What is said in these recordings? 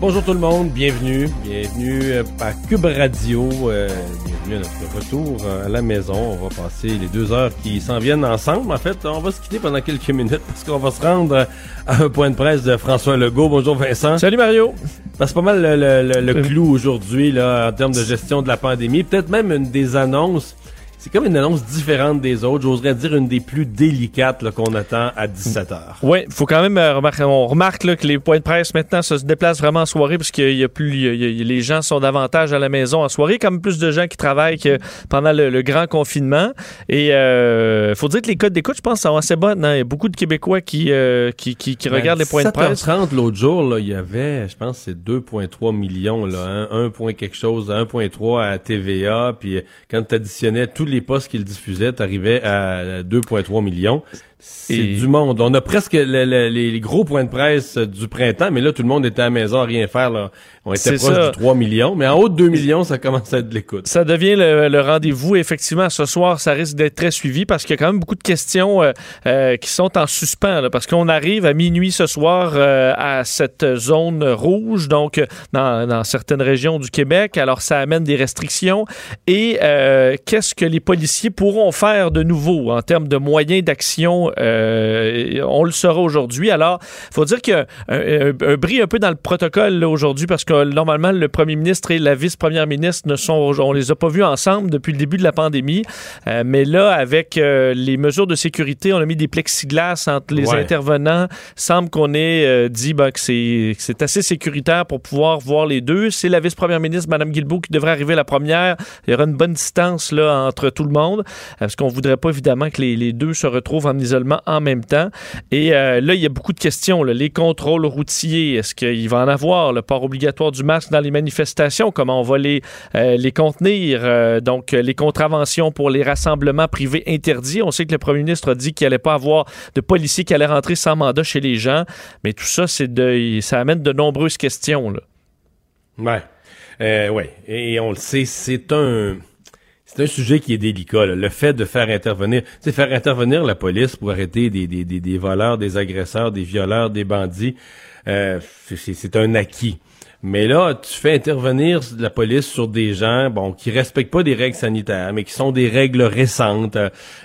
Bonjour tout le monde, bienvenue, bienvenue euh, à Cube Radio, euh, bienvenue à notre retour euh, à la maison. On va passer les deux heures qui s'en viennent ensemble. En fait, on va se quitter pendant quelques minutes parce qu'on va se rendre à un point de presse de François Legault. Bonjour Vincent. Salut Mario. C'est pas mal le, le, le, le clou aujourd'hui là en termes de gestion de la pandémie. Peut-être même une des annonces c'est comme une annonce différente des autres. J'oserais dire une des plus délicates qu'on attend à 17 h Oui, il faut quand même euh, remarquer, on remarque là, que les points de presse maintenant se déplacent vraiment en soirée parce qu'il y a plus, il y a, les gens sont davantage à la maison en soirée, comme plus de gens qui travaillent que pendant le, grand confinement. Et il euh, faut dire que les codes d'écoute, je pense, sont assez bonnes. Hein? Il y a beaucoup de Québécois qui euh, qui, qui, qui regardent les points de presse. 30 l'autre jour, là, il y avait, je pense, c'est 2,3 millions, là, hein? 1 point quelque chose, 1,3 à TVA, puis quand tu additionnais tous les postes qu'il diffusait, t'arrivais à 2,3 millions. C'est du monde. On a presque les gros points de presse du printemps, mais là, tout le monde était à la maison à rien faire. Là. On était proche du 3 millions, mais en haut de 2 millions, ça commence à être de l'écoute. Ça devient le, rendez-vous. Effectivement, ce soir, ça risque d'être très suivi parce qu'il y a quand même beaucoup de questions euh, euh, qui sont en suspens. parce qu'on arrive à minuit ce soir euh, à cette zone rouge, donc dans, dans, certaines régions du Québec. Alors, ça amène des restrictions. Et qu'est-ce que les policiers pourront faire de nouveau en termes de moyens d'action? on le saura aujourd'hui. Alors, il faut dire qu'il y a un, un, bris un peu dans le protocole aujourd'hui parce que normalement, le premier ministre et la vice-première ministre ne sont, on les a pas vus ensemble depuis le début de la pandémie. Euh, mais là, avec euh, les mesures de sécurité, on a mis des plexiglas entre les intervenants. Semble qu'on ait euh, dit ben, que c'est assez sécuritaire pour pouvoir voir les deux. C'est la vice-première ministre, Mme Guilbeault, qui devrait arriver la première. Il y aura une bonne distance là entre tout le monde, parce qu'on voudrait pas évidemment que les, les, deux se retrouvent en isolement en même temps. Et là, il y a beaucoup de questions. Là. Les contrôles routiers, est-ce qu'il va en avoir? Le port obligatoire? Du masque dans les manifestations, comment on va les, euh, contenir. Euh, donc, les contraventions pour les rassemblements privés interdits. On sait que le premier ministre a dit qu'il allait pas avoir de policiers qui allaient rentrer sans mandat chez les gens. Mais tout ça, c'est de, ça amène de nombreuses questions. Là. Ouais. Euh, ouais. Et on le sait, c'est un c'est un sujet qui est délicat. Le fait de faire intervenir, c'est faire intervenir la police pour arrêter des, des, des, voleurs, des agresseurs, des violeurs, des bandits, euh, c'est un acquis. Mais là, tu fais intervenir la police sur des gens, bon, qui respectent pas des règles sanitaires, mais qui sont des règles récentes.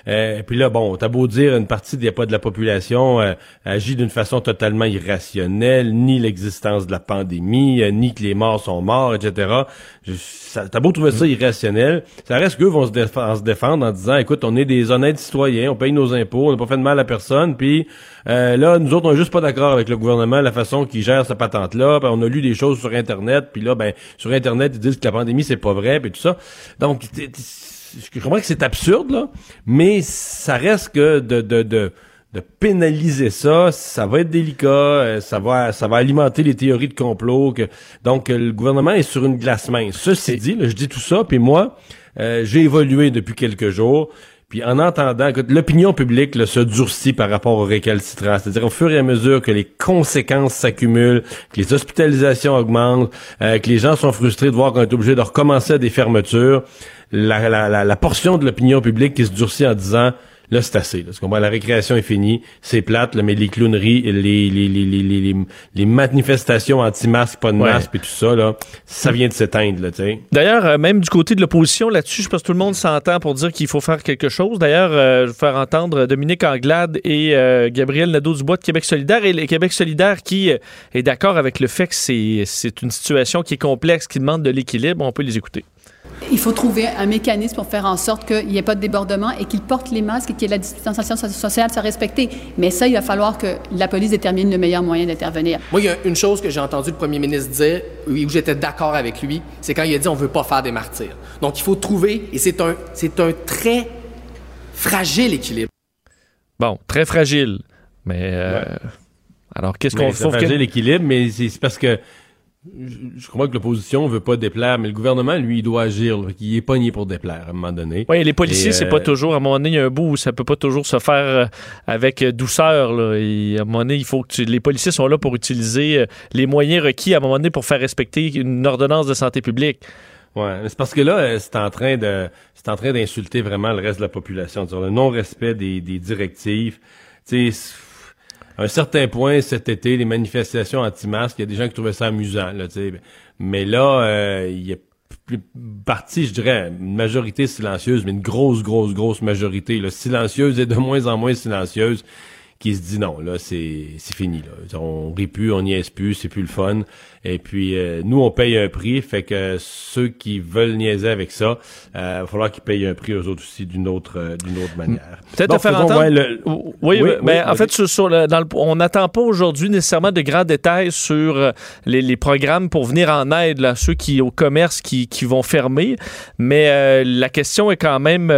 Euh, puis là, bon, t'as beau dire une partie des pas de la population euh, agit d'une façon totalement irrationnelle, ni l'existence de la pandémie, euh, ni que les morts sont morts, etc. T'as beau trouver ça irrationnel, ça reste qu'eux vont se, se, défendre en disant, écoute, on est des honnêtes citoyens, on paye nos impôts, on n'a pas fait de mal à personne, puis euh, là, nous autres, on est juste pas d'accord avec le gouvernement, la façon qu'il gère sa patente-là. on a lu des choses sur Internet, puis là, ben, sur Internet, ils disent que la pandémie, c'est pas vrai, puis tout ça. Donc, je comprends que c'est absurde, là, mais ça reste que de, de, de, de pénaliser ça, ça va être délicat, euh, ça va ça va alimenter les théories de complot. Que, donc, le gouvernement est sur une glace mince. Ceci dit, là, je dis tout ça, puis moi, euh, j'ai évolué depuis quelques jours. Puis en entendant que l'opinion publique se durcit par rapport aux récalcitrants, c'est-à-dire au fur et à mesure que les conséquences s'accumulent, que les hospitalisations augmentent, euh, que les gens sont frustrés de voir qu'on est obligé de recommencer à des fermetures, la, portion de l'opinion publique qui se durcit en disant là, c'est assez. Là, comprends? La récréation est finie, c'est plate, là, mais les clowneries, les, les, les, les, les, les manifestations anti-masques, pas de Ouais. masques, et tout ça, là, ça vient de s'éteindre, là. D'ailleurs, euh, même du côté de l'opposition là-dessus, je pense que tout le monde s'entend pour dire qu'il faut faire quelque chose. D'ailleurs, euh, je vais faire entendre Dominique Anglade et euh, Gabriel Nadeau-Dubois de Québec solidaire. Et le Québec solidaire qui est d'accord avec le fait que c'est c'est une situation qui est complexe, qui demande de l'équilibre. On peut les écouter. Il faut trouver un mécanisme pour faire en sorte qu'il n'y ait pas de débordement et qu'ils portent les masques et qu'il y ait la distanciation so- sociale soit respectée. Mais ça, il va falloir que la police détermine le meilleur moyen d'intervenir. Moi, il y a une chose que j'ai entendu le premier ministre dire, oui, où j'étais d'accord avec lui, c'est quand il a dit on veut pas faire des martyrs. Donc, il faut trouver, et c'est un, c'est un très fragile équilibre. Bon, très fragile. Mais euh, alors, qu'est-ce qu'on faut ça fragile l'équilibre, mais c'est c'est parce que je, je crois que l'opposition veut pas déplaire, mais le gouvernement, lui, il doit agir. là. Il est pogné pour déplaire à un moment donné. Oui, les policiers, Et, c'est euh, pas toujours. À un moment donné, il y a un bout où ça peut pas toujours se faire euh, avec euh, douceur. Là. Et à un moment donné, il faut que tu- les policiers sont là pour utiliser euh, les moyens requis à un moment donné pour faire respecter une ordonnance de santé publique. Ouais, mais c'est parce que là, euh, c'est en train de, c'est en train d'insulter vraiment le reste de la population, sur le non-respect des, des directives. Tu sais, à un certain point cet été, les manifestations anti-masques, il y a des gens qui trouvaient ça amusant, là. Mais là, euh, il y a plus partie, je dirais, une majorité silencieuse, mais une grosse, grosse, grosse majorité, là, silencieuse et de moins en moins silencieuse, qui se dit non, là, c'est, c'est fini, là. On rit plus, on niaise plus, c'est plus le fun. Et puis, euh, nous, on paye un prix, fait que ceux qui veulent niaiser avec ça, euh, il va falloir qu'ils payent un prix aux autres aussi d'une autre, euh, d'une autre manière. Peut-être te faire entendre? ouais, le- Oui, Oui, oui, oui, mais en fait, sur, sur le- dans le- on n'attend pas aujourd'hui nécessairement de grands détails sur les, les programmes pour venir en aide là, à ceux qui au commerce qui, qui vont fermer. Mais la question est quand même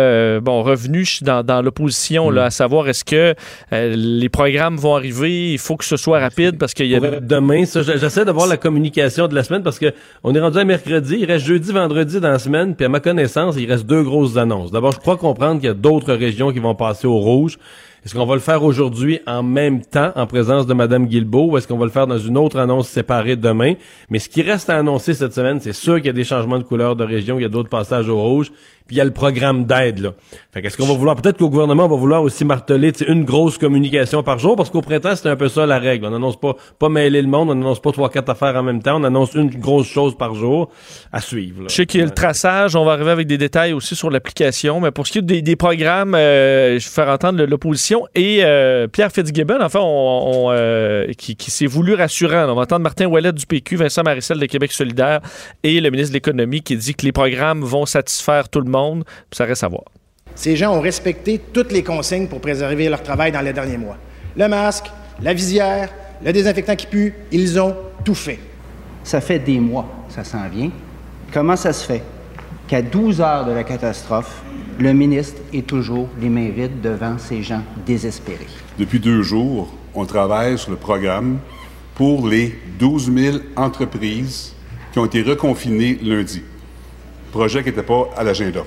bon revenue dans, dans l'opposition là, à savoir est-ce que les programmes vont arriver Il faut que ce soit rapide parce qu'il y a demain, j'essaie de voir la communication de la semaine parce que on est rendu à mercredi, il reste jeudi, vendredi dans la semaine, puis à ma connaissance, il reste deux grosses annonces. D'abord, je crois comprendre qu'il y a d'autres régions qui vont passer au rouge. Est-ce qu'on va le faire aujourd'hui en même temps, en présence de Mme Guilbeault, ou est-ce qu'on va le faire dans une autre annonce séparée demain? Mais ce qui reste à annoncer cette semaine, c'est sûr qu'il y a des changements de couleur de région, il y a d'autres passages au rouge, puis il y a le programme d'aide, là. Fait qu'est-ce qu'on va vouloir? Peut-être qu'au gouvernement, on va vouloir aussi marteler, une grosse communication par jour, parce qu'au printemps, c'était un peu ça la règle. On n'annonce pas, pas mêler le monde, on n'annonce pas trois, quatre affaires en même temps, on annonce une grosse chose par jour à suivre, là. Je sais qu'il y a le traçage, on va arriver avec des détails aussi sur l'application, mais pour ce qui est des, des programmes, euh, je vais faire entendre l'opposition et euh, Pierre Fitzgibbon, enfin, on, on, euh, qui, qui s'est voulu rassurant. On va entendre Martin Ouellet du PQ, Vincent Marissel de Québec solidaire et le ministre de l'Économie qui dit que les programmes vont satisfaire tout le monde. Ça reste à voir. Ces gens ont respecté toutes les consignes pour préserver leur travail dans les derniers mois. Le masque, la visière, le désinfectant qui pue, ils ont tout fait. Ça fait des mois, ça s'en vient. Comment ça se fait qu'à 12 heures de la catastrophe, le ministre est toujours les mains vides devant ces gens désespérés? Depuis deux jours, on travaille sur le programme pour les 12 000 entreprises qui ont été reconfinées lundi. Projet qui n'était pas à l'agenda.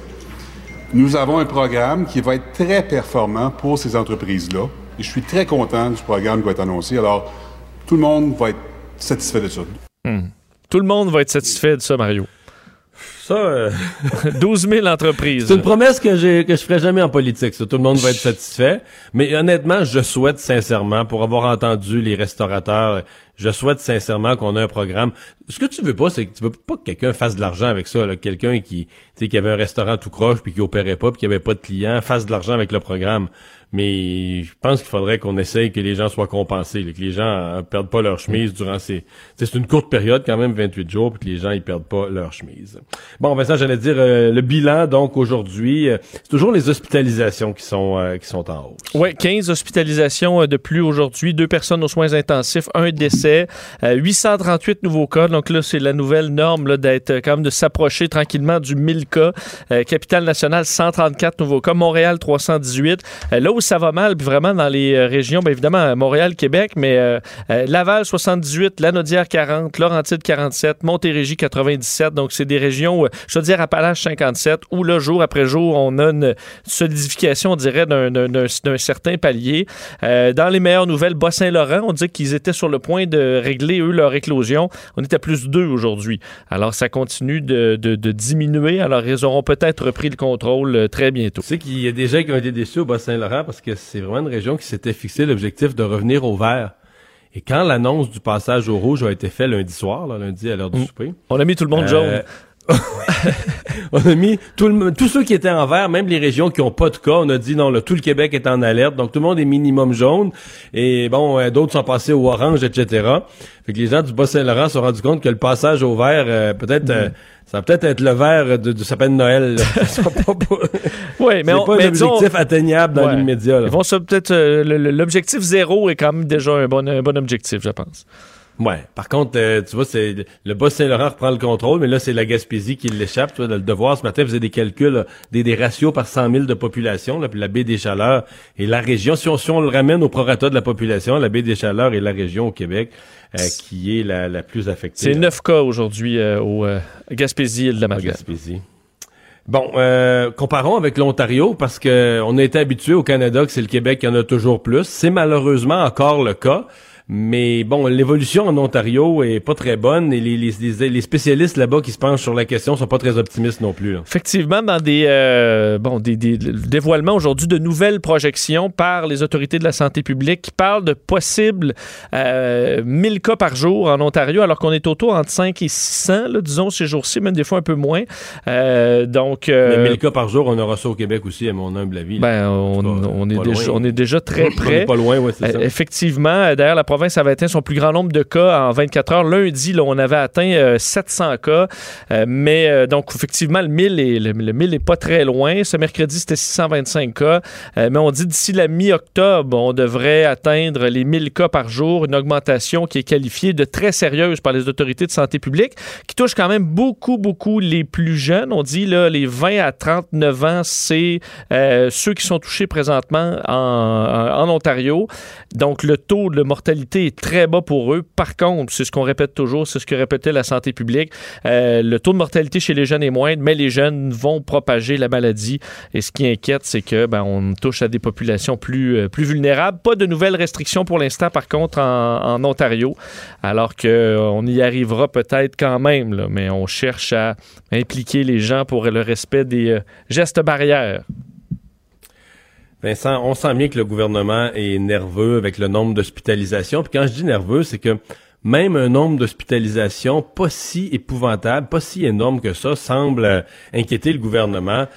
Nous avons un programme qui va être très performant pour ces entreprises-là. Et je suis très content du programme qui va être annoncé. Alors, tout le monde va être satisfait de ça. Tout le monde va être satisfait de ça, Mario. Ça, euh, 12 000 entreprises. C'est une promesse que j'ai que je ferai jamais en politique. Ça. Tout le monde va être satisfait. Mais honnêtement, je souhaite sincèrement, pour avoir entendu les restaurateurs, je souhaite sincèrement qu'on ait un programme. Ce que tu veux pas, c'est que tu veux pas que quelqu'un fasse de l'argent avec ça. Quelqu'un qui, qui avait un restaurant tout croche puis qui opérait pas puis qui avait pas de clients, fasse de l'argent avec le programme. Mais je pense qu'il faudrait qu'on essaye que les gens soient compensés, là, que les gens euh, perdent pas leur chemise durant ces. C'est une courte période quand même, 28 jours, puis que les gens ils perdent pas leur chemise. Bon, Vincent, j'allais dire euh, le bilan donc aujourd'hui, euh, c'est toujours les hospitalisations qui sont euh, qui sont en hausse. Oui, 15 hospitalisations euh, de plus aujourd'hui, deux personnes aux soins intensifs, un décès, euh, 838 nouveaux cas. Donc là, c'est la nouvelle norme d'être quand même de s'approcher tranquillement du 1000 cas. Capitale nationale, 134 nouveaux cas. Montréal, 318. Euh, là ça va mal, puis vraiment dans les euh, régions, bien évidemment, Montréal, Québec, mais euh, euh, Laval 78, Lanaudière 40, Laurentide 47, Montérégie 97. Donc, c'est des régions, euh, je veux dire, Appalaches 57, où là, jour après jour, on a une solidification, on dirait, d'un- certain palier. Euh, dans les meilleures nouvelles, Bas-Saint-Laurent, on dit qu'ils étaient sur le point de régler, eux, leur éclosion. On est à plus 2 aujourd'hui. Alors, ça continue de, de- diminuer. Alors, ils auront peut-être repris le contrôle euh, très bientôt. Tu sais qu'il y a des gens qui ont été déçus au Bas-Saint-Laurent parce que c'est vraiment une région qui s'était fixé l'objectif de revenir au vert. Et quand l'annonce du passage au rouge a été faite lundi soir, là, lundi à l'heure du Mm. souper, On a mis tout le monde Euh, jaune. on a mis tout le, tous ceux qui étaient en vert, même les régions qui ont pas de cas, on a dit non, là, tout le Québec est en alerte, donc tout le monde est minimum jaune. Et bon, euh, d'autres sont passés au orange, etc. Fait que les gens du Bas-Saint-Laurent se sont rendus compte que le passage au vert, euh, peut-être, euh, ça va peut-être être le vert de- du sapin de Noël. Oui, mais c'est on- pas mais un objectif atteignable dans Ouais. l'immédiat. Ils vont se peut-être l'objectif zéro est quand même déjà un bon un bon objectif, je pense. Ouais. Par contre, euh, tu vois, c'est le Bas-Saint-Laurent reprend le contrôle, mais là, c'est la Gaspésie qui l'échappe. Tu vois, le devoir ce matin faisait des calculs, là, des, des ratios par 100 000 de population, là, puis la baie des Chaleurs et la région. Si on, si on le ramène au prorata de la population, la baie des Chaleurs est la région au Québec euh, qui est la, la plus affectée. C'est là. 9 cas aujourd'hui euh, au euh, Gaspésie et de la. Gaspésie. Bon, euh, comparons avec l'Ontario parce que on a été habitué au Canada que c'est le Québec qui en a toujours plus. C'est malheureusement encore le cas. Mais bon, l'évolution en Ontario est pas très bonne et les, les, les- les spécialistes là-bas qui se penchent sur la question sont pas très optimistes non plus. là. Effectivement, dans des, euh, bon, des, des dévoilements aujourd'hui de nouvelles projections par les autorités de la santé publique qui parlent de possibles euh, 1000 cas par jour en Ontario, alors qu'on est autour entre 5 et 600, là, disons, ces jours-ci, même des fois un peu moins. Euh, donc, euh, Mais 1000 cas par jour, on aura ça au Québec aussi, à mon humble avis. ben, on, on est déjà, loin. on est déjà très On près. est pas loin, ouais, c'est Euh, ça. Effectivement, d'ailleurs, la province avait atteint son plus grand nombre de cas en 24 heures. Lundi, là, on avait atteint euh, 700 cas. Euh, mais euh, donc, effectivement, le 1000 est, le, le 1000 est pas très loin. Ce mercredi, c'était 625 cas. Euh, mais on dit d'ici la mi-octobre, on devrait atteindre les 1000 cas par jour, une augmentation qui est qualifiée de très sérieuse par les autorités de santé publique, qui touche quand même beaucoup, beaucoup les plus jeunes. On dit là, les 20 à 39 ans, c'est euh, ceux qui sont touchés présentement en, en- en Ontario. Donc, le taux de mortalité est très bas pour eux. Par contre, c'est ce qu'on répète toujours, c'est ce que répétait la santé publique. euh, le taux de mortalité chez les jeunes est moindre, mais les jeunes vont propager la maladie. Et ce qui inquiète, c'est que ben, on touche à des populations plus, euh, plus vulnérables. Pas de nouvelles restrictions pour l'instant, par contre, en, Ontario, alors qu'on y arrivera peut-être quand même, mais on cherche à impliquer les gens pour le respect des euh, gestes barrières. Vincent, on sent bien que le gouvernement est nerveux avec le nombre d'hospitalisations. Puis quand je dis nerveux, c'est que même un nombre d'hospitalisations pas si épouvantable, pas si énorme que ça, semble euh, inquiéter le gouvernement.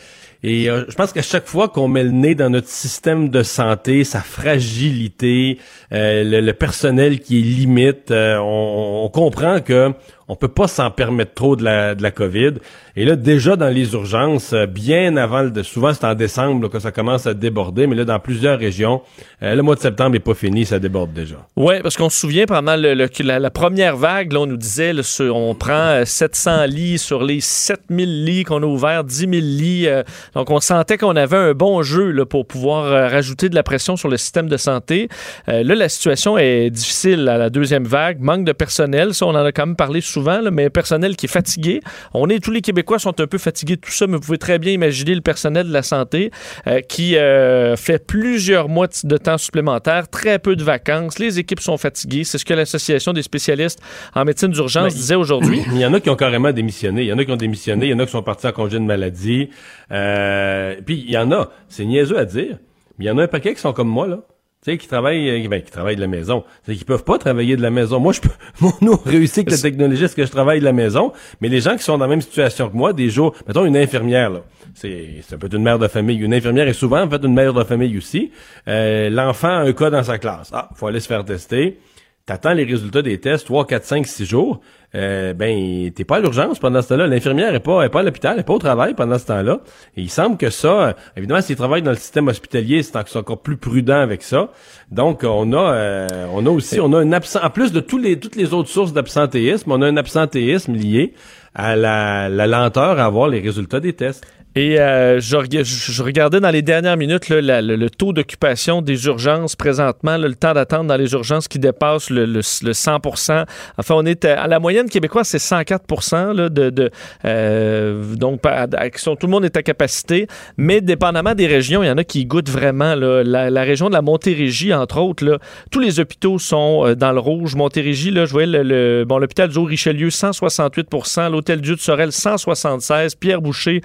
Et euh, je pense qu'à chaque fois qu'on met le nez dans notre système de santé, sa fragilité, euh, le, personnel qui est limite, on, comprend que on peut pas s'en permettre trop de la COVID. Et là, déjà dans les urgences, euh, bien avant, le, souvent c'est en décembre là, que ça commence à déborder, mais là, dans plusieurs régions, euh, le mois de septembre est pas fini, ça déborde déjà. Oui, parce qu'on se souvient, pendant la, première vague, là, on nous disait, là, on prend euh, 700 lits sur les 7000 lits qu'on a ouverts, 10 000 lits. euh, donc, on sentait qu'on avait un bon jeu là, pour pouvoir euh, rajouter de la pression sur le système de santé. Euh, là, la situation est difficile à la deuxième vague. Manque de personnel, ça, on en a quand même parlé souvent, mais personnel qui est fatigué. On est, tous les Québécois sont un peu fatigués de tout ça, mais vous pouvez très bien imaginer le personnel de la santé euh, qui euh, fait plusieurs mois de de temps supplémentaire, très peu de vacances. Les équipes sont fatiguées. C'est ce que l'Association des spécialistes en médecine d'urgence Ben, disait aujourd'hui. Il y en a qui ont carrément démissionné. Il y en a qui ont démissionné. Il y en a qui sont partis en congé de maladie. Euh, puis il y en a, c'est niaiseux à dire, mais il y en a un paquet qui sont comme moi, là. Tu sais, qui travaillent, euh, ben, qui travaillent de la maison. C'est qu'ils peuvent pas travailler de la maison. Moi, je peux, moi, nous, on réussit avec la technologie, c'est que je travaille de la maison. Mais les gens qui sont dans la même situation que moi, des jours, mettons une infirmière, là. C'est, ça peut être une mère de famille. Une infirmière est souvent, en fait, une mère de famille aussi. Euh, l'enfant a un cas dans sa classe. Ah, faut aller se faire tester. T'attends les résultats des tests 3, 4, 5, 6 jours. euh, ben t'es pas à l'urgence pendant ce temps-là. L'infirmière est pas, est pas à l'hôpital, est pas au travail pendant ce temps-là. Et il semble que ça, euh, évidemment, s'il travaille dans le système hospitalier, c'est encore plus prudent avec ça. Donc on a, euh, on a aussi, on a un absent, en plus de tous les toutes les autres sources d'absentéisme, on a un absentéisme lié à la, la lenteur à avoir les résultats des tests. Et euh, je, je- regardais dans les dernières minutes là, le, le taux d'occupation des urgences présentement, là, le temps d'attente dans les urgences qui dépasse le, le, le 100% Enfin, on est à, la moyenne québécoise, c'est 104 là, de, de euh, donc tout le monde est à capacité, mais dépendamment des régions, il y en a qui goûtent vraiment. La, la région de la Montérégie, entre autres, tous les hôpitaux sont euh, dans le rouge. Montérégie, là, je voyais le, bon, l'hôpital du Haut-Richelieu, 168% l'hôtel Dieu de Sorel, 176 Pierre Boucher,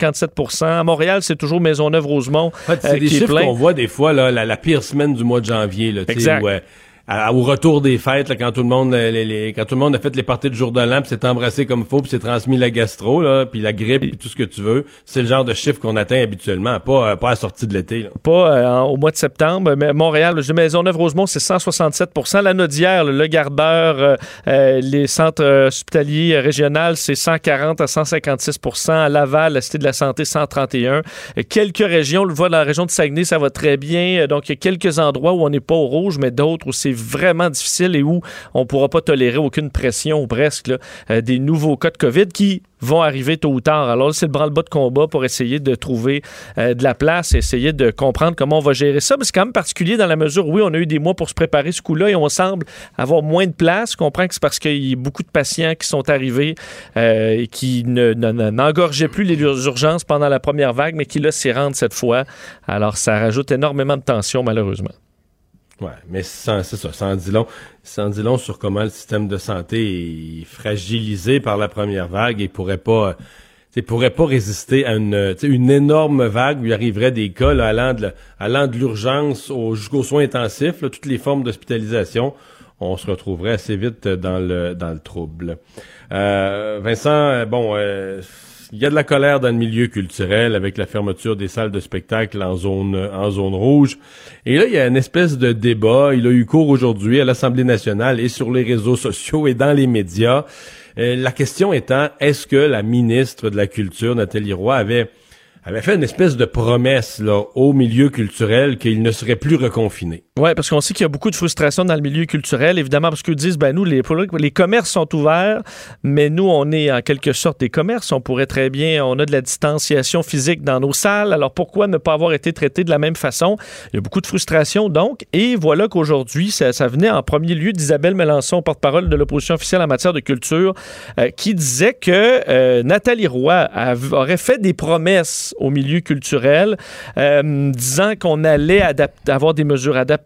157 À Montréal, c'est toujours Maisonneuve-Rosemont En fait, c'est euh, des qui chiffres qu'on voit des fois, là, la, la pire semaine du mois de janvier, là, Exact. où, euh, au retour des fêtes, là, quand tout le monde, euh, les, les- quand tout le monde a fait les parties de jour de l'an, puis s'est embrassé comme faut, puis s'est transmis la gastro, là, puis la grippe, puis tout ce que tu veux, c'est le genre de chiffre qu'on atteint habituellement, pas, euh, pas à la sortie de l'été. pas euh, au mois de septembre. Mais Montréal, je Maisonneuve-Rosemont, c'est 167% La Naudière, le Gardeur, euh, euh, les centres hospitaliers régionaux, c'est 140 à 156 À Laval, la Cité de la Santé, 131 Euh, Quelques régions, on le voit dans la région de Saguenay, ça va très bien. Donc, il y a quelques endroits où on n'est pas au rouge, mais d'autres où c'est vraiment difficile et où on ne pourra pas tolérer aucune pression presque là, euh, des nouveaux cas de COVID qui vont arriver tôt ou tard. Alors, c'est le branle-bas de combat pour essayer de trouver euh, de la place, essayer de comprendre comment on va gérer ça. Mais c'est quand même particulier dans la mesure où, oui, on a eu des mois pour se préparer ce coup-là et on semble avoir moins de place. Je comprends que c'est parce qu'il y a beaucoup de patients qui sont arrivés euh, et qui ne- ne- ne- n'engorgeaient plus les urgences pendant la première vague, mais qui là s'y rendent cette fois. Alors, ça rajoute énormément de tension, malheureusement. Ouais, mais c'est ça, en dit long. En dit long sur comment le système de santé est fragilisé par la première vague et pourrait pas, euh, pourrait pas résister à une, une énorme vague où il arriverait des cas là, allant de, la- allant de l'urgence au- jusqu'aux soins intensifs, là, toutes les formes d'hospitalisation. On se retrouverait assez vite dans le dans le trouble. Euh, Vincent, euh, bon, euh, il y a de la colère dans le milieu culturel avec la fermeture des salles de spectacle en zone en zone rouge. Et là, il y a une espèce de débat. Il a eu cours aujourd'hui à l'Assemblée nationale et sur les réseaux sociaux et dans les médias. Euh, la question étant, est-ce que la ministre de la Culture, Nathalie Roy, avait avait fait une espèce de promesse là, au milieu culturel qu'il ne serait plus reconfiné? Oui, parce qu'on sait qu'il y a beaucoup de frustration dans le milieu culturel, évidemment, parce qu'ils disent, ben nous, les, les commerces sont ouverts, mais nous, on est en quelque sorte des commerces. On pourrait très bien, on a de la distanciation physique dans nos salles, alors pourquoi ne pas avoir été traité de la même façon? Il y a beaucoup de frustration, donc, et voilà qu'aujourd'hui, ça, venait en premier lieu d'Isabelle Mélenchon, porte-parole de l'opposition officielle en matière de culture, euh, qui disait que euh, Nathalie Roy aurait fait des promesses au milieu culturel, euh, disant qu'on allait avoir des mesures adaptées,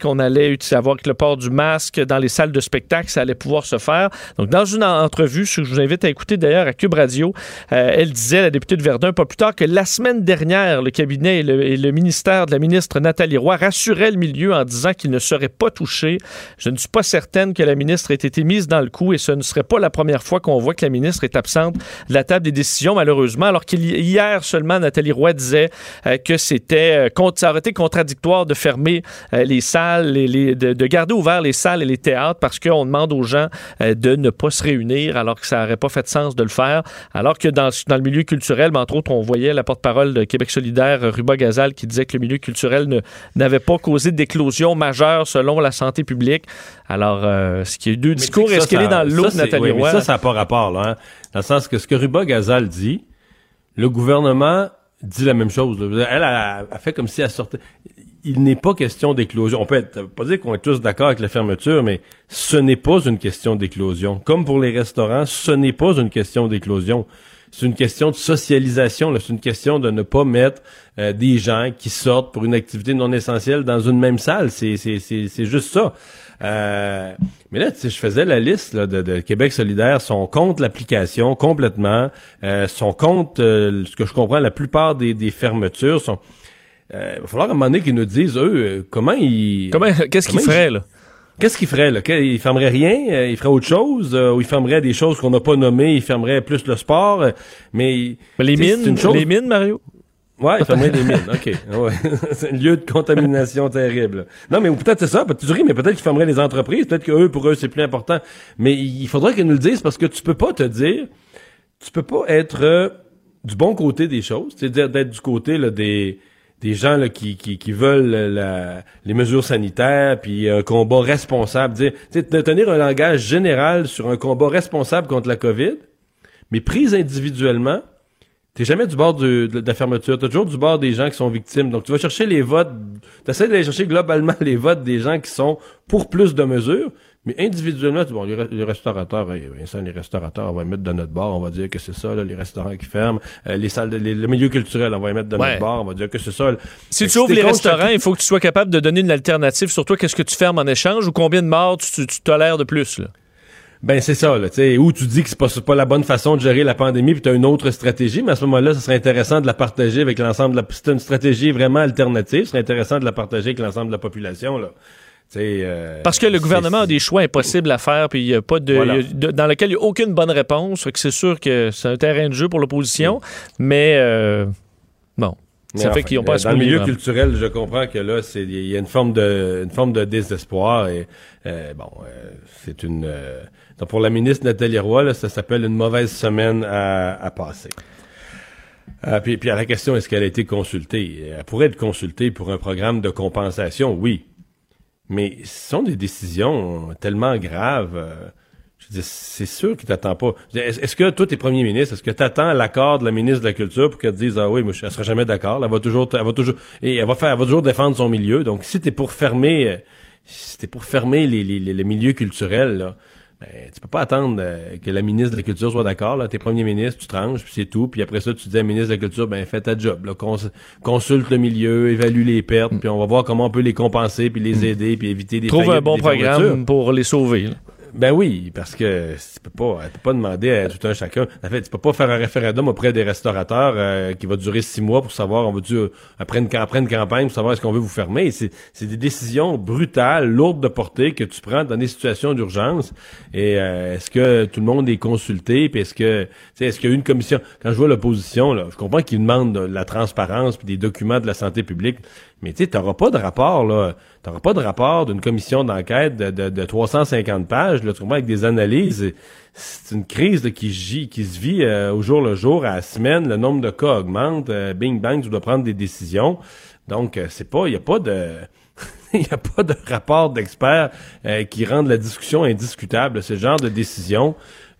qu'on allait utiliser, avoir avec le port du masque dans les salles de spectacle, ça allait pouvoir se faire. Donc, dans une entrevue, ce que je vous invite à écouter d'ailleurs à Cube Radio, euh, elle disait, la députée de Verdun, pas plus tard que la semaine dernière, le cabinet et le, et le ministère de la ministre Nathalie Roy rassuraient le milieu en disant qu'il ne serait pas touché. Je ne suis pas certaine que la ministre ait été mise dans le coup et ce ne serait pas la première fois qu'on voit que la ministre est absente de la table des décisions, malheureusement, alors qu'hier seulement, Nathalie Roy disait euh, que c'était euh, ça aurait été contradictoire de fermer euh, les salles, les- les- de, de garder ouvert les salles et les théâtres parce qu'on demande aux gens euh, de ne pas se réunir alors que ça n'aurait pas fait de sens de le faire. Alors que dans, dans le milieu culturel, ben, entre autres, on voyait la porte-parole de Québec solidaire, euh, Ruba Gazal, qui disait que le milieu culturel n'avait pas causé d'éclosion majeure selon la santé publique. Alors, euh, ce qui est deux Mais discours, est-ce qu'elle est dans l'eau de Nathalie oui, mais ça, ça n'a pas rapport, là. hein. Dans le sens que ce que Ruba Gazal dit, le gouvernement dit la même chose. là. Elle a, a fait comme si elle sortait. Il n'est pas question d'éclosion. On peut être, pas dire qu'on est tous d'accord avec la fermeture, mais ce n'est pas une question d'éclosion. Comme pour les restaurants, ce n'est pas une question d'éclosion. C'est une question de socialisation. C'est une question de ne pas mettre euh, des gens qui sortent pour une activité non essentielle dans une même salle. C'est juste ça. Euh, mais là, je faisais la liste là, de, de Québec solidaire, sont contre l'application complètement, euh, sont contre, euh, ce que je comprends, la plupart des, des fermetures sont... Euh, il va falloir à un moment donné qu'ils nous disent, eux, euh, comment ils... Comment- qu'est-ce qu'ils feraient, ils- là? Qu'est-ce qu'ils feraient, là? Ils fermeraient rien? euh, Ils feraient autre chose? euh, ou ils fermeraient des choses qu'on n'a pas nommées? Ils fermeraient plus le sport? mais... Mais les mines, une chose- les mines, Mario? Ouais, il fermerait des mines, OK. Ouais. c'est un lieu de contamination terrible. Non, mais peut-être c'est ça, peut-être tu ris, mais peut-être qu'ils fermeraient les entreprises, peut-être que eux, pour eux, c'est plus important. Mais il faudrait qu'ils nous le disent parce que tu peux pas te dire, tu peux pas être euh, du bon côté des choses, c'est-à-dire d'être du côté là, des des gens qui, veulent les mesures sanitaires, puis un combat responsable, dire, de tenir un langage général sur un combat responsable contre la COVID, mais prise individuellement, T'es jamais du bord de, de la fermeture. T'es toujours du bord des gens qui sont victimes. Donc, tu vas chercher les votes. T'essaies d'aller chercher globalement les votes des gens qui sont pour plus de mesures. Mais individuellement, bon, les, les restaurateurs, hey, Vincent, les restaurateurs, on va les mettre de notre bord. On va dire que c'est ça, là, les restaurants qui ferment. Euh, les salles, de, les- le milieu culturel, on va les mettre de Ouais. notre bord. On va dire que c'est ça. Si Fait que tu ouvres les restaurants, il faut que tu sois capable de donner une alternative sur toi. Qu'est-ce que tu fermes en échange ou combien de morts tu, tu- tu tolères de plus? Là? Ben c'est ça, là, tu sais, où tu dis que c'est pas, c'est pas la bonne façon de gérer la pandémie, puis tu as une autre stratégie, mais à ce moment-là, ce serait intéressant de la partager avec l'ensemble de la... C'est une stratégie vraiment alternative, ce serait intéressant de la partager avec l'ensemble de la population, là. Euh, Parce que le gouvernement a des choix impossibles à faire, puis il a pas de, Voilà. il y a de- dans lequel il n'y a aucune bonne réponse. Fait que c'est sûr que c'est un terrain de jeu pour l'opposition, mais euh, bon. Mais Ça fait qu'ils n'ont pas à euh, se Dans le milieu culturel, je comprends que là, c'est il y a une forme de une forme de désespoir et euh, bon, euh, c'est une euh, donc pour la ministre Nathalie Roy, là, ça s'appelle une mauvaise semaine à, à passer. Puis, puis à la question, est-ce qu'elle a été consultée? Elle pourrait être consultée pour un programme de compensation, oui. Mais ce sont des décisions tellement graves. euh, je dire, c'est sûr qu'il t'attend pas. Est-ce que toi, t'es premier ministre, est-ce que t'attends l'accord de la ministre de la Culture pour qu'elle te dise, ah oui, je- elle sera jamais d'accord. Elle va toujours, elle va toujours, et elle va faire, elle va toujours défendre son milieu. Donc, si t'es pour fermer, euh, si t'es pour fermer les, les, les, les milieux culturels, là, ben, tu peux pas attendre euh, que la ministre de la Culture soit d'accord. Là, t'es premier ministre, tu tranches, puis c'est tout. Puis après ça, tu dis à la ministre de la Culture, ben fais ta job. Là, Cons- consulte le milieu, évalue les pertes, puis on va voir comment on peut les compenser, puis les aider, puis éviter des Trouve un bon programme pour les sauver. là. Ben oui, parce que tu peux pas, tu peux pas demander à tout un chacun. En fait, tu peux pas faire un référendum auprès des restaurateurs euh, qui va durer six mois pour savoir, on va dire après une, après une campagne pour savoir est-ce qu'on veut vous fermer. C'est, c'est des décisions brutales, lourdes de portée que tu prends dans des situations d'urgence. Et euh, est-ce que tout le monde est consulté? Puis est-ce que, tu sais, est-ce qu'il y a une commission? Quand je vois l'opposition, là, je comprends qu'ils demandent de la transparence puis des documents de la santé publique. Mais tu sais, t'auras pas de rapport, là. T'auras pas de rapport d'une commission d'enquête de, de, de 350 pages, là, avec des analyses. C'est une crise là, qui, se vit euh, au jour le jour, à la semaine, le nombre de cas augmente, euh, bing bang, tu dois prendre des décisions. Donc, euh, c'est pas, il y a pas de... Il n'y a pas de rapport d'experts euh, qui rendent la discussion indiscutable. Ce genre de décision,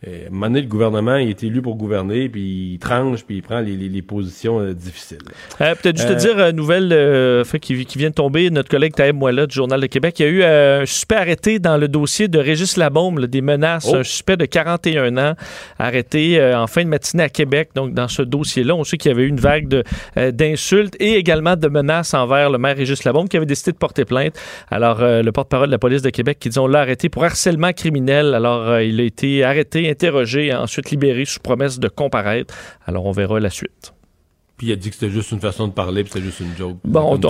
euh, à un moment donné, le gouvernement il est élu pour gouverner, puis il tranche, puis il prend les, les, les positions euh, difficiles. Peut-être juste te dire, euh, nouvelle euh, fait, qui, qui vient de tomber, notre collègue Taïb Moella du Journal de Québec, il y a eu un suspect arrêté dans le dossier de Régis Labaume, là, des menaces, Oh. un suspect de 41 ans arrêté en fin de matinée à Québec. Donc, dans ce dossier-là, on sait qu'il y avait eu une vague d'insultes et également de menaces envers le maire Régis Labaume qui avait décidé de porter plainte. Alors, le porte-parole de la police de Québec qui dit on l'a arrêté pour harcèlement criminel. Alors, il a été arrêté, interrogé et ensuite libéré sous promesse de comparaître. Alors, on verra la suite. Puis il a dit que c'était juste une façon de parler, puis c'était juste une joke. Bon, je-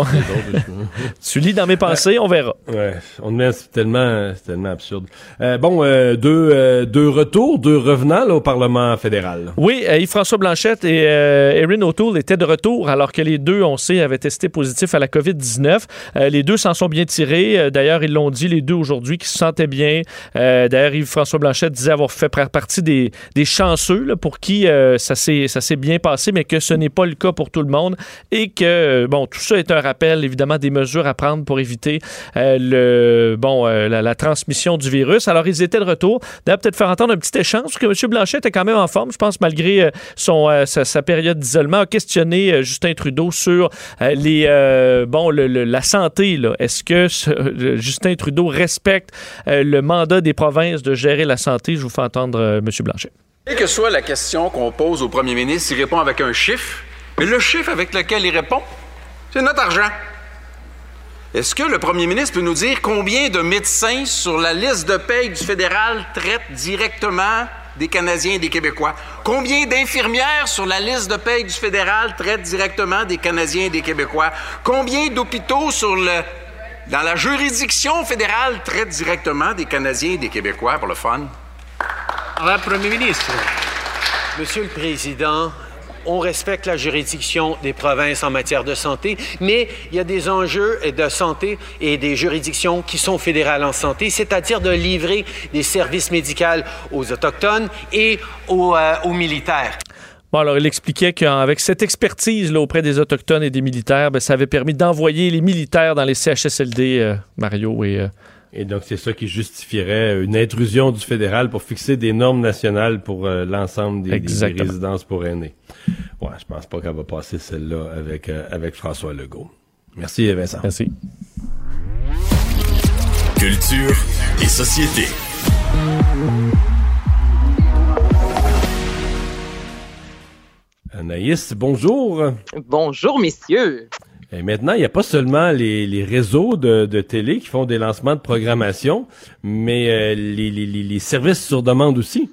Tu lis dans mes pensées, on verra. Ouais, on met c'est tellement, c'est tellement absurde. Euh, bon, euh, deux, euh, deux retours, deux revenants là, au Parlement fédéral. Oui, Yves-François Blanchette et Erin O'Toole étaient de retour alors que les deux, on sait, avaient testé positif à la COVID-19. Euh, les deux s'en sont bien tirés. D'ailleurs, ils l'ont dit, les deux aujourd'hui, qu'ils se sentaient bien. D'ailleurs, Yves-François Blanchette disait avoir fait par- partie des, des chanceux là, pour qui ça s'est ça s'est bien passé, mais que ce n'est pas le cas pour tout le monde et que, bon, tout ça est un rappel, évidemment, des mesures à prendre pour éviter euh, le, bon, euh, la, transmission du virus. Alors, ils étaient de retour. D'ailleurs, peut-être faire entendre un petit échange, parce que M. Blanchet était quand même en forme, je pense, malgré euh, son, sa, période d'isolement, a questionné Justin Trudeau sur les, bon, la santé. Est-ce que Justin Trudeau respecte le mandat des provinces de gérer la santé? Je vous fais entendre M. Blanchet. Quelle que soit la question qu'on pose au premier ministre, il répond avec un chiffre. Mais le chiffre avec lequel il répond, c'est notre argent. Est-ce que le premier ministre peut nous dire combien de médecins sur la liste de paye du fédéral traitent directement des Canadiens et des Québécois? Combien d'infirmières sur la liste de paye du fédéral traitent directement des Canadiens et des Québécois? Combien d'hôpitaux sur le, dans la juridiction fédérale traitent directement des Canadiens et des Québécois pour le fun? Madame le Premier ministre, Monsieur le Président, on respecte la juridiction des provinces en matière de santé, mais il y a des enjeux de santé et des juridictions qui sont fédérales en santé, c'est-à-dire de livrer des services médicaux aux Autochtones et aux, euh, aux militaires. Bon, alors, il expliquait qu'avec cette expertise là, auprès des Autochtones et des militaires, ben, ça avait permis d'envoyer les militaires dans les CHSLD, euh, Mario, et... euh, Et donc, c'est ça qui justifierait une intrusion du fédéral pour fixer des normes nationales pour euh, l'ensemble des, des- résidences pour aînés. Ouais, je pense pas qu'elle va passer celle-là avec, euh, avec François Legault. Merci, Vincent. Merci. Culture et société. Anaïs, bonjour. Bonjour, messieurs. Et maintenant, il n'y a pas seulement les, les réseaux de, de télé qui font des lancements de programmation, mais euh, les, les- les- les services sur demande aussi.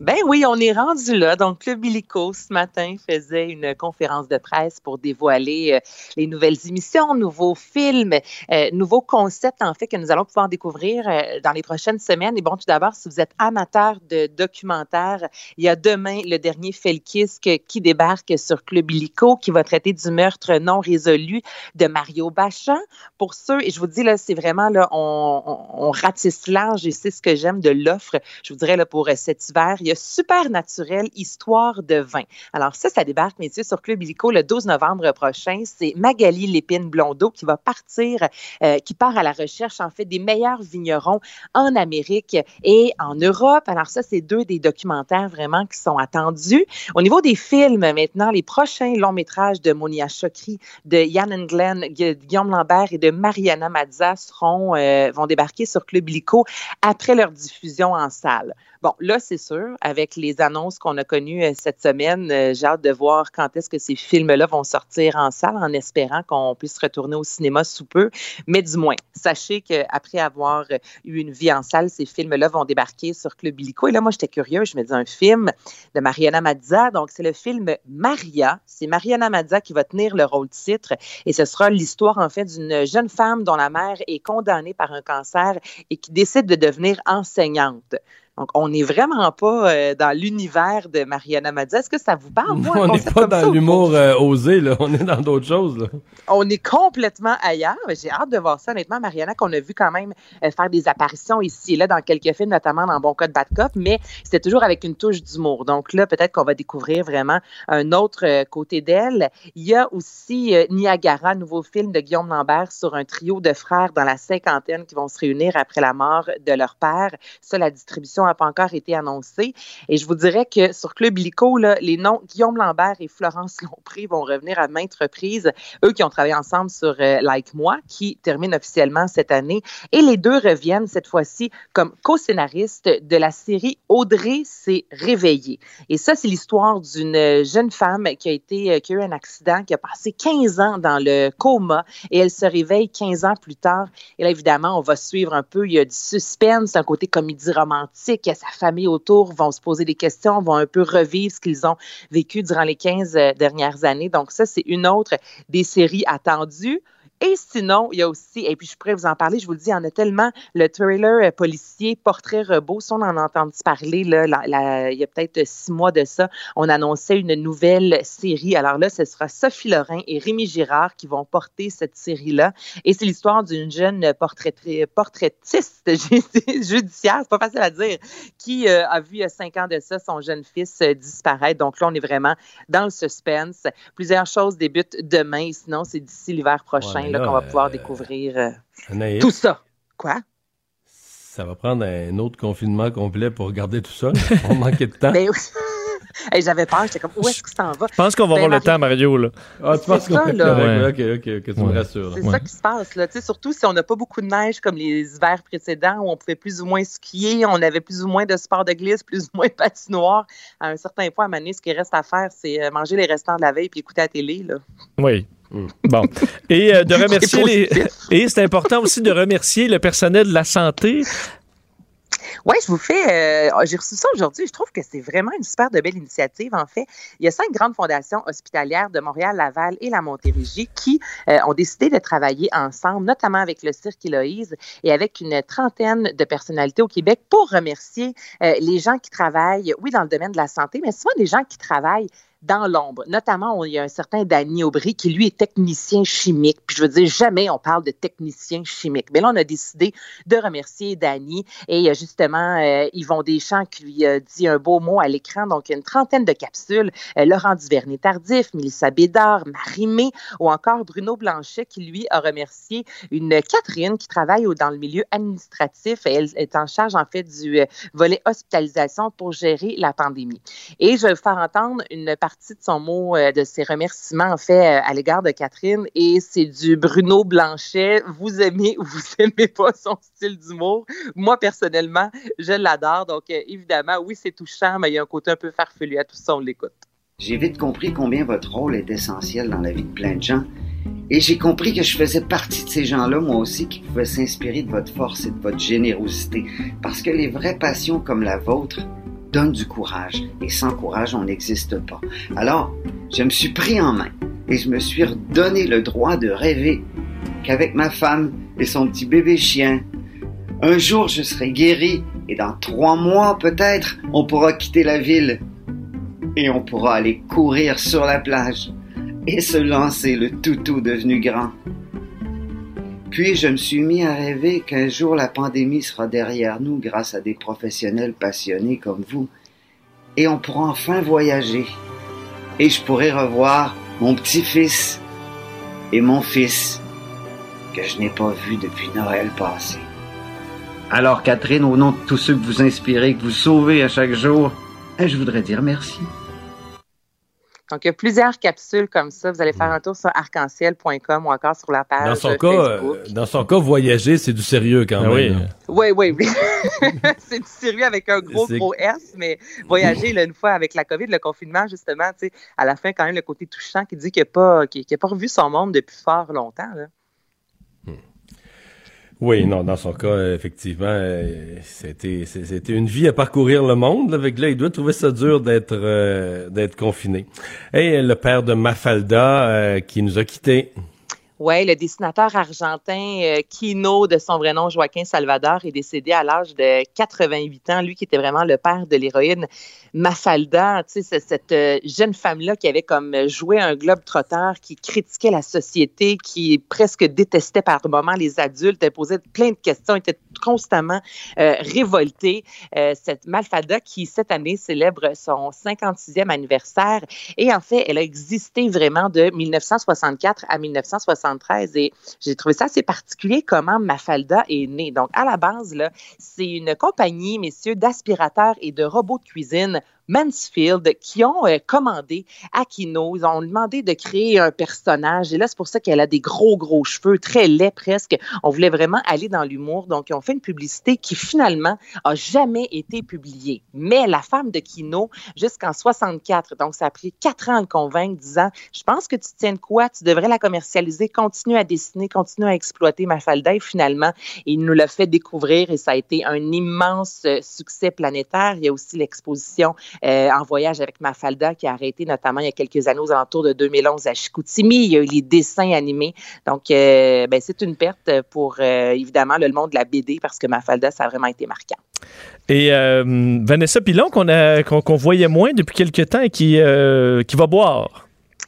Ben oui, on est rendu là. Donc, Club Illico, ce matin, faisait une conférence de presse pour dévoiler euh, les nouvelles émissions, nouveaux films, euh, nouveaux concepts, en fait, que nous allons pouvoir découvrir euh, dans les prochaines semaines. Et bon, tout d'abord, si vous êtes amateur de documentaires, il y a demain le dernier Felkisque qui débarque sur Club Illico, qui va traiter du meurtre non résolu de Mario Bachan. Pour ceux, et je vous dis, là, c'est vraiment, là, on, on, ratisse large et c'est ce que j'aime de l'offre, je vous dirais, là, pour cet hiver. Il y a Supernaturel, Histoire de vin. Alors ça, ça débarque, messieurs, sur Club Illico le 12 novembre prochain. C'est Magali Lépine-Blondeau qui va partir, euh, qui part à la recherche, en fait, des meilleurs vignerons en Amérique et en Europe. Alors ça, c'est deux des documentaires vraiment qui sont attendus. Au niveau des films, maintenant, les prochains longs métrages de Monia Chokri, de Yann Glenn, Gu- Guillaume Lambert et de Mariana Mazza seront, euh, vont débarquer sur Club Illico après leur diffusion en salle. Bon, là, c'est sûr, avec les annonces qu'on a connues euh, cette semaine, euh, j'ai hâte de voir quand est-ce que ces films-là vont sortir en salle en espérant qu'on puisse retourner au cinéma sous peu. Mais du moins, sachez qu'après avoir eu une vie en salle, ces films-là vont débarquer sur Club Illico. Et là, moi, j'étais curieux. Je me dis un film de Mariana Mazza. Donc, c'est le film Maria. C'est Mariana Mazza qui va tenir le rôle titre. Et ce sera l'histoire, en fait, d'une jeune femme dont la mère est condamnée par un cancer et qui décide de devenir enseignante. Donc, on n'est vraiment pas euh, dans l'univers de Mariana Mazza. Est-ce que ça vous parle? Moi, un on n'est pas dans ou- l'humour euh, osé, là. On est dans d'autres choses, là. on est complètement ailleurs. J'ai hâte de voir ça, honnêtement, Mariana, qu'on a vu quand même euh, faire des apparitions ici et là dans quelques films, notamment dans Bon Code Bad Cop, mais c'était toujours avec une touche d'humour. Donc là, peut-être qu'on va découvrir vraiment un autre côté d'elle. Il y a aussi Niagara, nouveau film de Guillaume Lambert sur un trio de frères dans la cinquantaine qui vont se réunir après la mort de leur père. Ça, la distribution n'a pas encore été annoncée. Et je vous dirais que sur Club Illico, là, les noms Guillaume Lambert et Florence Lompré vont revenir à maintes reprises eux qui ont travaillé ensemble sur euh, Like Moi, qui termine officiellement cette année. Et les deux reviennent cette fois-ci comme co-scénaristes de la série Audrey s'est réveillée. Et ça, c'est l'histoire d'une euh, jeune femme qui a, été, euh, qui a eu un accident, qui a passé 15 ans dans le coma et elle se réveille 15 ans plus tard. Et là, évidemment, on va suivre un peu, il y a du suspense, un côté comédie romantique, il y a sa famille autour, vont se poser des questions, vont un peu revivre ce qu'ils ont vécu durant les 15 euh, dernières années. Donc ça, c'est une autre des séries attendues. Et sinon, il y a aussi, et puis je pourrais vous en parler, je vous le dis, il y en a tellement, le trailer euh, policier Portrait robot, ça on en a entendu parler, là, il y a peut-être six mois de ça, on annonçait une nouvelle série. Alors là, ce sera Sophie Lorrain et Rémi Girard qui vont porter cette série-là. Et c'est l'histoire d'une jeune portrait- portraitiste ju- judiciaire, c'est pas facile à dire, qui euh, a vu il cinq ans de ça son jeune fils euh, disparaître. Donc là, on est vraiment dans le suspense. Plusieurs choses débutent demain, sinon c'est d'ici l'hiver prochain là, là, qu'on va pouvoir euh, découvrir euh, Anaïs, tout ça. Quoi? Ça va prendre un autre confinement complet pour regarder tout ça. On manquait de temps. Ben oui. Hey, J'avais peur, j'étais comme, où est-ce que ça en va? Je pense qu'on va Ben, avoir le temps, Mario. Là. Ah, tu penses C'est qu'on là. correct? Ok, ok, ok, tu me rassures. C'est ça qui se passe, là. Tu sais, surtout si on n'a pas beaucoup de neige comme les hivers précédents où on pouvait plus ou moins skier, on avait plus ou moins de sport de glisse, plus ou moins de patinoire. À un certain point, à un moment donné, ce qui reste à faire, c'est euh, manger les restants de la veille puis écouter la télé, là. Oui. Bon. Et euh, de remercier les. Et c'est important aussi de remercier le personnel de la santé. Oui, je vous fais. euh, J'ai reçu ça aujourd'hui. Je trouve que c'est vraiment une super de belle initiative. En fait, il y a cinq grandes fondations hospitalières de Montréal, Laval et la Montérégie qui euh, ont décidé de travailler ensemble, notamment avec le Cirque Héloïse et avec une trentaine de personnalités au Québec pour remercier euh, les gens qui travaillent, oui, dans le domaine de la santé, mais souvent des gens qui travaillent dans l'ombre. Notamment, il y a un certain Danny Aubry qui, lui, est technicien chimique. Puis je veux dire, jamais on parle de technicien chimique. Mais là, on a décidé de remercier Danny. Et il y a justement euh, Yvon Deschamps qui lui a dit un beau mot à l'écran. Donc, une trentaine de capsules. Euh, Laurent Duvernay-Tardif, Mélissa Bédard, Marie-Mé ou encore Bruno Blanchet qui, lui, a remercié une Catherine qui travaille dans le milieu administratif. Elle est en charge, en fait, du euh, volet hospitalisation pour gérer la pandémie. Et je vais vous faire entendre une partie de son mot, euh, de ses remerciements, en fait, euh, à l'égard de Catherine. Et c'est du Bruno Blanchet. Vous aimez ou vous aimez pas son style d'humour. Moi, personnellement, je l'adore. Donc, euh, évidemment, oui, c'est touchant, mais il y a un côté un peu farfelu à tout ça, on l'écoute. J'ai vite compris combien votre rôle est essentiel dans la vie de plein de gens. Et j'ai compris que je faisais partie de ces gens-là, moi aussi, qui pouvaient s'inspirer de votre force et de votre générosité. Parce que les vraies passions comme la vôtre donnent du courage. Et sans courage, on n'existe pas. Alors, je me suis pris en main et je me suis redonné le droit de rêver qu'avec ma femme et son petit bébé chien, un jour je serai guéri et dans trois mois peut-être, on pourra quitter la ville et on pourra aller courir sur la plage et se lancer le toutou devenu grand. Puis je me suis mis à rêver qu'un jour la pandémie sera derrière nous grâce à des professionnels passionnés comme vous et on pourra enfin voyager et je pourrai revoir mon petit-fils et mon fils que je n'ai pas vu depuis Noël passé. Alors Catherine, au nom de tous ceux que vous inspirez, que vous sauvez à chaque jour, je voudrais dire merci. Donc, il y a plusieurs capsules comme ça. Vous allez faire un tour sur arc-en-ciel.com ou encore sur la page Dans son, cas, euh, dans son cas, voyager, c'est du sérieux quand Ah même. Oui, oui, oui. c'est du sérieux avec un gros, gros S, mais voyager, là, une fois avec la COVID, le confinement, justement, tu sais, à la fin, quand même, le côté touchant qui dit qu'il n'a pas, a pas revu son monde depuis fort longtemps. Là. Oui, non, dans son cas, effectivement, euh, c'était c'était une vie à parcourir le monde. Avec là, il doit trouver ça dur d'être euh, d'être confiné. Et le père de Mafalda euh, qui nous a quittés. Oui, le dessinateur argentin euh, Kino, de son vrai nom Joaquin Salvador, est décédé à l'âge de 88 ans. Lui qui était vraiment le père de l'héroïne Mafalda, cette euh, jeune femme-là qui avait comme joué un globe trotteur, qui critiquait la société, qui presque détestait par moments les adultes, elle posait plein de questions, était constamment euh, révoltée. Euh, cette Mafalda qui, cette année, célèbre son 56e anniversaire. Et en fait, elle a existé vraiment de 1964 à 1973. Et j'ai trouvé ça assez particulier comment Mafalda est née. Donc, à la base, c'est une compagnie, messieurs, d'aspirateurs et de robots de cuisine Mansfield qui ont euh, commandé à. Ils ont demandé de créer un personnage. Et là, c'est pour ça qu'elle a des gros, gros cheveux, très laids presque. On voulait vraiment aller dans l'humour. Donc, ils ont fait une publicité qui finalement a jamais été publiée. Mais la femme de Kino, jusqu'en 64, donc ça a pris quatre ans à le convaincre, disant Je pense que tu tiens de quoi, tu devrais la commercialiser, continue à dessiner, continue à exploiter Mafalda. Et finalement, il nous l'a fait découvrir et ça a été un immense euh, succès planétaire. Il y a aussi l'exposition euh, en voyage avec Mafalda qui a arrêté notamment il y a quelques années aux alentours de 2011 à Chicoutimi. Il y a eu les dessins animés. Donc, euh, ben, c'est une perte pour euh, évidemment le monde de la BD parce que Mafalda, ça a vraiment été marquant. Et Vanessa Pilon, qu'on qu'on voyait moins depuis quelques temps et qui, qui va boire.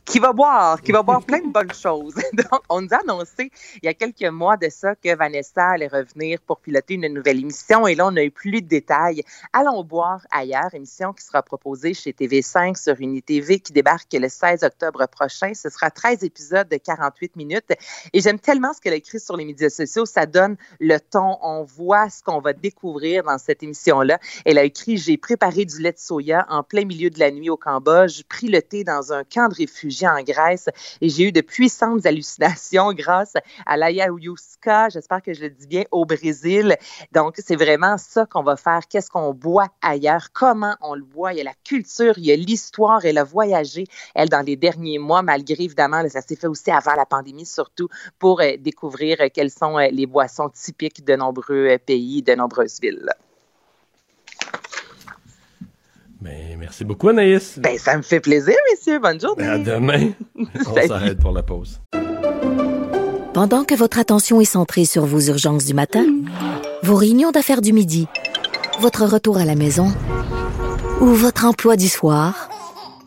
Qui va boire, qui va boire plein de bonnes choses. Donc, on nous a annoncé il y a quelques mois de ça que Vanessa allait revenir pour piloter une nouvelle émission et là, on a eu plus de détails. Allons boire ailleurs, émission qui sera proposée chez TV5 sur UniTV qui débarque le 16 octobre prochain. Ce sera 13 épisodes de 48 minutes et j'aime tellement ce qu'elle a écrit sur les médias sociaux. Ça donne le ton. On voit ce qu'on va découvrir dans cette émission-là. Elle a écrit J'ai préparé du lait de soya en plein milieu de la nuit au Cambodge, pris le thé dans un camp de réfugiés en Grèce et j'ai eu de puissantes hallucinations grâce à l'ayahuasca, j'espère que je le dis bien, au Brésil. Donc, c'est vraiment ça qu'on va faire. Qu'est-ce qu'on boit ailleurs? Comment on le boit? Il y a la culture, il y a l'histoire. Elle a voyagé, elle, dans les derniers mois, malgré, évidemment, ça s'est fait aussi avant la pandémie, surtout pour euh, découvrir euh, quelles sont euh, les boissons typiques de nombreux pays, de nombreuses villes. Ben, merci beaucoup, Anaïs. Ben, ça me fait plaisir, messieurs. Bonne journée. Ben, à demain. On s'arrête pour la pause. Pendant que votre attention est centrée sur vos urgences du matin, vos réunions d'affaires du midi, votre retour à la maison ou votre emploi du soir,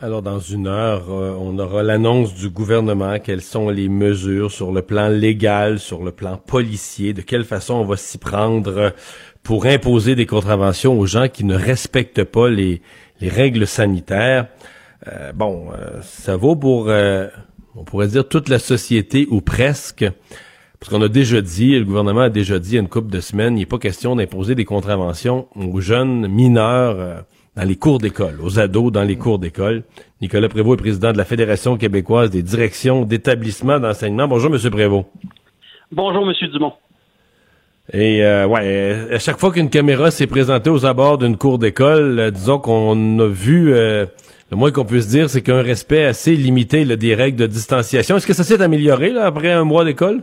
Alors, dans une heure, euh, on aura l'annonce du gouvernement. Quelles sont les mesures sur le plan légal, sur le plan policier? De quelle façon on va s'y prendre pour imposer des contraventions aux gens qui ne respectent pas les, les règles sanitaires? Euh, bon, euh, ça vaut pour, on pourrait dire, toute la société ou presque. Parce qu'on a déjà dit, le gouvernement a déjà dit il y a une couple de semaines, il n'est pas question d'imposer des contraventions aux jeunes mineurs dans les cours d'école, aux ados dans les cours d'école. Nicolas Prévost est président de la Fédération québécoise des directions d'établissements d'enseignement. Bonjour, Monsieur Prévost. Bonjour, Monsieur Dumont. Et euh, ouais, à chaque fois qu'une caméra s'est présentée aux abords d'une cour d'école, euh, disons qu'on a vu, euh, le moins qu'on puisse dire, c'est qu'un respect assez limité des règles de distanciation. Est-ce que ça s'est amélioré là, après un mois d'école?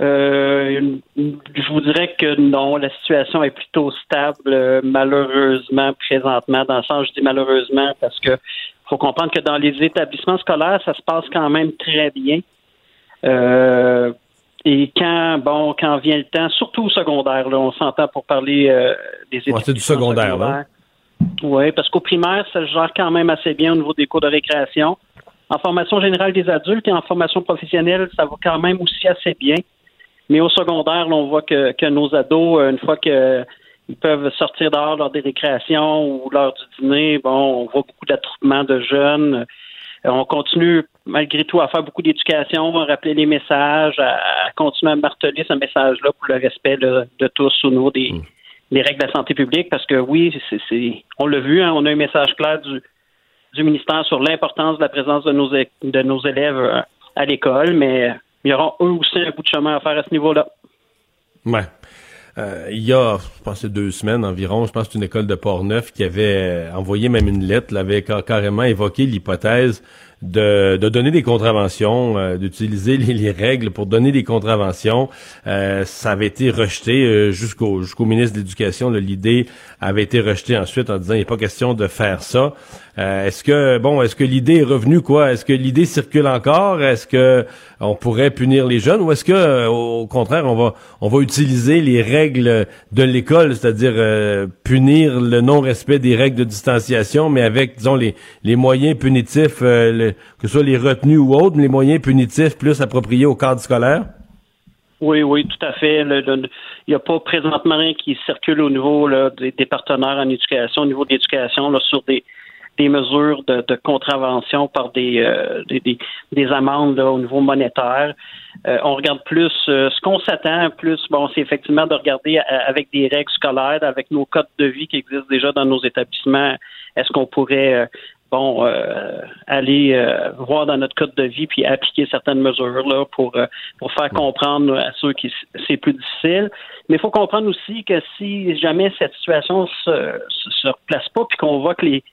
Euh, je vous dirais que non, la situation est plutôt stable, euh, malheureusement, présentement. Dans le sens, je dis malheureusement, parce que faut comprendre que dans les établissements scolaires, ça se passe quand même très bien. Euh, et quand, bon, quand vient le temps, surtout au secondaire, là, on s'entend pour parler des établissements. c'est du secondaire, là. Oui, parce qu'au primaire, ça se gère quand même assez bien au niveau des cours de récréation. En formation générale des adultes et en formation professionnelle, ça va quand même aussi assez bien. Mais au secondaire, on voit que, que nos ados, euh, une fois qu'ils peuvent sortir dehors lors des récréations ou lors du dîner, bon, on voit beaucoup d'attroupements de jeunes. Euh, on continue malgré tout à faire beaucoup d'éducation, à rappeler les messages, à, continuer à marteler ce message-là pour le respect de tous au niveau des, des, règles de la santé publique, parce que oui, c'est, on l'a vu, hein, on a un message clair du, du ministère sur l'importance de la présence de nos, de nos élèves euh, à l'école, mais il y aura eux aussi un bout de chemin à faire à ce niveau-là. Ouais. Euh, il y a, je pense, deux semaines environ, je pense une école de Port-Neuf qui avait envoyé même une lettre, l'avait carrément évoqué l'hypothèse de, de, donner des contraventions, euh, d'utiliser les, règles pour donner des contraventions. Euh, ça avait été rejeté jusqu'au jusqu'au ministre de l'Éducation. L'idée avait été rejetée ensuite en disant il n'est pas question de faire ça. Euh, est-ce que bon, est-ce que l'idée est revenue quoi? Est-ce que l'idée circule encore? Est-ce que on pourrait punir les jeunes? Ou est-ce que euh, au contraire on va on va utiliser les règles de l'école, c'est-à-dire euh, punir le non-respect des règles de distanciation, mais avec disons les les moyens punitifs, que ce soit les retenues ou autres, les moyens punitifs plus appropriés au cadre scolaire? Oui, oui, tout à fait. Il n'y a pas présentement rien qui circule au niveau des, partenaires en éducation, au niveau de l'éducation, sur des, mesures de, contravention par des, euh, des, des, amendes au niveau monétaire. Euh, on regarde plus euh, ce qu'on s'attend plus, bon, c'est effectivement de regarder avec des règles scolaires, avec nos codes de vie qui existent déjà dans nos établissements, est-ce qu'on pourrait bon aller voir dans notre code de vie puis appliquer certaines mesures là pour pour faire comprendre à ceux qui c'est plus difficile. Mais il faut comprendre aussi que si jamais cette situation se se, replace pas puis qu'on voit que les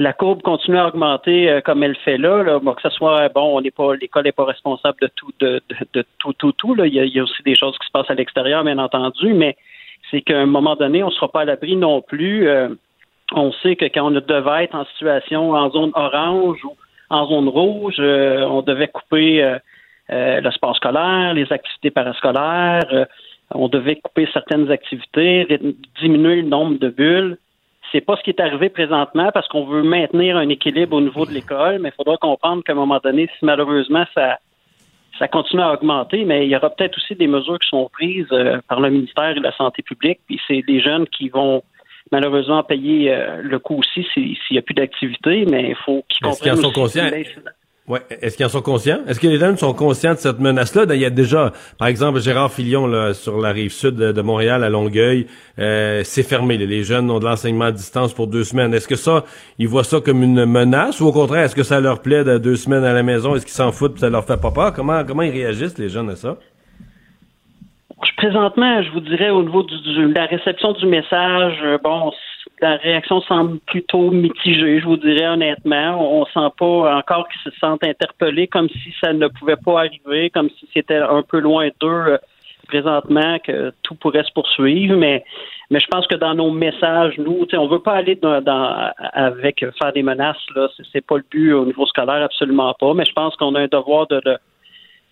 la courbe continue à augmenter euh, comme elle fait là, là que ce soit bon, on n'est pas l'école n'est pas responsable de tout, de, de, tout, tout, tout. Là. Il, y a, aussi des choses qui se passent à l'extérieur, bien entendu, mais c'est qu'à un moment donné, on ne sera pas à l'abri non plus. Euh, on sait que quand on devait être en situation en zone orange ou en zone rouge, euh, on devait couper le sport scolaire, les activités parascolaires, on devait couper certaines activités, diminuer le nombre de bulles. C'est pas ce qui est arrivé présentement parce qu'on veut maintenir un équilibre au niveau de l'école, mais il faudra comprendre qu'à un moment donné, si malheureusement ça, ça continue à augmenter, mais il y aura peut-être aussi des mesures qui sont prises euh, par le ministère de la Santé publique, puis c'est des jeunes qui vont malheureusement payer euh, le coût aussi s'il n'y a plus d'activité, mais il faut qu'ils comprennent. Est-ce qu'ils en sont conscients? Ouais. Est-ce qu'ils en sont conscients? Est-ce que les jeunes sont conscients de cette menace-là? Il y a déjà, par exemple, Gérard Filion, là, sur la rive sud de, Montréal, à Longueuil, euh, c'est fermé. Les jeunes ont de l'enseignement à distance pour deux semaines. Est-ce que ça, ils voient ça comme une menace ou au contraire, est-ce que ça leur plaît de deux semaines à la maison? Est-ce qu'ils s'en foutent et ça leur fait pas peur? Comment, comment ils réagissent, les jeunes, à ça? Présentement, je vous dirais, au niveau de la réception du message, euh, bon, la réaction semble plutôt mitigée, je vous dirais honnêtement. On, sent pas encore qu'ils se sentent interpellés comme si ça ne pouvait pas arriver, comme si c'était un peu loin d'eux euh, présentement, que tout pourrait se poursuivre. Mais, mais je pense que dans nos messages, nous, on veut pas aller dans, dans- avec faire des menaces. Là, c'est, pas le but au niveau scolaire, absolument pas. Mais je pense qu'on a un devoir de, de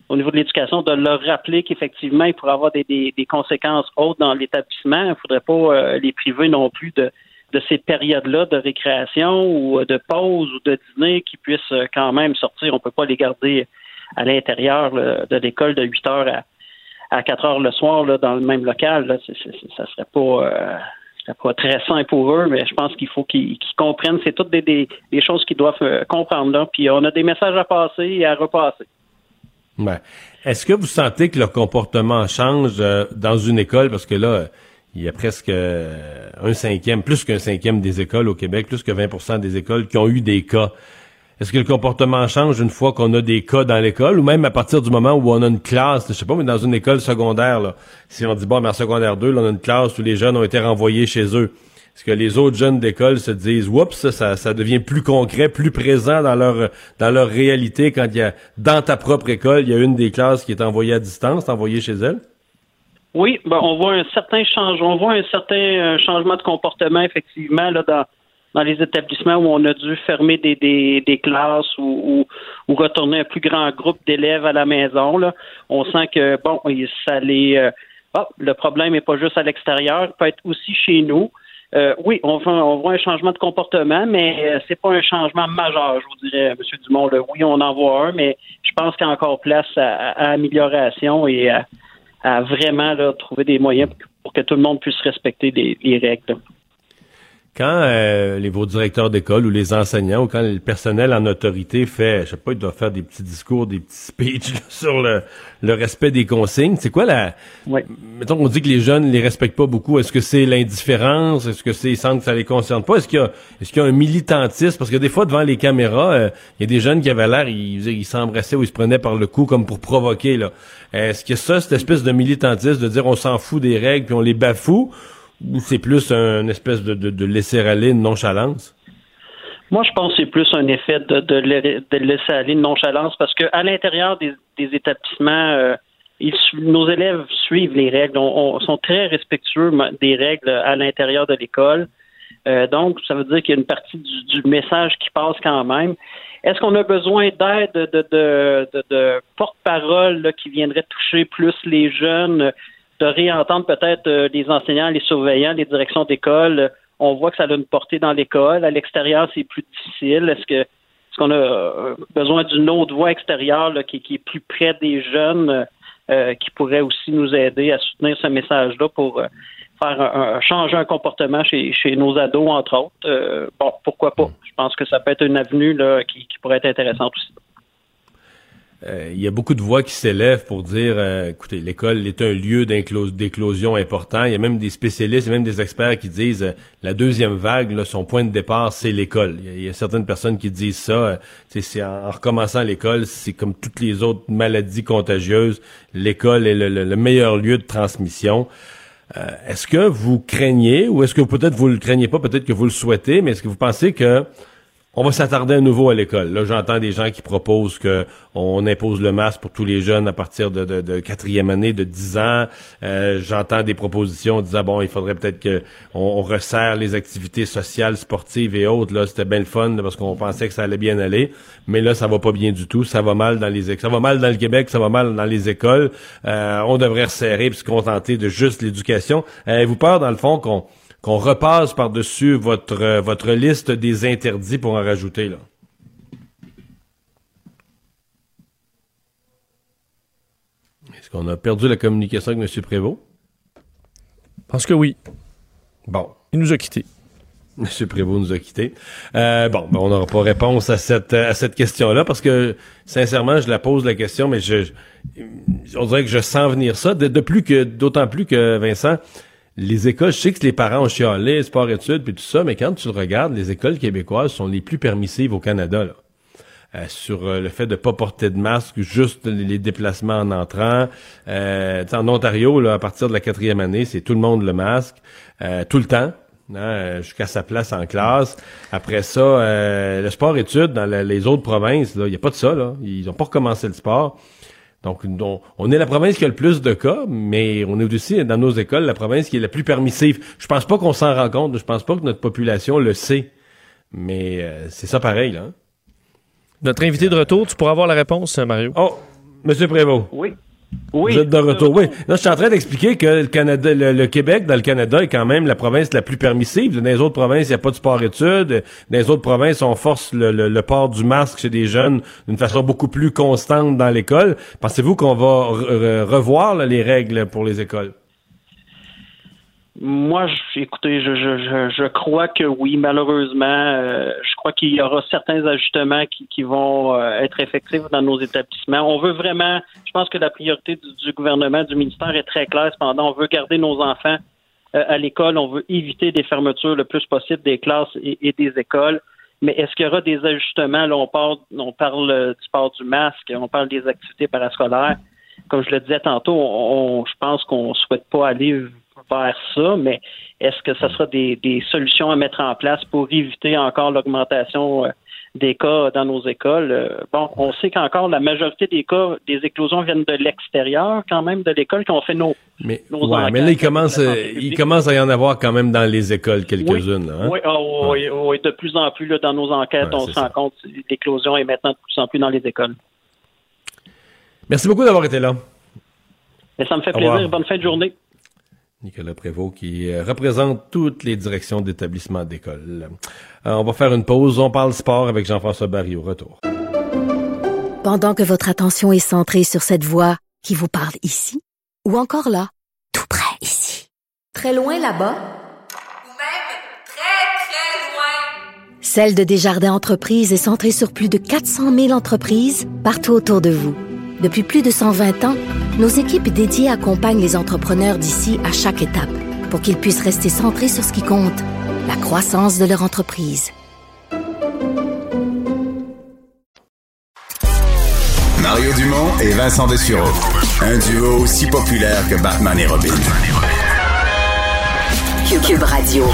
au niveau de l'éducation, de leur rappeler qu'effectivement, il pourrait avoir des, des, des conséquences hautes dans l'établissement. Il ne faudrait pas euh, les priver non plus de, de ces périodes-là de récréation ou euh, de pause ou de dîner qui puissent euh, quand même sortir. On ne peut pas les garder à l'intérieur de l'école de 8 heures à, à 4 heures le soir là, dans le même local. Là. Ça serait pas... euh, pas très sain pour eux, mais je pense qu'il faut qu'ils, qu'ils comprennent. C'est toutes des, des, des choses qu'ils doivent euh, comprendre. Là. Puis on a des messages à passer et à repasser. Est-ce que vous sentez que leur comportement change euh, dans une école? Parce que là, il y a presque euh, un cinquième, plus qu'un cinquième des écoles au Québec, plus que 20% des écoles qui ont eu des cas. Est-ce que le comportement change une fois qu'on a des cas dans l'école? Ou même à partir du moment où on a une classe, je sais pas, mais dans une école secondaire, si on dit, bon, mais en secondaire 2, là, on a une classe où les jeunes ont été renvoyés chez eux. Est-ce que les autres jeunes d'école se disent, oups, ça, ça devient plus concret, plus présent dans leur, dans leur réalité quand il y a, dans ta propre école, il y a une des classes qui est envoyée à distance, envoyée chez elle? Oui, ben, on voit un certain changement, on voit un certain euh, changement de comportement effectivement là dans dans les établissements où on a dû fermer des, des, des classes ou, ou, ou retourner un plus grand groupe d'élèves à la maison. Là. On sent que bon, ça les ah, le problème n'est pas juste à l'extérieur, peut être aussi chez nous. Euh, oui, on voit, on voit un changement de comportement, mais euh, c'est pas un changement majeur, je vous dirais, M. Dumont. Là. Oui, on en voit un, mais je pense qu'il y a encore place à, à amélioration et à, à vraiment là, trouver des moyens pour que tout le monde puisse respecter les, les règles. Quand euh, les vos directeurs d'école ou les enseignants ou quand le personnel en autorité fait, je sais pas, il doit faire des petits discours, des petits speeches là, sur le, le respect des consignes, c'est quoi la... Mettons qu'on dit que les jeunes les respectent pas beaucoup, est-ce que c'est l'indifférence? Est-ce que c'est ils sentent que ça les concerne pas? Est-ce qu'il y a, est-ce qu'il y a un militantisme? Parce que des fois, devant les caméras, euh, il y a des jeunes qui avaient l'air, ils ils s'embrassaient ou ils se prenaient par le cou comme pour provoquer. là. Est-ce que ça, cette espèce de militantisme de dire on s'en fout des règles puis on les bafoue? Ou c'est plus un espèce de, de, de laisser-aller, une nonchalance? Moi, je pense que c'est plus un effet de, de, de laisser aller une nonchalance parce qu'à l'intérieur des, des établissements, euh, ils nos élèves suivent les règles, on, on- sont très respectueux des règles à l'intérieur de l'école. Euh, donc, ça veut dire qu'il y a une partie du, du message qui passe quand même. Est-ce qu'on a besoin d'aide de, de, de, de- de porte-parole qui viendraient toucher plus les jeunes, de réentendre peut-être euh, les enseignants, les surveillants, les directions d'école? On voit que ça a une portée dans l'école. À l'extérieur, c'est plus difficile. Est-ce que est-ce qu'on a euh, besoin d'une autre voie extérieure là, qui, qui est plus près des jeunes, euh, qui pourrait aussi nous aider à soutenir ce message-là pour euh, faire un, un- changer un comportement chez, chez nos ados, entre autres? Euh, bon, pourquoi pas? Je pense que ça peut être une avenue là, qui, qui pourrait être intéressante aussi. Euh, il y a beaucoup de voix qui s'élèvent pour dire, euh, écoutez, l'école est un lieu d'éclosion important. Il y a même des spécialistes, il y a même des experts qui disent, euh, la deuxième vague, là, son point de départ, c'est l'école. Il y, a, certaines personnes qui disent ça. euh, c'est en, en recommençant l'école, c'est comme toutes les autres maladies contagieuses, l'école est le, le- le meilleur lieu de transmission. Est-ce que vous craignez, ou est-ce que peut-être vous le craignez pas, peut-être que vous le souhaitez, mais est-ce que vous pensez que on va s'attarder à nouveau à l'école. Là, j'entends des gens qui proposent que on impose le masque pour tous les jeunes à partir de, de, quatrième année, de 10 ans. Euh, j'entends des propositions disant bon, il faudrait peut-être que on, resserre les activités sociales, sportives et autres. Là, c'était bien le fun parce qu'on pensait que ça allait bien aller, mais là, ça va pas bien du tout. Ça va mal dans les, ça va mal dans le Québec, ça va mal dans les écoles. Euh, on devrait resserrer et se contenter de juste l'éducation. Avez-vous peur, dans le fond, qu'on qu'on repasse par-dessus votre, euh, votre liste des interdits pour en rajouter, là. Est-ce qu'on a perdu la communication avec M. Prévost? Je pense que oui. Bon. Il nous a quittés. M. Prévost nous a quittés. Euh, bon, ben, on n'aura pas réponse à cette, à cette question-là parce que, sincèrement, je la pose la question, mais je, je- on dirait que je sens venir ça. De, de plus que, d'autant plus que, Vincent, les écoles, je sais que les parents ont chialé, sport-études, puis tout ça, mais quand tu le regardes, les écoles québécoises sont les plus permissives au Canada. Euh, sur euh, le fait de pas porter de masque, juste les déplacements en entrant. Euh, en Ontario, à partir de la quatrième année, c'est tout le monde le masque, tout le temps. hein, jusqu'à sa place en classe. Après ça, euh, le sport-études dans les autres provinces, il n'y a pas de ça. Là. Ils n'ont pas recommencé le sport. Donc, on, on est la province qui a le plus de cas, mais on est aussi, dans nos écoles, la province qui est la plus permissive. Je pense pas qu'on s'en rend compte. Je pense pas que notre population le sait. Mais euh, c'est ça pareil, là. hein. Notre invité de retour, tu pourras avoir la réponse, Mario. Oh, Monsieur Prévost. Oui. Oui. Vous êtes de retour. Oui. Je suis en train d'expliquer que le Canada, le, Québec, dans le Canada, est quand même la province la plus permissive. Dans les autres provinces, il n'y a pas de sport-études. Dans les autres provinces, on force le, port du masque chez des jeunes d'une façon beaucoup plus constante dans l'école. Pensez-vous qu'on va re- re- revoir les règles pour les écoles? Moi, je- écoutez, je, je, je, crois que oui, malheureusement. euh, je crois qu'il y aura certains ajustements qui, qui vont euh, être effectifs dans nos établissements. On veut vraiment, je pense que la priorité du, du gouvernement, du ministère est très claire. Cependant, on veut garder nos enfants euh, à l'école. On veut éviter des fermetures le plus possible des classes et, des écoles. Mais est-ce qu'il y aura des ajustements? Là, on parle, on parle euh, du port du masque, on parle des activités parascolaires. Comme je le disais tantôt, on, on- je pense qu'on souhaite pas aller vers ça, mais est-ce que ce sera des, des solutions à mettre en place pour éviter encore l'augmentation euh, des cas dans nos écoles? Euh, Bon, on sait qu'encore la majorité des cas, des éclosions viennent de l'extérieur, quand même, de l'école, qu'on fait nos, Mais, nos ouais, enquêtes mais là, il commence, euh, il commence à y en avoir quand même dans les écoles, quelques-unes. hein? Oui, oh, oui, oui, de plus en plus là, dans nos enquêtes, on se rend compte que l'éclosion est maintenant de plus en plus dans les écoles. Merci beaucoup d'avoir été là. Et ça me fait plaisir. Bonne fin de journée. Nicolas Prévost qui euh, représente toutes les directions d'établissements d'école. Euh, on va faire une pause. On parle sport avec Jean-François Barry au retour. Pendant que votre attention est centrée sur cette voix qui vous parle ici, ou encore là, tout près ici, très loin là-bas, Ou même très, très loin. Celle de Desjardins Entreprises est centrée sur plus de 400 000 entreprises partout autour de vous. Depuis plus de 120 ans, nos équipes dédiées accompagnent les entrepreneurs d'ici à chaque étape pour qu'ils puissent rester centrés sur ce qui compte, la croissance de leur entreprise. Mario Dumont et Vincent Dessureau. Un duo aussi populaire que Batman et Robin. Cube Radio.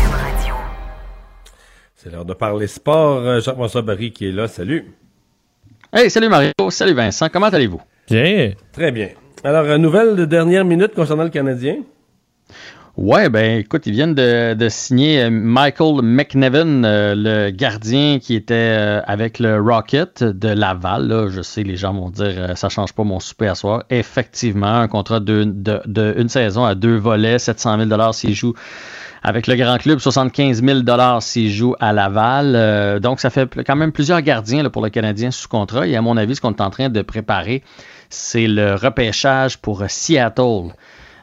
C'est l'heure de parler sport. Jean-François Barry qui est là. Salut. Hey, salut Mario, salut Vincent, comment allez-vous? Bien. Très bien. Alors, euh, nouvelle de dernière minute concernant le Canadien. Ouais, ben écoute, ils viennent de, signer euh, Michael McNevin, euh, le gardien qui était avec le Rocket de Laval. Là. Je sais, les gens vont dire euh, ça change pas mon souper à soir. Effectivement, un contrat de, une saison à deux volets, 700 000 s'il joue avec le grand club, 75 000 s'il joue à Laval. Donc, ça fait quand même plusieurs gardiens pour le Canadien sous contrat. Et à mon avis, ce qu'on est en train de préparer, c'est le repêchage pour Seattle.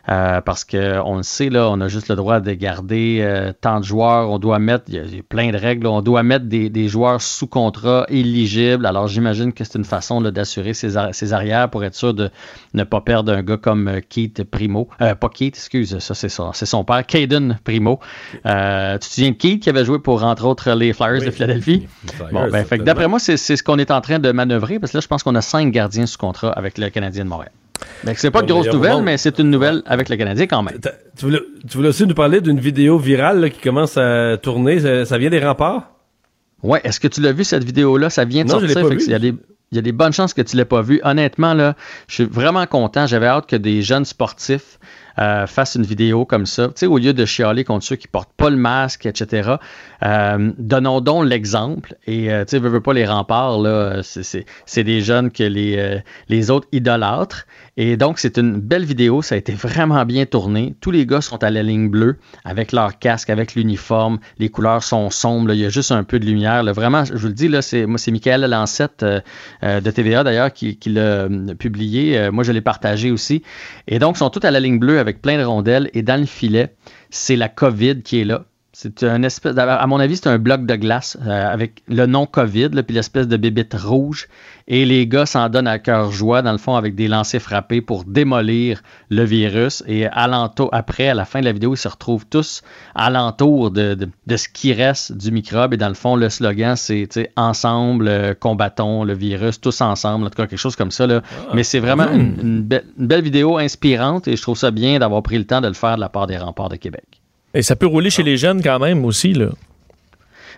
Euh, parce qu'on le sait, là, on a juste le droit de garder euh, tant de joueurs. On doit mettre, il y, a, il y a plein de règles, là, on doit mettre des, des, joueurs sous contrat éligibles. Alors j'imagine que c'est une façon d'assurer ses, ses, arrières pour être sûr de ne pas perdre un gars comme euh, Keith Primo. Euh, pas Keith, excuse, ça c'est ça, c'est son père, Caden Primo. Euh, tu te souviens de Keith qui avait joué pour entre autres les Flyers oui, de Philadelphie? Flyers, bon, ben, fait d'après moi, c'est ce qu'on est en train de manœuvrer parce que là, je pense qu'on a cinq gardiens sous contrat avec le Canadien de Montréal. C'est pas de grosse nouvelle, mais c'est une nouvelle avec le Canadien quand même. Tu voulais, tu voulais aussi nous parler d'une vidéo virale là, qui commence à tourner. Ça, ça vient des remparts? Ouais, est-ce que tu l'as vu cette vidéo-là? Ça vient de non, sortir. Je l'ai pas vu. Il y, a des, il y a des bonnes chances que tu l'aies pas vu. Honnêtement, là, je suis vraiment content. J'avais hâte que des jeunes sportifs euh, fassent une vidéo comme ça. Tu sais, au lieu de chialer contre ceux qui portent pas le masque, etc. Euh, donnons donc l'exemple. Et euh, tu sais, veux, veux pas les remparts, là, c'est des jeunes que les, les autres idolâtrent. Et donc, c'est une belle vidéo. Ça a été vraiment bien tourné. Tous les gars sont à la ligne bleue avec leur casque, avec l'uniforme. Les couleurs sont sombres. Il y a juste un peu de lumière. Vraiment, je vous le dis, là, c'est, moi, c'est Michael Lancette euh, euh, de TVA d'ailleurs qui, qui l'a euh, publié. moi, je l'ai partagé aussi. Et donc, ils sont tous à la ligne bleue avec plein de rondelles. Et dans le filet, c'est la COVID qui est là. C'est un espèce, à mon avis, c'est un bloc de glace euh, avec le nom COVID, là, puis l'espèce de bébite rouge. Et les gars s'en donnent à cœur joie, dans le fond, avec des lancers frappés pour démolir le virus. Et alentour, après, à la fin de la vidéo, ils se retrouvent tous alentour de, de, de ce qui reste du microbe. Et dans le fond, le slogan, c'est ensemble, euh, combattons le virus, tous ensemble, en tout cas, quelque chose comme ça. Là. Ah, Mais c'est vraiment une, une, be une, belle vidéo inspirante et je trouve ça bien d'avoir pris le temps de le faire de la part des remparts de Québec. Et ça peut rouler chez les jeunes quand même aussi, là.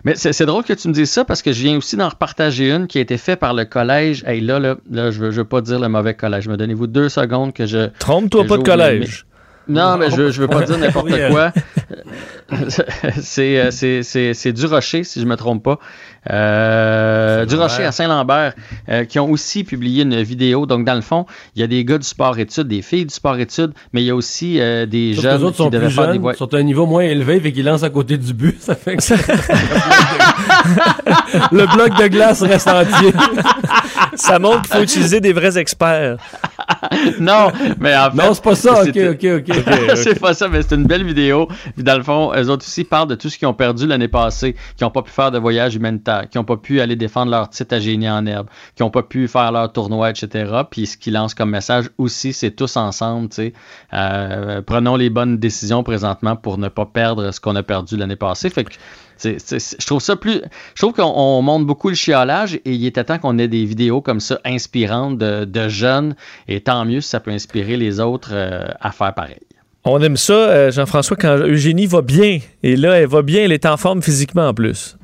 Mais c'est drôle que tu me dises ça parce que je viens aussi d'en repartager une qui a été faite par le collège. Hey, là, là, là, je veux, je veux pas dire le mauvais collège. Me donnez-vous deux secondes que je. Trompe-toi pas de collège. Non, mais je, je veux pas dire n'importe quoi. c'est, c'est, c'est, c'est du Rocher, si je me trompe pas. Euh, du Rocher à Saint-Lambert, euh, qui ont aussi publié une vidéo. Donc, dans le fond, il y a des gars du sport-études, des filles du sport-études, mais il y a aussi euh, des Sauf jeunes les autres sont qui devaient plus faire jeunes, des sont à un niveau moins élevé, fait qu'ils lancent à côté du but. Ça fait que le bloc de glace reste entier. Ça montre qu'il faut utiliser des vrais experts. non, mais en fait. Non, c'est pas ça. Ok, ok. ok. c'est pas ça, mais c'est une belle vidéo. Puis dans le fond, eux autres aussi parlent de tout ce qu'ils ont perdu l'année passée, qui n'ont pas pu faire de voyage humanitaire, qui n'ont pas pu aller défendre leur titre à Génie en herbe, qui n'ont pas pu faire leur tournoi, etc. Puis ce qu'ils lancent comme message aussi, c'est tous ensemble, tu sais. Euh, prenons les bonnes décisions présentement pour ne pas perdre ce qu'on a perdu l'année passée. Fait que je trouve ça plus. Je trouve qu'on on montre beaucoup le chiolage et il était temps qu'on ait des vidéos comme ça inspirantes de, de jeunes. Et tant mieux si ça peut inspirer les autres euh, à faire pareil. On aime ça, euh, Jean-François, quand Eugénie va bien. Et là, elle va bien, elle est en forme physiquement en plus.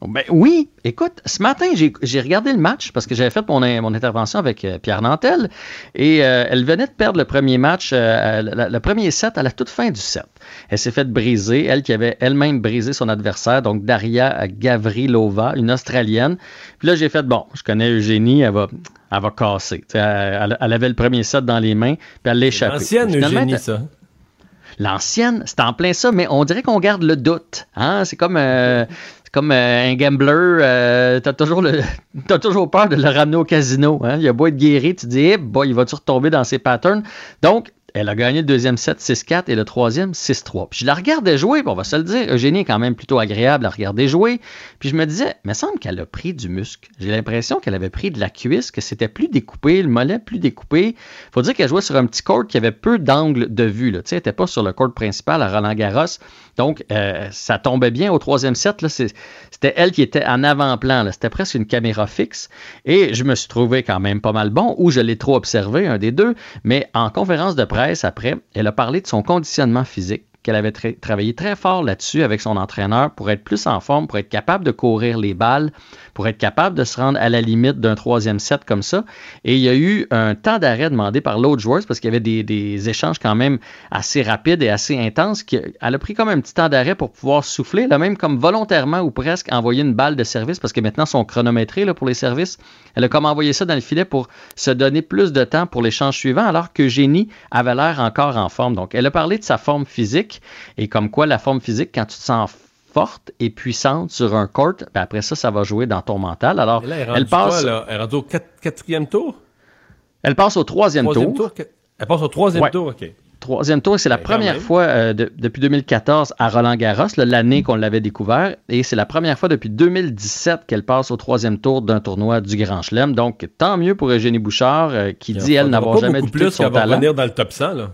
Ben oui, écoute, ce matin, j'ai regardé le match parce que j'avais fait mon, mon intervention avec euh, Pierre Nantel et euh, elle venait de perdre le premier match, euh, le, le premier set à la toute fin du set. Elle s'est faite briser, elle qui avait elle-même brisé son adversaire, donc Daria Gavrilova, une Australienne. Puis là, j'ai fait, bon, je connais Eugénie, elle va, elle va casser. Elle, elle avait le premier set dans les mains, puis elle. L'ancienne Finalement, Eugénie, ça. L'ancienne, c'est en plein ça, mais on dirait qu'on garde le doute. Hein? C'est comme, euh, c'est comme euh, un gambler. Euh, t'as, toujours t'as toujours peur de le ramener au casino. Hein? Il a beau être guéri, tu te dis, eh, il va-tu retomber dans ses patterns? Donc, elle a gagné le deuxième set 6-4 et le troisième 6-3. Puis je la regardais jouer, on va se le dire. Eugénie est quand même plutôt agréable à regarder jouer. Puis je me disais, mais semble qu'elle a pris du muscle. J'ai l'impression qu'elle avait pris de la cuisse, que c'était plus découpé, le mollet plus découpé. faut dire qu'elle jouait sur un petit court qui avait peu d'angle de vue. Tu sais, Elle n'était pas sur le court principal à Roland Garros. Donc, euh, ça tombait bien au troisième set. C'était elle qui était en avant-plan. C'était presque une caméra fixe. Et je me suis trouvé quand même pas mal bon, ou je l'ai trop observé, un des deux. Mais en conférence de presse après, elle a parlé de son conditionnement physique qu'elle avait tra- travaillé très fort là-dessus avec son entraîneur pour être plus en forme, pour être capable de courir les balles, pour être capable de se rendre à la limite d'un troisième set comme ça. Et il y a eu un temps d'arrêt demandé par l'autre joueuse parce qu'il y avait des, échanges quand même assez rapides et assez intenses. Elle a pris comme un petit temps d'arrêt pour pouvoir souffler. A même comme volontairement ou presque envoyé une balle de service parce que maintenant sont chronométrés là, pour les services. Elle a comme envoyé ça dans le filet pour se donner plus de temps pour l'échange suivant alors que Génie avait l'air encore en forme. Donc elle a parlé de sa forme physique et comme quoi la forme physique, quand tu te sens forte et puissante sur un court, ben après ça, ça va jouer dans ton mental. Alors, là, elle, passe, quoi, là? Elle est rendue au quat- quatrième tour? elle passe au troisième, Troisième tour. tour? Elle passe au troisième Ouais. tour, OK. Troisième tour, c'est la Ben, première fois euh, de- depuis 2014 à Roland Garros, l'année qu'on l'avait découvert, et c'est la première fois depuis 2017 qu'elle passe au troisième tour d'un tournoi du Grand Chelem. Donc, tant mieux pour Eugénie Bouchard, euh, qui dit, elle, n'avoir jamais douté de va revenir dans le top 100, là.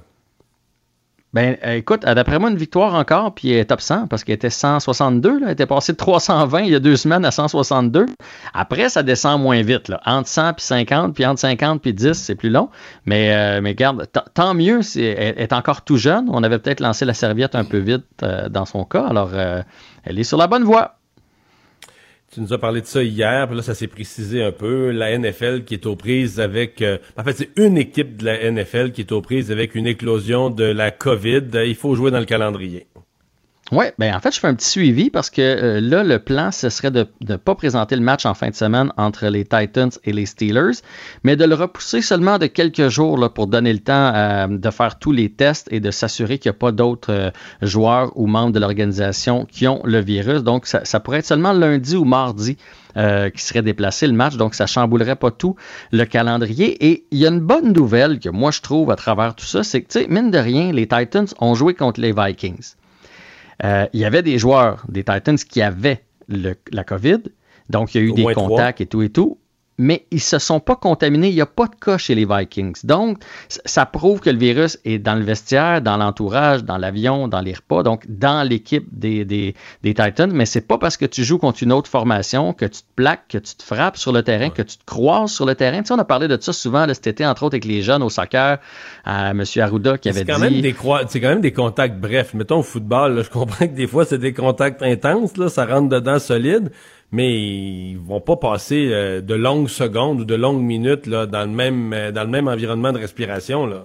Ben, euh, écoute, euh, d'après moi, une victoire encore, puis elle est top 100, parce qu'elle était 162, là, elle était passée de 320 il y a deux semaines à 162. Après, ça descend moins vite, là. entre 100 puis 50, puis entre 50 puis 10, c'est plus long. Mais, euh, mais regarde, t- tant mieux, c'est- elle est encore tout jeune. On avait peut-être lancé la serviette un peu vite euh, dans son cas, alors euh, elle est sur la bonne voie. Tu nous as parlé de ça hier, puis là, ça s'est précisé un peu. La NFL qui est aux prises avec... euh, en fait, c'est une équipe de la NFL qui est aux prises avec une éclosion de la COVID. Il faut jouer dans le calendrier. Oui, ben en fait, je fais un petit suivi parce que euh, là, le plan, ce serait de ne pas présenter le match en fin de semaine entre les Titans et les Steelers, mais de le repousser seulement de quelques jours pour donner le temps euh, de faire tous les tests et de s'assurer qu'il n'y a pas d'autres euh, joueurs ou membres de l'organisation qui ont le virus. Donc, ça, pourrait être seulement lundi ou mardi. qui serait déplacé le match, donc ça chamboulerait pas tout le calendrier. Et il y a une bonne nouvelle que moi je trouve à travers tout ça, c'est que, tu sais, mine de rien, les Titans ont joué contre les Vikings. Euh, il y avait des joueurs des Titans qui avaient le- la COVID. Donc, il y a eu Au des contacts et tout et tout. Mais ils se sont pas contaminés. Il n'y a pas de cas chez les Vikings. Donc, ça prouve que le virus est dans le vestiaire, dans l'entourage, dans l'avion, dans les repas, donc dans l'équipe des, des, des, Titans. Mais c'est pas parce que tu joues contre une autre formation que tu te plaques, que tu te frappes sur le terrain, que tu te croises sur le terrain. Tu sais, on a parlé de ça souvent là, cet été, entre autres avec les jeunes au soccer, à M. Arruda qui avait quand dit... Même des c'est quand même des contacts brefs. Mettons au football, là, je comprends que des fois c'est des contacts intenses, là, ça rentre dedans solide mais ils vont pas passer euh, de longues secondes ou de longues minutes là, dans, le même, euh, dans le même environnement de respiration. Là.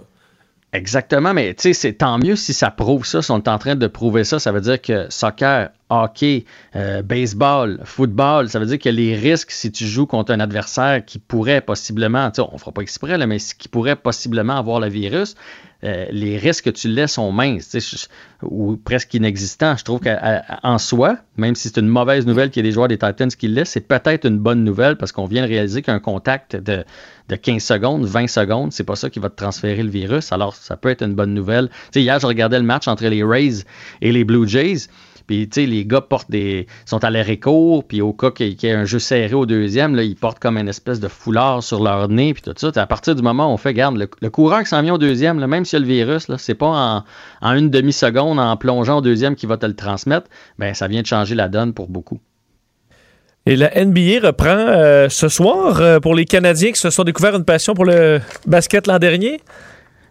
Exactement, mais tu sais, tant mieux si ça prouve ça, si on est en train de prouver ça. Ça veut dire que soccer, hockey, euh, baseball, football, ça veut dire que les risques si tu joues contre un adversaire qui pourrait possiblement, tu sais, on fera pas exprès, mais qui pourrait possiblement avoir le virus, euh, les risques que tu laisses sont minces ou presque inexistants. Je trouve qu'en soi, même si c'est une mauvaise nouvelle qu'il y ait des joueurs des Titans qui laissent, c'est peut-être une bonne nouvelle parce qu'on vient de réaliser qu'un contact de, de 15 secondes, 20 secondes, c'est pas ça qui va te transférer le virus. Alors, ça peut être une bonne nouvelle. hier, je regardais le match entre les Rays et les Blue Jays. Puis, tu sais, les gars portent des, sont à l'arrêt court, puis au cas qu'il y ait un jeu serré au deuxième, là, ils portent comme une espèce de foulard sur leur nez, puis tout ça. à partir du moment où on fait, garde, le, coureur qui s'en vient au deuxième, même s'il y a le virus, c'est pas en, en une demi-seconde, en plongeant au deuxième, qui va te le transmettre. Ben, ça vient de changer la donne pour beaucoup. Et la NBA reprend euh, ce soir euh, pour les Canadiens qui se sont découverts une passion pour le basket l'an dernier.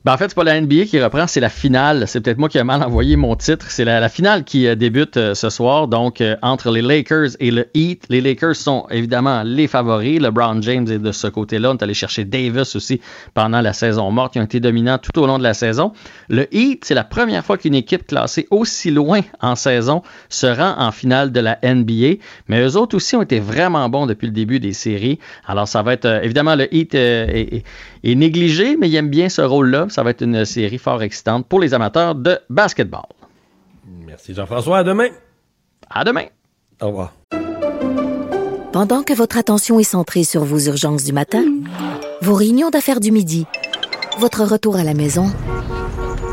Ben, en fait, c'est pas la NBA qui reprend, c'est la finale. C'est peut-être moi qui ai mal envoyé mon titre. C'est la, finale qui euh, débute euh, ce soir, donc euh, entre les Lakers et le Heat. Les Lakers sont évidemment les favoris. LeBron James est de ce côté-là. On est allé chercher Davis aussi pendant la saison morte. Ils ont été dominants tout au long de la saison. Le Heat, c'est la première fois qu'une équipe classée aussi loin en saison se rend en finale de la NBA. Mais eux autres aussi ont été vraiment bons depuis le début des séries. Alors, ça va être évidemment le Heat est, est négligé, mais il aime bien ce rôle-là. Ça va être une série fort excitante pour les amateurs de basketball. Merci Jean-François. À demain. À demain. Au revoir. Pendant que votre attention est centrée sur vos urgences du matin, vos réunions d'affaires du midi, votre retour à la maison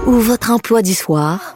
ou votre emploi du soir,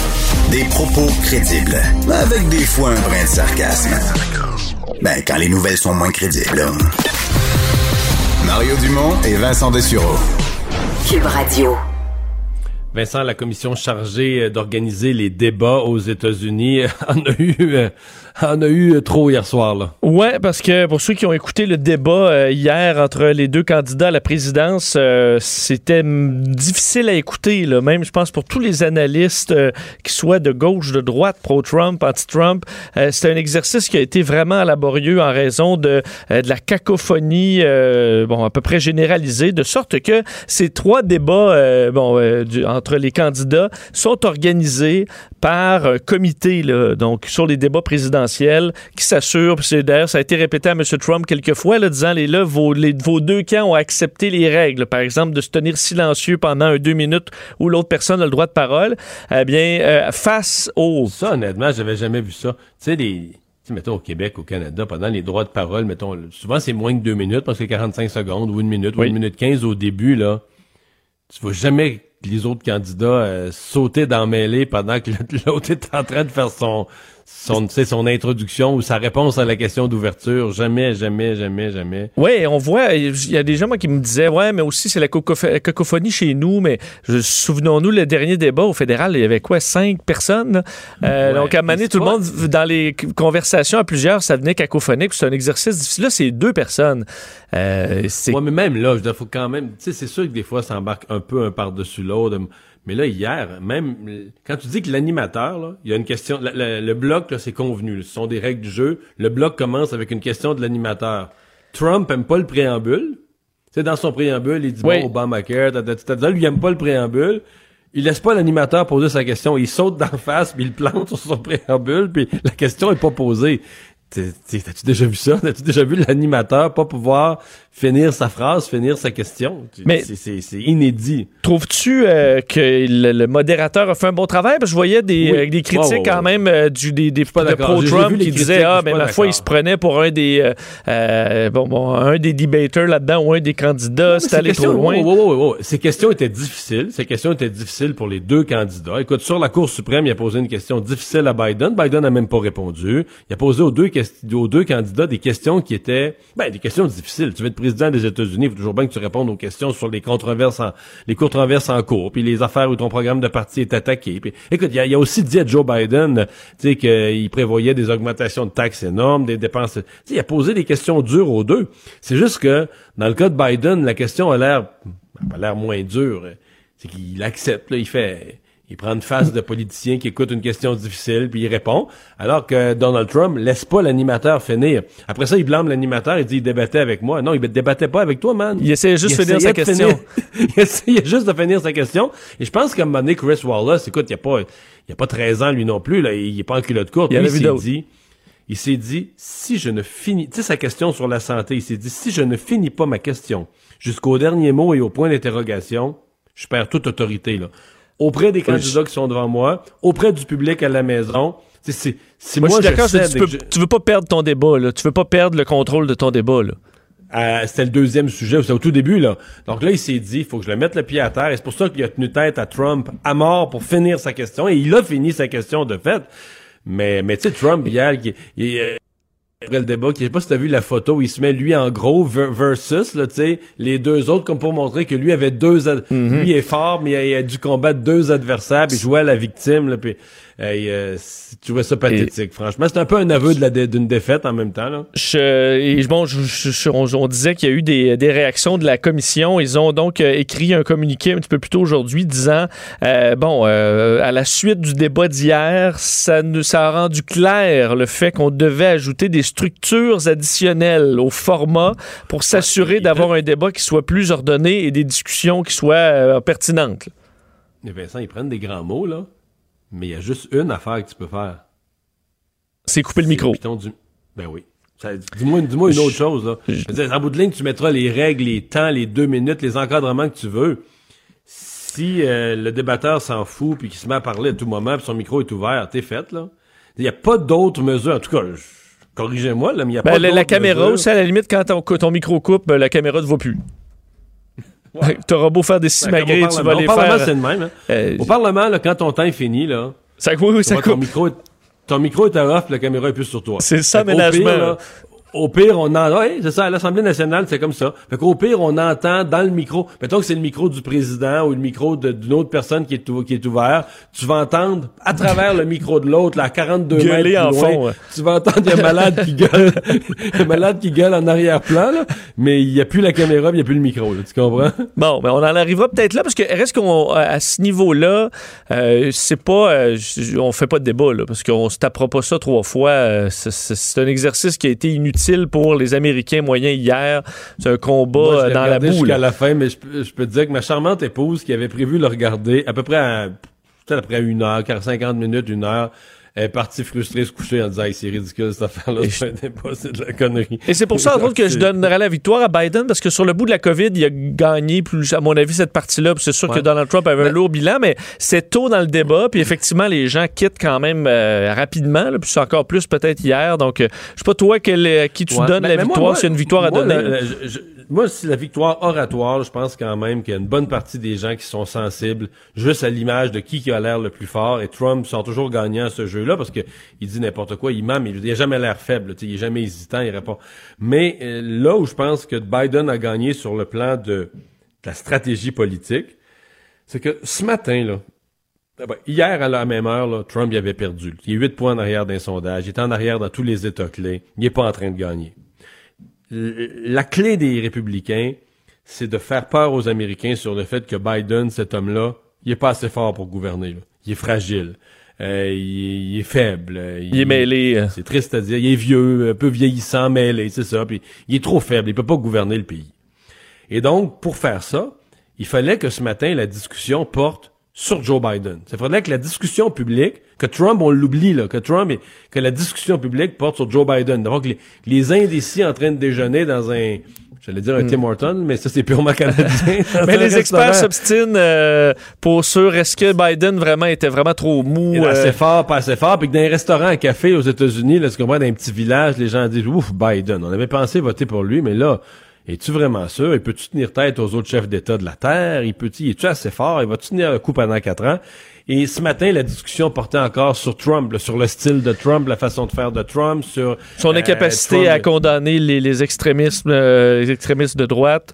Des propos crédibles, avec des fois un brin de sarcasme. Ben, quand les nouvelles sont moins crédibles. Mario Dumont et Vincent Dessureau. Cube Radio. Vincent, la commission chargée d'organiser les débats aux États-Unis en a eu euh, on a eu euh, trop hier soir. Là. Ouais, parce que pour ceux qui ont écouté le débat euh, hier entre les deux candidats à la présidence, euh, c'était difficile à écouter. Même, je pense, pour tous les analystes, qui soient de gauche, de droite, pro-Trump, anti-Trump, c'était un exercice qui a été vraiment laborieux en raison de, de la cacophonie, bon, à peu près généralisée, de sorte que ces trois débats, bon, entre les candidats sont organisés par comité, donc sur les débats présidentiels qui s'assure, d'ailleurs, ça a été répété à M. Trump quelques fois, là, disant les, là, vos, vos deux camps ont accepté les règles, par exemple, de se tenir silencieux pendant un deux minutes où l'autre personne a le droit de parole. Eh bien, euh, face au. Ça, honnêtement, j'avais jamais vu ça. Tu sais, les mettons au Québec, au Canada, pendant les droits de parole, mettons, souvent c'est moins que deux minutes, parce que 45 secondes ou une minute ou une minute 15 au début, là, tu vas jamais les autres candidats euh, sauter dans mêlée pendant que l'autre est en train de faire son son, son introduction ou sa réponse à la question d'ouverture. Jamais, jamais, jamais, jamais. Oui, on voit, il y a des gens moi, qui me disaient, ouais, mais aussi c'est la cacophonie chez nous, mais souvenons-nous, le dernier débat au fédéral, il y avait quoi, cinq personnes? Euh, donc, à un moment donné, tout le monde, dans les conversations à plusieurs, ça venait cacophonique, c'est un exercice difficile. Là, c'est deux personnes. Euh, ouais, mais même là, je faut quand même, tu sais, c'est sûr que des fois, ça embarque un peu un par-dessus l'autre. Mais là, hier, même quand tu dis que l'animateur, là, il y a une question, le, bloc, là, c'est convenu. Ce sont des règles du jeu. Le bloc commence avec une question de l'animateur. Trump aime pas le préambule. C'est dans son préambule, il dit bon Obamacare, lui il aime pas le préambule. Il laisse pas l'animateur poser sa question, il saute d'en face, puis il plante sur son préambule, puis la question est pas posée. T'as-tu déjà vu ça? T'as-tu déjà vu l'animateur pas pouvoir finir sa phrase, finir sa question? Mais c'est inédit. Trouves-tu euh, que le, le, modérateur a fait un bon travail? Parce que je voyais des, Oui. euh, des critiques quand même euh, du, des, des pas de pro-Trump qui disaient Ah, mais ma foi, il se prenait pour un des bon, bon, un des debaters là-dedans ou un des candidats. C'était Ces allé trop questions- loin. Ces questions étaient difficiles. Ces questions étaient difficiles pour les deux candidats. Écoute, sur la Cour suprême, il a posé une question difficile à Biden. Biden n'a même pas répondu. Il a posé aux deux, quest- aux deux candidats des questions qui étaient, ben, des questions difficiles. Tu veux être président des États-Unis, il faut toujours bien que tu répondes aux questions sur les controverses en, les controverses en cours, puis les affaires où ton programme de parti est attaqué. Puis, écoute, il a, il a aussi dit à Joe Biden, qu'il prévoyait des augmentations de taxes énormes, des dépenses. Il a posé des questions dures aux deux. C'est juste que, dans le cas de Biden, la question a l'air, a l'air moins dure. C'est qu'il accepte, là, il fait, il prend une face de politicien qui écoute une question difficile puis il répond. Alors que Donald Trump laisse pas l'animateur finir. Après ça, il blâme l'animateur, il dit il débattait avec moi. Non, il débattait pas avec toi, man. Il essayait juste de finir essayait sa question. il essayait juste de finir sa question. Et je pense qu'à un moment donné, Chris Wallace, écoute, il y a pas, il y a pas 13 ans lui non plus, là, il est pas en culotte courte. Il Lui, s'est dit, il s'est dit, si je ne finis, tu sais, sa question sur la santé, il s'est dit, si je ne finis pas ma question jusqu'au dernier mot et au point d'interrogation, je perds toute autorité, là. Auprès des candidats qui sont devant moi, auprès du public à la maison. Si Moi, moi, je suis d'accord, tu, peux, je- tu veux pas perdre ton débat, là. Tu veux pas perdre le contrôle de ton débat, là. Euh, c'était le deuxième sujet, c'était au tout début, là. Donc là, il s'est dit, il faut que je le mette le pied à terre. Et c'est pour ça qu'il a tenu tête à Trump à mort pour finir sa question. Et il a fini sa question de fait. Mais, mais tu sais, Trump, hier, il, il, euh, après le débat, je sais pas si t'as vu la photo où il se met lui en gros ver- versus, là, tu sais, les deux autres, comme pour montrer que lui avait deux, Mhm. lui est fort, mais il a, il a dû combattre deux adversaires, puis jouer à la victime, là, puis, il, euh, trouvais ça pathétique, franchement. C'est un peu un aveu dé- d'une défaite en même temps, là. Je, et bon, je- je- je- on, on disait qu'il y a eu des, des réactions de la commission. Ils ont donc euh, écrit un communiqué un petit peu plus tôt aujourd'hui disant, euh, bon, euh, à la suite du débat d'hier, ça, a rendu clair le fait qu'on devait ajouter des structures additionnelles au format pour s'assurer d'avoir un débat qui soit plus ordonné et des discussions qui soient pertinentes. Et Vincent, ils prennent des grands mots, là. Mais il y a juste une affaire que tu peux faire. C'est couper le micro. du- Ben oui. Dis-moi dis-moi une autre chose, là. Je veux dire, en bout de ligne, tu mettras les règles, les temps, les deux minutes, les encadrements que tu veux. Si euh, le débatteur s'en fout puis qu'il se met à parler à tout moment puis son micro est ouvert, t'es fait, là. Il n'y a pas d'autres mesures. En tout cas, corrigez-moi, là, mais il n'y a Ben, pas la, la caméra aussi, à la limite, quand ton, ton micro coupe, ben, la caméra ne te voit plus. T'auras beau faire des simagrées, Ben, tu vas au les Parlement, faire. c'est le même. hein. Euh, Au Parlement, là, quand ton temps est fini, là, ça, oui, oui, ça ton coupe. micro, est- ton micro est à off, la caméra est plus sur toi. C'est ça, ménagement. pire, là, Au pire, on en, ouais, c'est ça, à l'Assemblée nationale, c'est comme ça. Fait qu'au pire, on entend dans le micro, mettons que c'est le micro du président ou le micro d'une autre personne qui est, ou- qui est ouvert, tu vas entendre à travers le micro de l'autre, là, à 42 Gueuler mètres en loin, fond, ouais. tu vas entendre, il y a un malade qui gueule, un malade qui gueule en arrière-plan, là, mais il n'y a plus la caméra, il n'y a plus le micro, là, tu comprends? Bon, mais on en arrivera peut-être là parce que reste qu'on à ce niveau-là, euh, c'est pas, euh, on fait pas de débat là parce qu'on se tapera pas ça trois fois. euh, c'est un exercice qui a été inutile pour les Américains moyens hier. C'est un combat Moi, euh, dans la boue. jusqu'à la fin, mais je, peux- je peux te dire que ma charmante épouse qui avait prévu le regarder à peu près à, peut-être après une heure, 50 minutes, une heure, elle est partie frustrée se coucher en disant Hey, c'est ridicule cette affaire-là, c'est de la connerie. Et c'est pour ça, entre autres, que je donnerais la victoire à Biden, parce que sur le bout de la COVID, il a gagné, plus, à mon avis, cette partie-là. C'est sûr que. Donald Trump avait un lourd bilan, mais c'est tôt dans le débat. Puis effectivement, les gens quittent quand même euh, rapidement. là, puis c'est encore plus peut-être hier. Donc, euh, je sais pas toi quel, à qui tu Ouais. donnes Ben, la ben, victoire, s'il y a une victoire à donner. je- moi, si la victoire oratoire, je pense quand même qu'il y a une bonne partie des gens qui sont sensibles juste à l'image de qui qui a l'air le plus fort. Et Trump sont toujours gagnants à ce jeu-là parce que il dit n'importe quoi, il ment, mais il a jamais l'air faible. Il est jamais hésitant, il répond. Mais euh, là où je pense que Biden a gagné sur le plan de, la stratégie politique, c'est que ce matin, là, ah ben, hier, à la même heure, Trump il avait perdu. Il est 8 points en arrière d'un sondage. Il est en arrière dans tous les États clés. Il n'est pas en train de gagner. La clé des républicains, c'est de faire peur aux Américains sur le fait que Biden, cet homme-là, il est pas assez fort pour gouverner. là. Il est fragile. Euh, il, est- il est faible. euh, Il est mêlé. euh. C'est triste à dire. Il est vieux, un peu vieillissant, mêlé, c'est ça. Puis il est trop faible. Il peut pas gouverner le pays. Et donc, pour faire ça, il fallait que ce matin, la discussion porte sur Joe Biden. Il faudrait que la discussion publique, que Trump, on l'oublie, là, que Trump, et, que la discussion publique porte sur Joe Biden. Donc, les, les indécis en train de déjeuner dans un, j'allais dire un Mm. Tim Horton, mais ça, c'est purement canadien. Mais un les experts restaurant. s'obstinent euh, pour sûr est-ce que Biden vraiment était vraiment trop mou. Euh, assez fort, pas assez fort. Puis que dans les restaurants à café aux États-Unis, là, tu comprends, dans un petit village, les gens disent, ouf, Biden. On avait pensé voter pour lui, mais là, es-tu vraiment sûr? Il peut-tu tenir tête aux autres chefs d'État de la Terre? Il peut-tu, est-tu assez fort? Il va-tu tenir le coup pendant quatre ans? Et ce matin, la discussion portait encore sur Trump, là, sur le style de Trump, la façon de faire de Trump, sur son euh, incapacité Trump- à condamner les, les extrémismes, euh, les extrémistes de droite.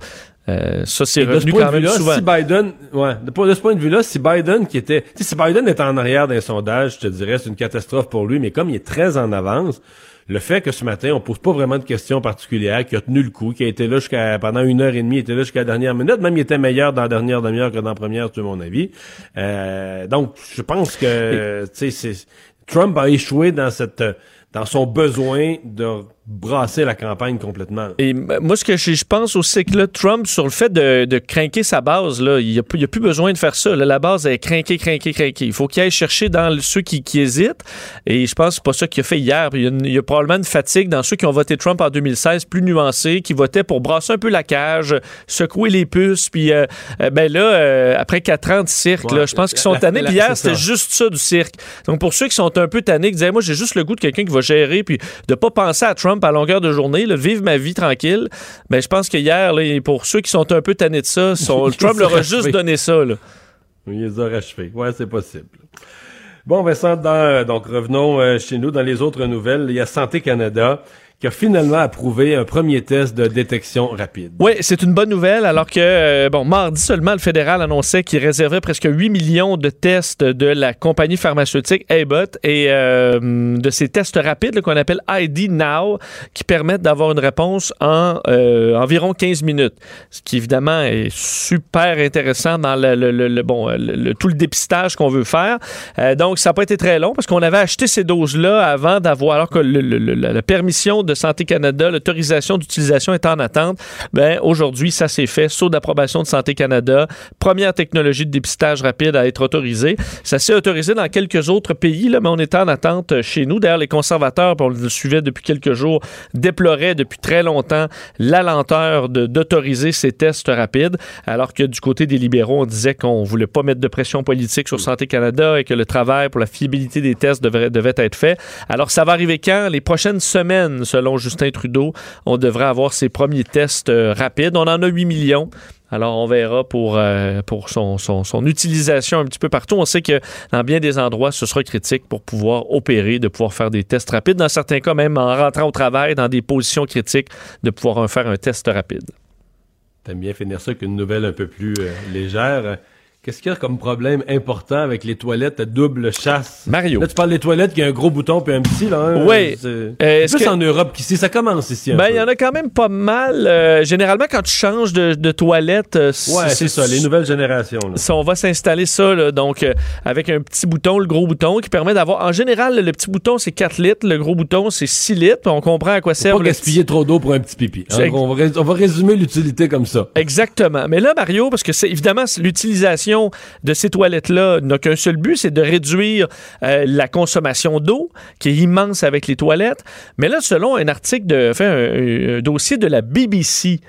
Euh, ça, c'est Et de ce revenu point quand de même vue-là, souvent. si Biden, ouais, de, de ce point de vue-là, si Biden qui était, si Biden était en arrière d'un sondage, je te dirais, c'est une catastrophe pour lui, mais comme il est très en avance, le fait que ce matin, on pose pas vraiment de questions particulières, qu'il a tenu le coup, qu'il a été là jusqu'à, pendant une heure et demie, était là jusqu'à la dernière minute, même il était meilleur dans la dernière demi-heure que dans la première, c'est mon avis. Euh, donc, je pense que, tu sais, c'est, Trump a échoué dans cette, dans son besoin de brasser la campagne complètement. Et moi, ce que je, pense aussi, c'est que là, Trump, sur le fait de, de craquer sa base, là, il n'y a, plus- a besoin de faire ça. là. la base est craquer, craquer, craquer. Il faut qu'il aille chercher dans le- ceux qui, qui hésitent. Et je pense que c'est pas ça qu'il a fait hier. Il y, a une- il y a probablement une fatigue dans ceux qui ont voté Trump en 2016, plus nuancés, qui votaient pour brasser un peu la cage, secouer les puces. Puis, euh, euh, ben là, euh, après quatre ans de cirque, Ouais, là, je pense qu'ils sont la- tannés. la- Puis hier, c'était juste ça du cirque. Donc, pour ceux qui sont un peu tannés, qui disaient, moi, j'ai juste le goût de quelqu'un qui va gérer, puis de pas penser à Trump à longueur de journée, là, vivre ma vie tranquille. Ben, je pense que hier, là, pour ceux qui sont un peu tannés de ça, son- Trump leur a juste donné ça. Là. Il les a rachevés. Ouais, c'est possible. Bon, Vincent, dans, euh, donc revenons euh, chez nous dans les autres nouvelles. Il y a Santé Canada qui a finalement approuvé un premier test de détection rapide. Oui, c'est une bonne nouvelle, alors que, euh, bon, mardi seulement, le fédéral annonçait qu'il réservait presque 8 millions de tests de la compagnie pharmaceutique Abbott et euh, de ces tests rapides qu'on appelle ID Now, qui permettent d'avoir une réponse en euh, environ 15 minutes. Ce qui, évidemment, est super intéressant dans le, bon, tout le dépistage qu'on veut faire. Donc, ça n'a pas été très long parce qu'on avait acheté ces doses-là avant d'avoir, alors que la permission de Santé Canada, l'autorisation d'utilisation est en attente. Ben, aujourd'hui, ça s'est fait. Saut d'approbation de Santé Canada. Première technologie de dépistage rapide à être autorisée. Ça s'est autorisé dans quelques autres pays, là, mais on était en attente chez nous. D'ailleurs, les conservateurs, on le suivait depuis quelques jours, déploraient depuis très longtemps la lenteur d'autoriser ces tests rapides, alors que du côté des libéraux, on disait qu'on voulait pas mettre de pression politique sur Santé Canada et que le travail pour la fiabilité des tests devait être fait. Alors, ça va arriver quand? Les prochaines semaines, Justin Trudeau, on devrait avoir ces premiers tests euh, rapides. On en a 8 millions. Alors, on verra pour, euh, son, utilisation un petit peu partout. On sait que dans bien des endroits, ce sera critique pour pouvoir opérer, de pouvoir faire des tests rapides. Dans certains cas, même en rentrant au travail, dans des positions critiques, de pouvoir faire un test rapide. T'aimes bien finir ça avec une nouvelle un peu plus euh, légère. Qu'est-ce qu'il y a comme problème important avec les toilettes à double chasse? Mario. Là, tu parles des toilettes qui a un gros bouton puis un petit, là. hein? Oui. C'est Euh, plus que- en Europe qu'ici. Ça commence ici un Ben, il y en a quand même pas mal. Euh, généralement, quand tu changes de, de toilette, euh, Ouais, c'est ça, les nouvelles générations. là. Ça, on va s'installer ça, là, donc euh, avec un petit bouton, le gros bouton, qui permet d'avoir. En général, le petit bouton, c'est 4 litres, le gros bouton, c'est 6 litres. On comprend à quoi Faut sert pas le gaspiller trop d'eau pour un petit pipi. hein? On, va rés- on va résumer l'utilité comme ça. Exactement. Mais là, Mario, parce que c'est évidemment c'est de ces toilettes-là n'a qu'un seul but, c'est de réduire euh, la consommation d'eau, qui est immense avec les toilettes. Mais là, selon un article de, un, un dossier de la BBC.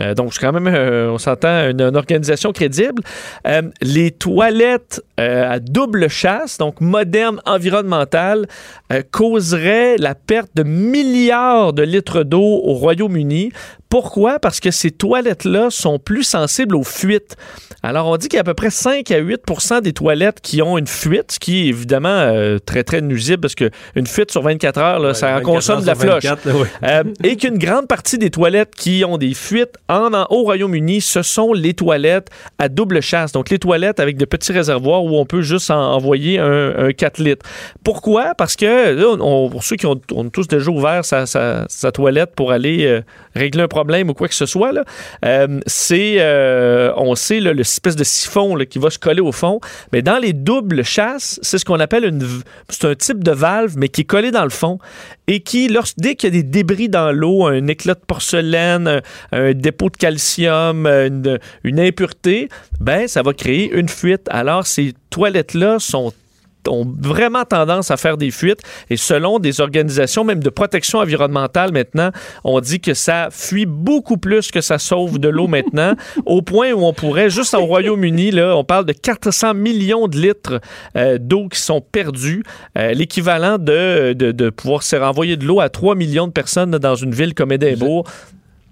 Euh, donc, c'est quand même, euh, on s'entend, une, une organisation crédible. Euh, les toilettes à double chasse, donc modernes, environnementales, euh, causeraient la perte de milliards de litres d'eau au Royaume-Uni. Pourquoi? Parce que ces toilettes-là sont plus sensibles aux fuites. Alors, on dit qu'il y a à peu près 5 à 8% des toilettes qui ont une fuite, ce qui est évidemment très, très nuisible parce qu'une fuite sur 24 heures, là, ça en 24 consomme de la floche. 24, là, oui. Et qu'une grande partie des toilettes qui ont des fuites en, en- au Royaume-Uni, ce sont les toilettes à double chasse. Donc, les toilettes avec de petits réservoirs où on peut juste en- envoyer un, un 4 litres. Pourquoi? Parce que, là, pour ceux qui ont, tous déjà ouvert sa, sa- toilette pour aller euh, régler un problème ou quoi que ce soit, euh, c'est, euh, on sait, là, le espèce de siphon qui va se coller au fond. Mais dans les doubles chasses, c'est ce qu'on appelle une, c'est un type de valve, mais qui est collé dans le fond. Et qui, lorsque, dès qu'il y a des débris dans l'eau, un éclat de porcelaine, un, dépôt de calcium, une, une impureté, ben ça va créer une fuite. Alors ces toilettes-là sont ont vraiment tendance à faire des fuites. Et selon des organisations, même de protection environnementale maintenant, on dit que ça fuit beaucoup plus que ça sauve de l'eau maintenant, au point où on pourrait, juste au Royaume-Uni, là, on parle de 400 millions de litres euh, d'eau qui sont perdus, euh, l'équivalent de, de, de pouvoir se renvoyer de l'eau à 3 millions de personnes dans une ville comme Édimbourg.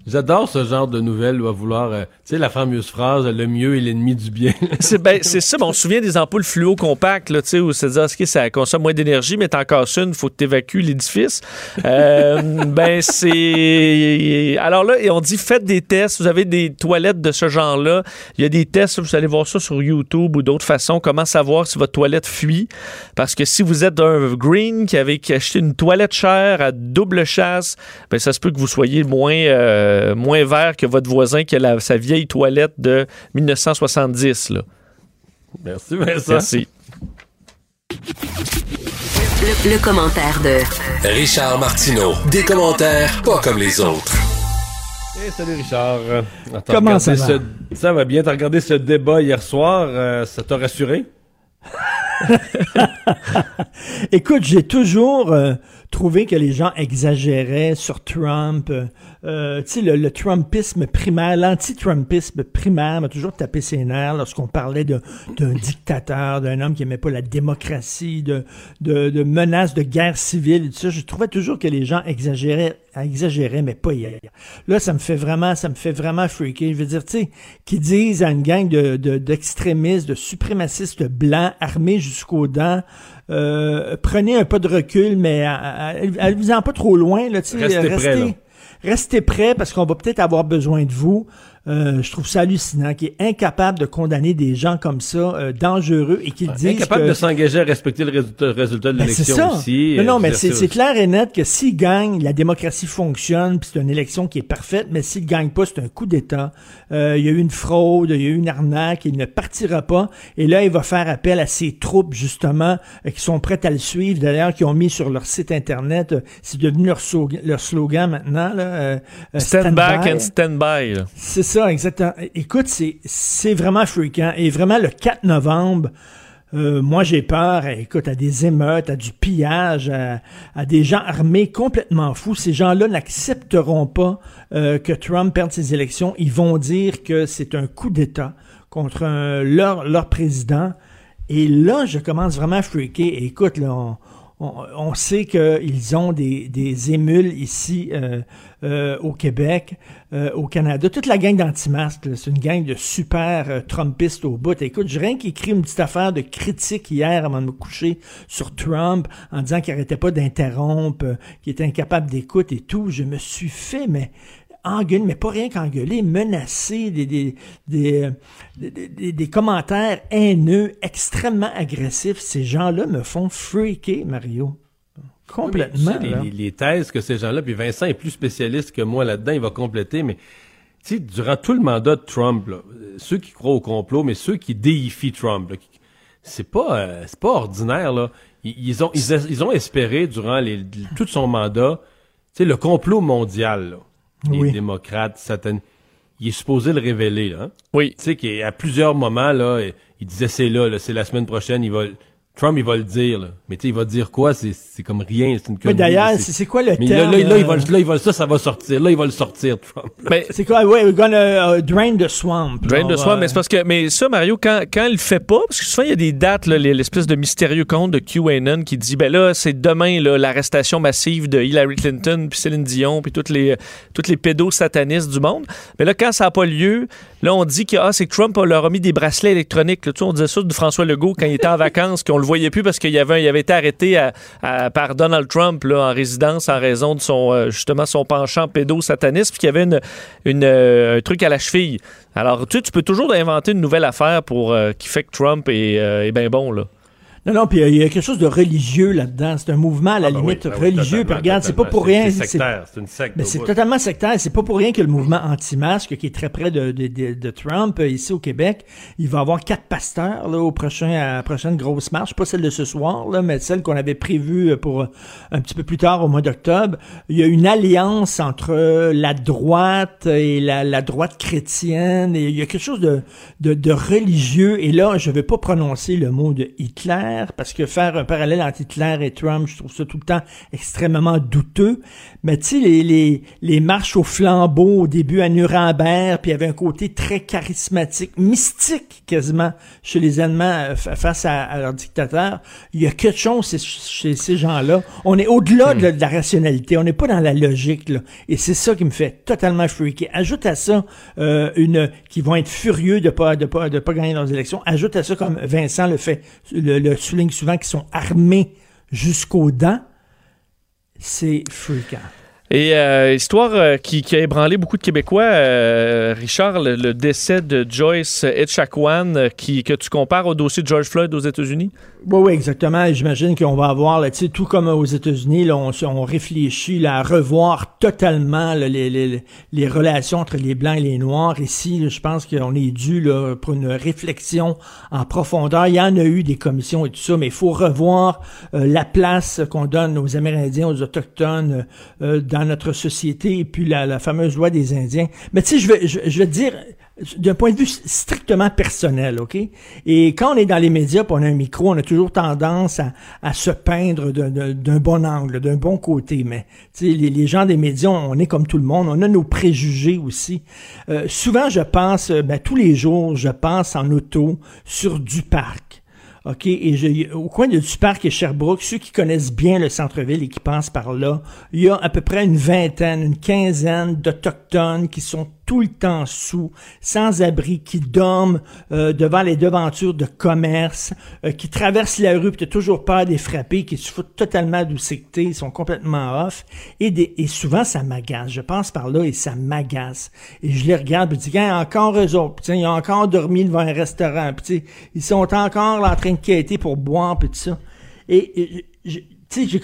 J'adore ce genre de nouvelles où à vouloir, euh, tu sais, la fameuse phrase, le mieux est l'ennemi du bien. c'est ben, c'est ça, on se souvient des ampoules fluo compactes, là, tu sais, où c'est dire, ok, ça consomme moins d'énergie, mais t'en casses une, faut que t'évacues l'édifice. Euh, ben, c'est. Alors là, on dit, faites des tests, vous avez des toilettes de ce genre-là. Il y a des tests, vous allez voir ça sur YouTube ou d'autres façons, comment savoir si votre toilette fuit. Parce que si vous êtes un green qui avait acheté une toilette chère à double chasse, ben, ça se peut que vous soyez moins. Euh, euh, moins vert que votre voisin qui a la- sa vieille toilette de 1970. Là. Merci, Vincent. Merci. Le, le commentaire de Richard Martineau. Des commentaires pas comme les autres. Hey, salut Richard. Comment ça va? ce- Ça va bien. T'as regardé ce débat hier soir. euh, ça t'a rassuré? Écoute, j'ai toujours euh, trouvé que les gens exagéraient sur Trump. Euh, euh, tu sais, le, le Trumpisme primaire, l'anti-Trumpisme primaire m'a toujours tapé ses nerfs lorsqu'on parlait de- d'un dictateur, d'un homme qui aimait pas la démocratie, de, de, de menaces de guerre civile et tout ça. Je trouvais toujours que les gens exagéraient, exagéraient, mais pas hier. Là, ça me fait vraiment, ça me fait vraiment freaker. Je veux dire, tu sais, qui disent à une gang de, de- d'extrémistes, de suprémacistes blancs armés jusqu'aux dents, euh, prenez un pas de recul, mais allez-vous-en pas trop loin, là, tu sais, Restez prêts, là. Restez prêts parce qu'on va peut-être avoir besoin de vous. Euh, je trouve ça hallucinant qu'il est incapable de condamner des gens comme ça, euh, dangereux, et qu'ils disent Incapable que... de s'engager à respecter le résultat, résultat de Ben, c'est l'élection ça. aussi. Non, euh, non, mais je veux c'est clair et net que s'il gagne, la démocratie fonctionne, puis c'est une élection qui est parfaite, mais s'il gagne pas, c'est un coup d'État. Euh, il y a eu une fraude, il y a eu une arnaque, il ne partira pas. Et là, il va faire appel à ses troupes, justement, euh, qui sont prêtes à le suivre, d'ailleurs, qui ont mis sur leur site Internet, c'est devenu leur, slogan- leur slogan maintenant, là, Stand back by. and stand by. là. C'est ça, exactement. Écoute, c'est, vraiment fréquent. Et vraiment, le 4 novembre, euh, moi, j'ai peur, écoute, à des émeutes, à du pillage, à, des gens armés complètement fous. Ces gens-là n'accepteront pas euh, que Trump perde ses élections. Ils vont dire que c'est un coup d'État contre un- leur, président. Et là, je commence vraiment à freaker. Écoute, on, sait qu'ils ont des, des émules ici euh, euh, au Québec, euh, au Canada. Toute la gang d'anti-masques, c'est une gang de super euh, Trumpistes au bout. Écoute, j'ai rien qu'écrit une petite affaire de critique hier avant de me coucher sur Trump en disant qu'il arrêtait pas d'interrompre, euh, qu'il était incapable d'écoute et tout. Je me suis fait, mais engueuler, mais pas rien qu'engueuler, menacer, des, des, des, des, des- des commentaires haineux, extrêmement agressifs. Ces gens-là me font freaker, Mario. Complètement. Oui, mais tu sais, là. les, thèses que ces gens-là, puis Vincent est plus spécialiste que moi là-dedans, il va compléter, mais tu sais, durant tout le mandat de Trump, là, ceux qui croient au complot, mais ceux qui déifient Trump, là, qui- c'est pas, euh, c'est pas ordinaire là. Ils, ils ont, ils, ils ont espéré durant les, tout son mandat, tu sais, le complot mondial, là, les Oui. démocrates, satan, il est supposé le révéler, là. hein. Oui. Tu sais qu'à plusieurs moments là, il disait c'est là, là, c'est la semaine prochaine, il va, Trump il va le dire, là. mais tu sais, il va dire quoi, c'est, comme rien, c'est une Mais d'ailleurs, là, c'est quoi le mais terme? là, là, là, il va, euh, là, il va, ça, ça va sortir. Là, il va le sortir, Trump. Ben, c'est quoi? Ouais, we're gonna uh, drain the swamp. Drain va- soi, mais c'est parce que, mais ça, Mario, quand, quand il le fait pas, parce que souvent, il y a des dates, l'espèce de mystérieux compte de QAnon qui dit, ben là, c'est demain, là, l'arrestation massive de Hillary Clinton, puis Céline Dion, puis toutes les, toutes les pédos satanistes du monde. Mais là, quand ça n'a pas lieu, là, on dit que, ah, c'est Trump leur a mis des bracelets électroniques. là. Tu sais, on disait ça de François Legault quand il était en vacances, qu'on le voyait plus parce qu'il y avait, il avait été arrêté par Donald Trump, en résidence, en raison de son, euh, justement, son penchant pédo-sataniste, puis qu'il y avait une, euh, un truc à la cheville. Alors, tu peux toujours inventer une nouvelle affaire pour euh, qui fait que Trump est, est bien bon, là. Non, non, puis euh, il y a quelque chose de religieux là-dedans. C'est un mouvement à la Ah, ben limite oui, ben oui, religieux. Puis regarde, c'est pas pour rien. c'est sectaire, c'est une secte au c'est totalement sectaire. C'est pas pour rien que le mouvement anti-masque, qui est très près de, de, de- de Trump euh, ici au Québec, il va avoir quatre pasteurs là, au prochain, à la prochaine grosse marche. Pas celle de ce soir, là, mais celle qu'on avait prévue pour euh, un petit peu plus tard au mois d'octobre. Il y a une alliance entre la droite et la, la droite chrétienne. Et il y a quelque chose de, de, de religieux. Et là, je vais pas prononcer le mot de Hitler parce que faire un parallèle entre Hitler et Trump, je trouve ça tout le temps extrêmement douteux. Mais tu sais, les, les, les marches au flambeau au début à Nuremberg, puis il y avait un côté très charismatique, mystique quasiment chez les Allemands euh, fa- face à, leur dictateur. Il y a quelque chose chez, chez ces gens-là. On est au-delà de, la- rationalité. On n'est pas dans la logique. Et c'est ça qui me fait totalement freaker. Ajoute à ça euh, une qui vont être furieux de pas de pas de pas gagner leurs élections. Ajoute à ça comme Vincent le fait le souligne souvent qu'ils sont armés jusqu'aux dents. C'est freakant. Et euh, histoire euh, qui, qui a ébranlé beaucoup de Québécois, euh, Richard, le, décès de Joyce Etchakwan, euh, qui, que tu compares au dossier de George Floyd aux États-Unis? Oui, oui, exactement. J'imagine qu'on va avoir, là, tout comme aux États-Unis, on, on réfléchit là, à revoir totalement là, les, les, les relations entre les Blancs et les Noirs. Ici, je pense qu'on est dû là, pour une réflexion en profondeur. Il y en a eu des commissions et tout ça, mais il faut revoir euh, la place qu'on donne aux Amérindiens, aux Autochtones euh, notre société, et puis la, la fameuse loi des Indiens. Mais tu sais, je vais, je, je te dire, d'un point de vue strictement personnel, OK? Et quand on est dans les médias, puis on a un micro, on a toujours tendance à, à se peindre d'un- bon angle, d'un bon côté. Mais les, les gens des médias, on est comme tout le monde, on a nos préjugés aussi. Euh, souvent, je pense, ben, tous les jours, je pense en auto sur du parc. OK, et au coin de Duparc et Sherbrooke, ceux qui connaissent bien le centre-ville et qui passent par là, il y a à peu près une vingtaine, une quinzaine d'Autochtones qui sont tout le temps sous, sans abri, qui dorment euh, devant les devantures de commerce, euh, qui traversent la rue, puis t'as toujours peur des frapper, qui se foutent totalement d'où c'est que ils sont complètement off. Et, des, et souvent, ça m'agace. Je passe par là et ça m'agace. Et je les regarde, puis je dis, encore eux autres. Ils ont encore dormi devant un restaurant. Puis, ils sont encore là, en train de quêter pour boire, puis tout ça. Et, tu sais,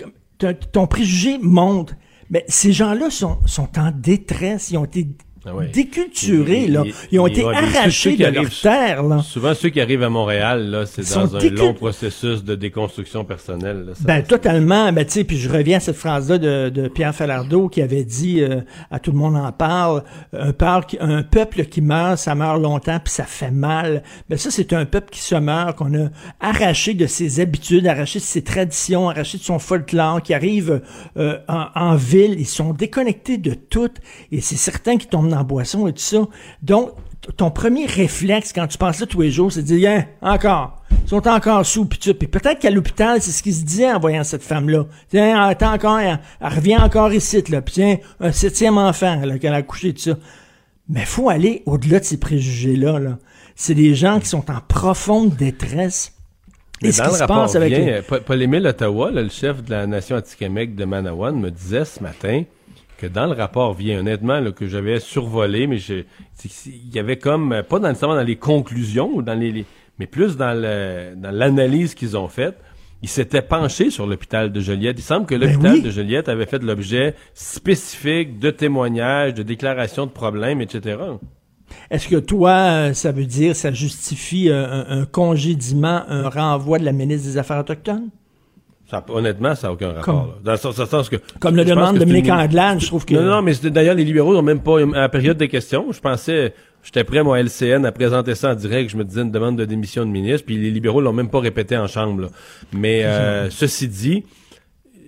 ton préjugé monte. Mais ces gens-là sont, sont en détresse. Ils ont été Ah ouais. déculturés, Et- là. et- Ils ont et- été ouais, ceux- ceux arrachés qui de arrivent- leur terre, là. Souvent, ceux qui arrivent à Montréal, là, c'est dans un décul- long processus de déconstruction personnelle. là. Ça- Ben totalement, ben tu sais, puis je reviens à cette phrase-là de, de Pierre Falardeau qui avait dit euh, à tout le monde en parle, un, par- un peuple qui meurt, ça meurt longtemps puis ça fait mal. Ben ça c'est un peuple qui se meurt, qu'on a arraché de ses habitudes, arraché de ses traditions, arraché de son folklore, qui arrive euh, en, en ville, ils sont déconnectés de tout et c'est certain qu'ils tombent la boisson et tout ça. Donc ton premier réflexe quand tu penses là tous les jours, c'est de dire Hein, encore. Ils sont encore sous, puis tout ça. Puis peut-être qu'à l'hôpital, c'est ce qu'ils se disaient en voyant cette femme-là. Tiens, elle, est encore, elle, elle revient encore ici, là. Puis tiens, un septième enfant, là, qu'elle a accouché, tout ça. Mais faut aller au-delà de ces préjugés-là, là. C'est des gens qui sont en profonde détresse. Mais Et dans le se rapport passe avec euh, Pa- Paul-Émile Ottawa, là, le chef de la nation anti-Québec de Manawan, me disait ce matin que dans le rapport vient, honnêtement, là, que j'avais survolé, mais je- il y avait comme, euh, pas dans, nécessairement dans les conclusions, ou dans les, les- mais plus dans le- dans l'analyse qu'ils ont faite, ils s'étaient penchés sur l'hôpital de Joliette. Il semble que Ben l'hôpital oui. de Joliette avait fait l'objet spécifique de témoignages, de déclarations de problèmes, etc. Est-ce que toi, euh, ça veut dire, ça justifie euh, un, un congédiement, un renvoi de la ministre des Affaires autochtones? Ça, honnêtement, ça n'a aucun rapport. Comme- là. Dans le sens, que. Comme le demande Dominique une- Anglade, je trouve que- Non, non, mais d'ailleurs, les libéraux n'ont même pas, à la période des questions, je pensais, j'étais prêt, moi, LCN, à présenter ça en direct, je me disais une demande de démission de ministre, puis les libéraux l'ont même pas répété en chambre, là. Mais, euh, ceci dit,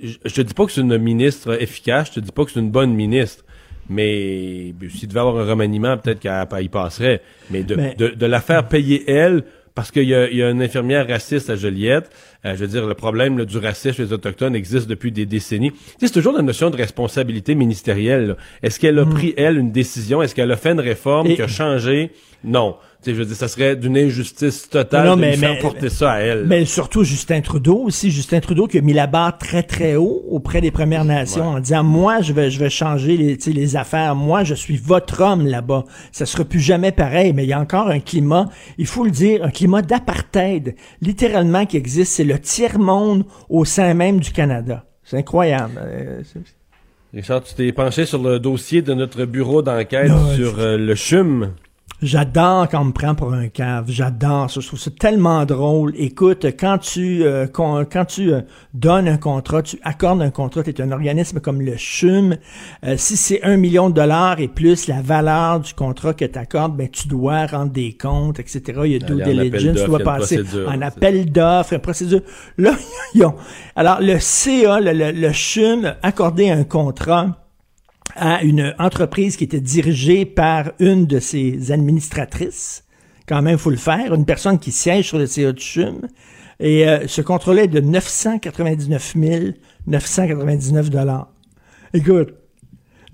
je je te dis pas que c'est une ministre efficace, je te dis pas que c'est une bonne ministre. Mais s'il devait avoir un remaniement, peut-être y passerait. Mais de, Mais- de, de la faire payer elle, parce qu'il y a, il y a une infirmière raciste à Joliette, euh, je veux dire, le problème là, du racisme chez les Autochtones existe depuis des décennies. Tu sais, c'est toujours la notion de responsabilité ministérielle. là. Est-ce qu'elle a pris, elle, une décision? Est-ce qu'elle a fait une réforme Et- qui a changé? Non. Je veux dire, ça serait d'une injustice totale Non, de mais- lui faire mais- porter ça à elle. Mais surtout Justin Trudeau aussi, Justin Trudeau qui a mis la barre très très haut auprès des Premières Nations en disant moi je vais je vais changer les, affaires, moi je suis votre homme là-bas. Ça sera plus jamais pareil, mais il y a encore un climat, il faut le dire, un climat d'apartheid littéralement qui existe, c'est le tiers monde au sein même du Canada. C'est incroyable. Euh, Richard, tu t'es penché sur le dossier de notre bureau d'enquête sur euh, le CHUM. J'adore quand on me prend pour un cave. J'adore ça. Je trouve ça tellement drôle. Écoute, quand tu euh, quand tu euh, donnes un contrat, tu accordes un contrat, tu es un organisme comme le CHUM. euh, si c'est un million de dollars et plus la valeur du contrat que tu accordes, ben tu dois rendre des comptes, etc. Il y a due diligence, tu dois passer en c'est appel d'offres, une procédure. Là, ils ont. Alors, le CA, le, le, le CHUM, a accordé un contrat à une entreprise qui était dirigée par une de ses administratrices. Quand même, faut le faire. Une personne qui siège sur le CA du CHUM. Et euh, ce contrat-là est de 999 999 dollars. Écoute.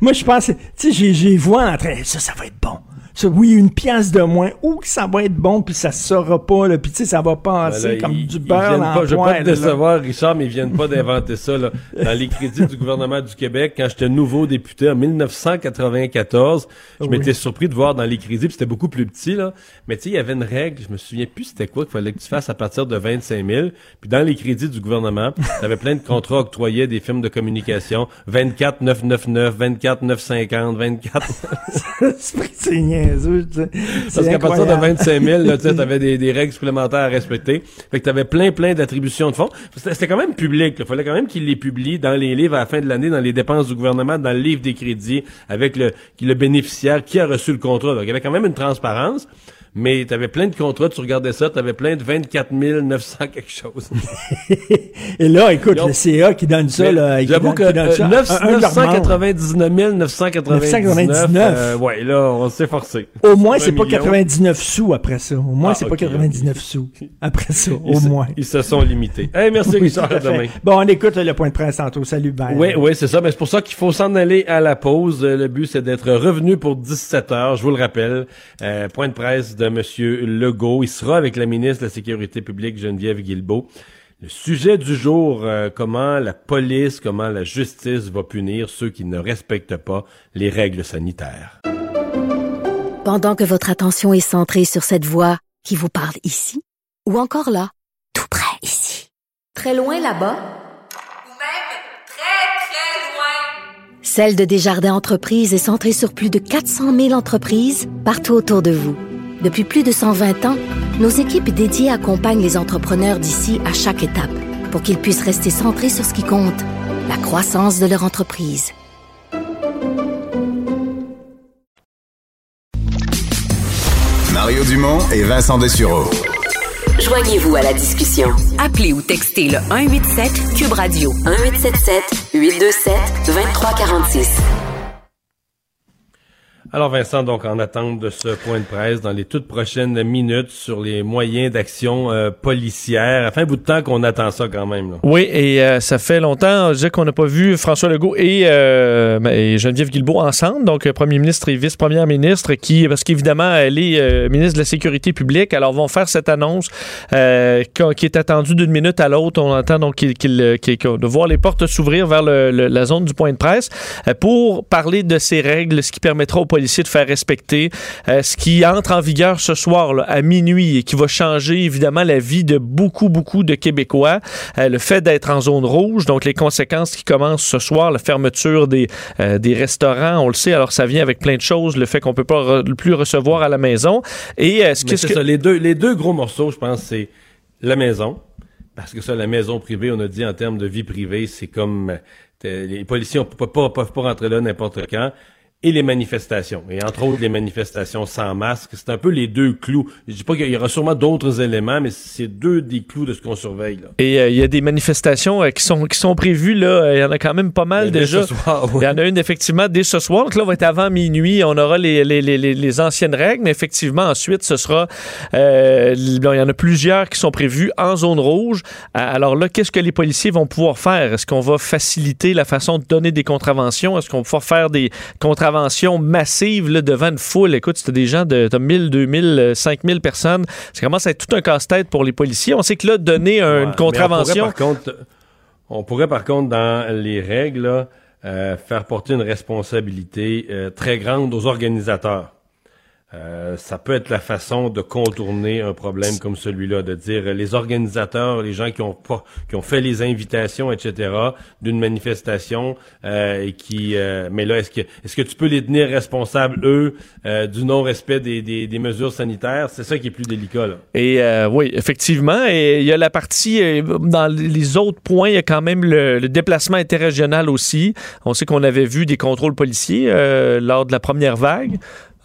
Moi, je pense, tu sais, j'ai vois en train, ça, ça va être bon. Oui, une pièce de moins. Ou que ça va être bon, puis ça saura pas, là, puis tu sais, ça va passer Voilà, comme ils- du beurre dans pas, Je veux pas te décevoir, Richard, mais ils viennent pas d'inventer ça. Là. Dans les crédits du gouvernement du Québec, quand j'étais nouveau député en 1994, je Oui. m'étais surpris de voir dans les crédits, puis c'était beaucoup plus petit, là. mais tu sais, il y avait une règle, je me souviens plus c'était quoi qu'il fallait que tu fasses à partir de 25 000. Puis dans les crédits du gouvernement, tu avais plein de contrats octroyés des firmes de communication, 24 999, 24 950, 24... c'est niaiseux, tu sais. Parce qu'à partir de incroyable. 25 000, là, tu sais, t'avais des, des règles supplémentaires à respecter. Fait que t'avais plein, plein d'attributions de fonds. C'était quand même public. Il fallait quand même qu'ils les publient dans les livres à la fin de l'année, dans les dépenses du gouvernement, dans le livre des crédits, avec le, le bénéficiaire, qui a reçu le contrat. Donc, il y avait quand même une transparence. Mais t'avais plein de contrats, tu regardais ça, t'avais plein de 24 900 quelque chose. Et là, écoute, le CA qui donne ça, là, qui J'avoue donne- que qui donne ça, euh, 9, un- un de leurs membres. 999 999, 999. euh, ouais, là, on s'est forcé. Au moins, c'est pas million. 99 sous après ça. Au moins, Ah, c'est pas 99 sous après ça. Ils Au se- moins. Ils se sont limités. Hey, merci Oui, Richard, à demain. Bon, on écoute le point de presse tantôt. Salut, bye. Oui, oui, c'est ça. Mais c'est pour ça qu'il faut s'en aller à la pause. Le but, c'est d'être revenu pour 17 heures. Je vous le rappelle. Euh, point de presse de Monsieur Legault. Il sera avec la ministre de la Sécurité publique, Geneviève Guilbeault. Le sujet du jour, euh, comment la police, comment la justice va punir ceux qui ne respectent pas les règles sanitaires? Pendant que votre attention est centrée sur cette voix qui vous parle ici, ou encore là, tout près ici, très loin là-bas, Celle de Desjardins Entreprises est centrée sur plus de 400 000 entreprises partout autour de vous. Depuis plus de 120 ans, nos équipes dédiées accompagnent les entrepreneurs d'ici à chaque étape pour qu'ils puissent rester centrés sur ce qui compte, la croissance de leur entreprise. Mario Dumont et Vincent Dessureau. Joignez-vous à la discussion. Appelez ou textez le 187 Cube Radio 1877 827 2346. Alors Vincent, donc en attente de ce point de presse dans les toutes prochaines minutes sur les moyens d'action euh, policière, fait un bout de temps qu'on attend ça quand même. Oui, et euh, ça fait longtemps, disais qu'on n'a pas vu François Legault et, euh, et Geneviève Guilbeault ensemble, donc euh, premier ministre et vice-première ministre, qui, parce qu'évidemment, elle est euh, ministre de la Sécurité publique, alors vont faire cette annonce euh, qui, est attendue d'une minute à l'autre. On entend donc qu'il, qu'il- qu'il- qu'il- de voir les portes s'ouvrir vers le- le- la zone du point de presse pour parler de ces règles, ce qui permettra aux policiers de faire respecter, euh, ce qui entre en vigueur ce soir là, à minuit et qui va changer évidemment la vie de beaucoup, beaucoup de Québécois. Euh, le fait d'être en zone rouge, donc les conséquences qui commencent ce soir, la fermeture des, euh, des restaurants, on le sait, alors ça vient avec plein de choses, le fait qu'on peut pas re- plus recevoir à la maison. Et ce que- c'est ce que- ça, les deux, les deux gros morceaux, je pense, c'est la maison. Parce que ça, la maison privée, on a dit en termes de vie privée, c'est comme les policiers ne peuvent pas, peuvent pas rentrer là n'importe quand. Et les manifestations. Et entre autres, les manifestations sans masque. C'est un peu les deux clous. Je dis pas qu'il y aura sûrement d'autres éléments, mais c'est deux des clous de ce qu'on surveille. Là. Et euh, il y a des manifestations euh, qui sont qui sont prévues là. Euh, Il y en a quand même pas mal déjà. Il y en a une effectivement dès ce soir. Donc là, on va être avant minuit. On aura les, les, les, les- anciennes règles, mais effectivement ensuite, ce sera. euh, il y en a plusieurs qui sont prévues en zone rouge. Alors là, qu'est-ce que les policiers vont pouvoir faire? Est-ce qu'on va faciliter la façon de donner des contraventions? Est-ce qu'on va pouvoir faire des contraventions contravention massive là, devant une foule. Écoute, c'était des gens de t'as 1000, 2000, 5000 personnes. Ça commence à être tout un casse-tête pour les policiers. On sait que là, donner un- Ouais, une contravention. On pourrait, par contre, on pourrait, par contre, dans les règles, là, euh, faire porter une responsabilité euh, très grande aux organisateurs. Euh, ça peut être la façon de contourner un problème comme celui-là, de dire euh, les organisateurs, les gens qui ont pas, qui ont fait les invitations, etc., d'une manifestation, euh, et qui, euh, mais là, est-ce que, est-ce que tu peux les tenir responsables eux euh, du non-respect des, des, des mesures sanitaires? C'est ça qui est plus délicat là. Et oui, effectivement. Et il y a la partie, dans les autres points, il y a quand même le, le déplacement interrégional aussi. On sait qu'on avait vu des contrôles policiers lors de la première vague.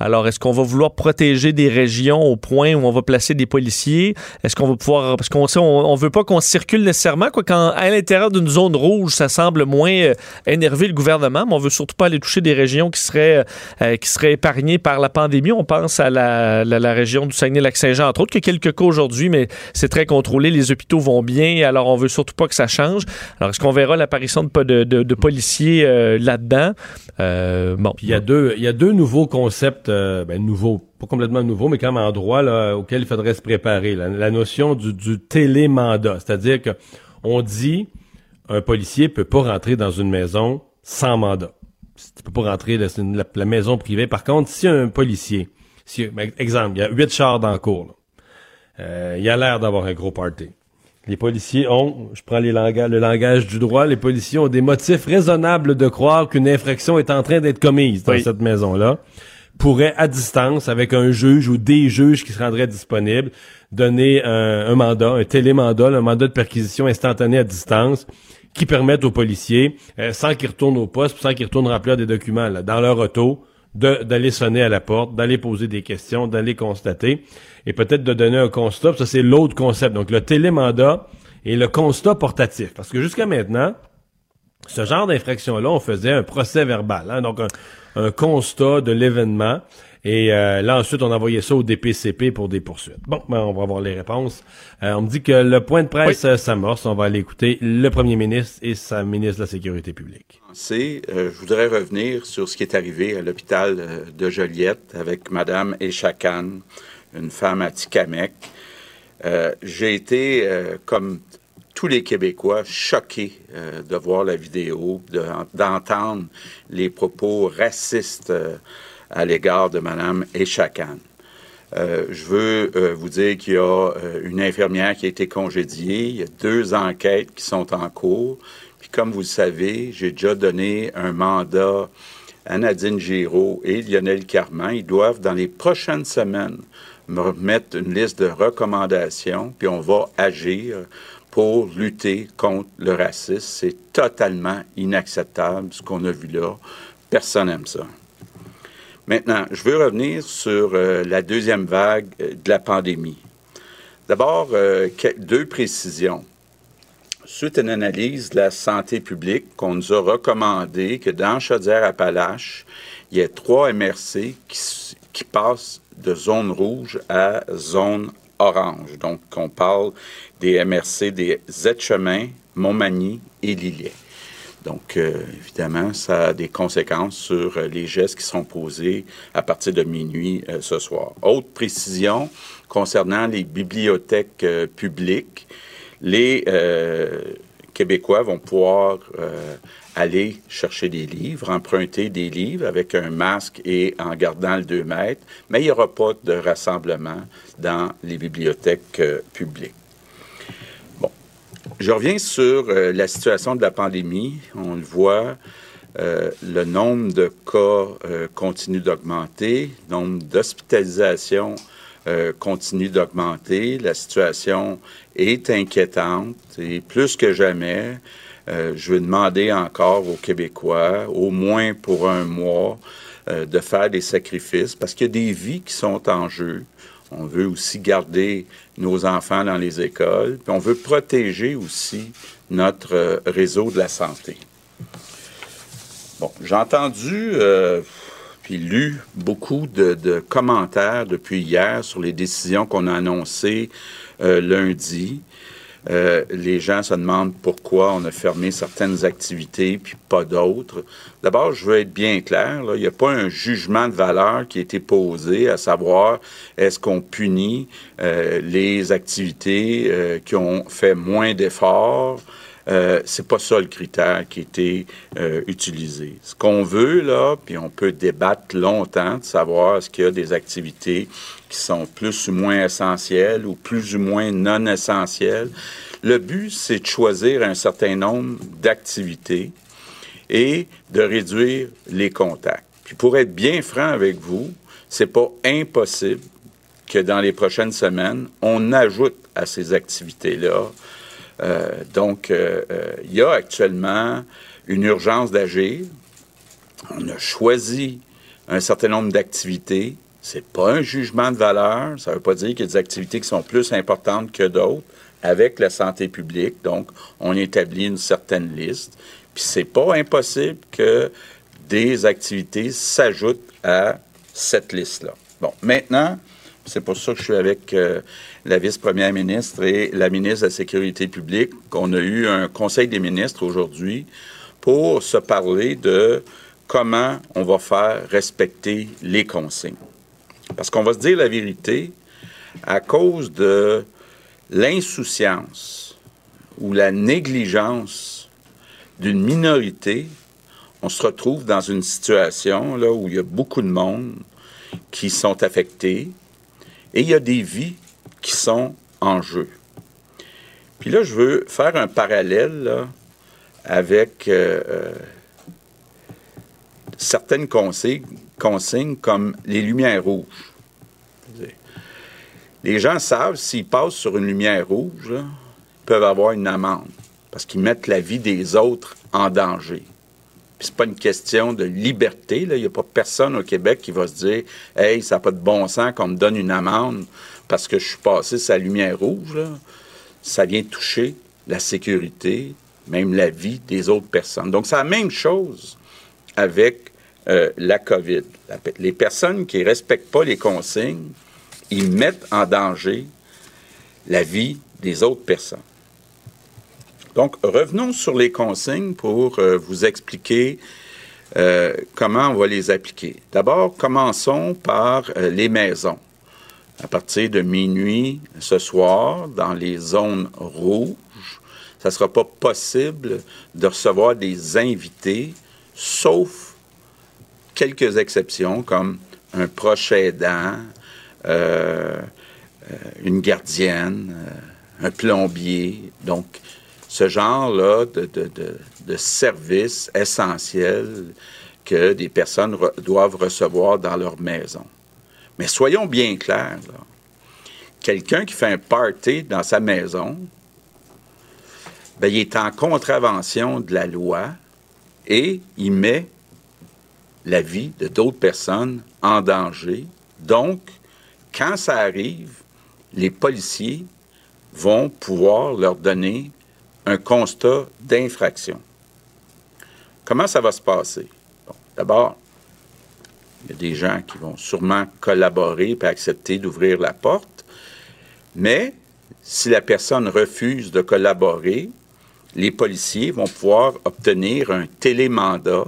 Alors, est-ce qu'on va vouloir protéger des régions au point où on va placer des policiers? Est-ce qu'on va pouvoir... Parce qu'on sait, on, on veut pas qu'on circule nécessairement, quoi, quand à l'intérieur d'une zone rouge, ça semble moins euh, énerver le gouvernement, mais on veut surtout pas aller toucher des régions qui seraient, euh, seraient épargnées par la pandémie. On pense à la, région du Saguenay-Lac-Saint-Jean, entre autres, a quelques cas aujourd'hui, mais c'est très contrôlé. Les hôpitaux vont bien, alors on veut surtout pas que ça change. Alors, est-ce qu'on verra l'apparition de, policiers euh, là-dedans? Euh, bon. Il y a deux nouveaux concepts, euh, ben nouveaux, pas complètement nouveaux, mais quand même en droit là, auxquels il faudrait se préparer. La, la notion du, du télémandat, c'est-à-dire que on dit un policier peut pas rentrer dans une maison sans mandat. Tu peux pas rentrer dans une- la, la maison privée. Par contre, si un policier, si, ben, exemple, il y a huit chars dans le cours, là. Euh, il a l'air d'avoir un gros party. Les policiers ont, je prends les le langage du droit, les policiers ont des motifs raisonnables de croire qu'une infraction est en train d'être commise dans Oui. cette maison-là, pourraient à distance, avec un juge ou des juges qui se rendraient disponibles, donner un, mandat, un télémandat, un mandat de perquisition instantané à distance, qui permettent aux policiers, euh, sans qu'ils retournent au poste, sans qu'ils retournent remplir des documents là, dans leur auto, d'aller sonner à la porte, d'aller poser des questions, d'aller constater, et peut-être de donner un constat. Ça, c'est l'autre concept. Donc, le télémandat et le constat portatif. Parce que jusqu'à maintenant, ce genre d'infraction-là, on faisait un procès verbal, hein, donc un, un constat de l'événement. Et euh, là, ensuite, on envoyait ça au DPCP pour des poursuites. Bon, ben, on va avoir les réponses. Euh, on me dit que le point de presse euh, s'amorce. On va aller écouter le premier ministre et sa ministre de la Sécurité publique. C'est, euh, je voudrais revenir sur ce qui est arrivé à l'hôpital euh, de Joliette avec Madame Echakan, une femme à Tikamek. Euh, J'ai été, euh, comme tous les Québécois, choqué euh, de voir la vidéo, de- d'entendre les propos racistes euh, à l'égard de Madame Echakan. Euh, je veux vous dire qu'il y a une infirmière qui a été congédiée. Il y a deux enquêtes qui sont en cours. Puis comme vous le savez, j'ai déjà donné un mandat à Nadine Giraud et Lionel Carman. Ils doivent, dans les prochaines semaines, me remettre une liste de recommandations, puis on va agir pour lutter contre le racisme. C'est totalement inacceptable ce qu'on a vu là. Personne n'aime ça. Maintenant, je veux revenir sur euh, la deuxième vague euh, de la pandémie. D'abord, euh, deux précisions. Suite à une analyse de la santé publique, qu'on nous a recommandé que dans Chaudière-Appalaches, il y ait trois MRC qui, qui passent de zone rouge à zone orange. Donc, on parle des MRC des Z-Chemin, Montmagny et Lillet. Donc, euh, évidemment, ça a des conséquences sur euh, les gestes qui seront posés à partir de minuit euh, ce soir. Autre précision concernant les bibliothèques publiques, les Québécois vont pouvoir aller chercher des livres, emprunter des livres avec un masque et en gardant le 2 mètres, mais il n'y aura pas de rassemblement dans les bibliothèques euh, publiques. Je reviens sur euh, la situation de la pandémie. On le voit, euh, le nombre de cas continue d'augmenter, le nombre d'hospitalisations continue d'augmenter. La situation est inquiétante et plus que jamais, euh, je vais demander encore aux Québécois, au moins pour un mois, euh, de faire des sacrifices parce qu'il y a des vies qui sont en jeu. On veut aussi garder nos enfants dans les écoles, puis on veut protéger aussi notre euh, réseau de la santé. Bon, j'ai entendu puis lu beaucoup de, commentaires depuis hier sur les décisions qu'on a annoncées lundi. Euh, les gens se demandent pourquoi on a fermé certaines activités puis pas d'autres. D'abord, je veux être bien clair, là, il n'y a pas un jugement de valeur qui a été posé à savoir est-ce qu'on punit euh, les activités euh, qui ont fait moins d'efforts. Euh, c'est pas ça le critère qui a été euh, utilisé. Ce qu'on veut, là, puis on peut débattre longtemps de savoir est-ce qu'il y a des activités qui sont plus ou moins essentielles ou plus ou moins non essentielles. Le but, c'est de choisir un certain nombre d'activités et de réduire les contacts. Puis pour être bien franc avec vous, c'est pas impossible que dans les prochaines semaines, on ajoute à ces activités-là euh, donc, euh, euh, il y a actuellement une urgence d'agir. On a choisi un certain nombre d'activités. C'est pas un jugement de valeur. Ça ne veut pas dire qu'il y a des activités qui sont plus importantes que d'autres avec la santé publique. Donc, on établit une certaine liste. Puis c'est pas impossible que des activités s'ajoutent à cette liste-là. Bon, maintenant, c'est pour ça que je suis avec euh, la vice-première ministre et la ministre de la Sécurité publique, qu'on a eu un conseil des ministres aujourd'hui pour se parler de comment on va faire respecter les consignes. Parce qu'on va se dire la vérité, à cause de l'insouciance ou la négligence d'une minorité, on se retrouve dans une situation là, où il y a beaucoup de monde qui sont affectés, et il y a des vies qui sont en jeu. Puis là, je veux faire un parallèle avec euh, euh, certaines consignes, consignes comme les lumières rouges. Les gens savent, s'ils passent sur une lumière rouge, ils peuvent avoir une amende parce qu'ils mettent la vie des autres en danger. Puis c'est pas une question de liberté. Il n'y a pas personne au Québec qui va se dire Hey, ça n'a pas de bon sens qu'on me donne une amende parce que je suis passé sa lumière rouge. Ça vient toucher la sécurité, même la vie des autres personnes. Donc, c'est la même chose avec euh, la COVID. Les personnes qui ne respectent pas les consignes, ils mettent en danger la vie des autres personnes. Donc, revenons sur les consignes pour euh, vous expliquer euh, comment on va les appliquer. D'abord, commençons par les maisons. À partir de minuit ce soir, dans les zones rouges, ça ne sera pas possible de recevoir des invités, sauf quelques exceptions comme un proche aidant, euh, euh, une gardienne, euh, un plombier. Donc, ce genre-là de, de, de, de services essentiels que des personnes doivent recevoir dans leur maison. Mais soyons bien clairs, quelqu'un qui fait un party dans sa maison, ben, il est en contravention de la loi et il met la vie de d'autres personnes en danger. Donc, quand ça arrive, les policiers vont pouvoir leur donner un constat d'infraction. Comment ça va se passer? D'abord, il y a des gens qui vont sûrement collaborer et accepter d'ouvrir la porte, mais si la personne refuse de collaborer, les policiers vont pouvoir obtenir un télémandat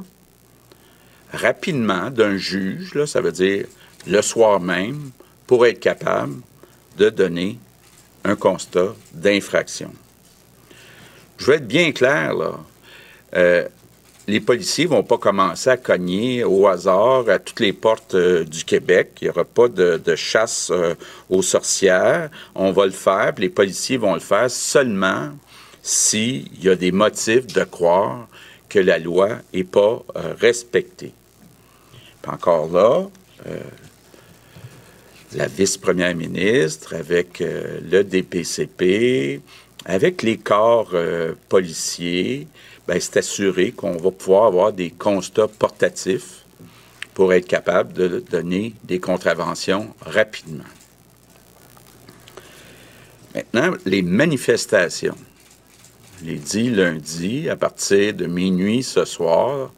rapidement d'un juge, ça veut dire le soir même, pour être capable de donner un constat d'infraction. Je veux être bien clair, là. Euh, les policiers vont pas commencer à cogner au hasard à toutes les portes euh, du Québec. Il n'y aura pas de, de chasse euh, aux sorcières. On va le faire, puis les policiers vont le faire seulement s'il y a des motifs de croire que la loi n'est pas euh, respectée. Encore là, euh, la vice-première ministre, avec euh, le DPCP, avec les corps policiers, ben, c'est assuré qu'on va pouvoir avoir des constats portatifs pour être capable de donner des contraventions rapidement. Maintenant, les manifestations. Je l'ai dit lundi, à partir de minuit ce soir,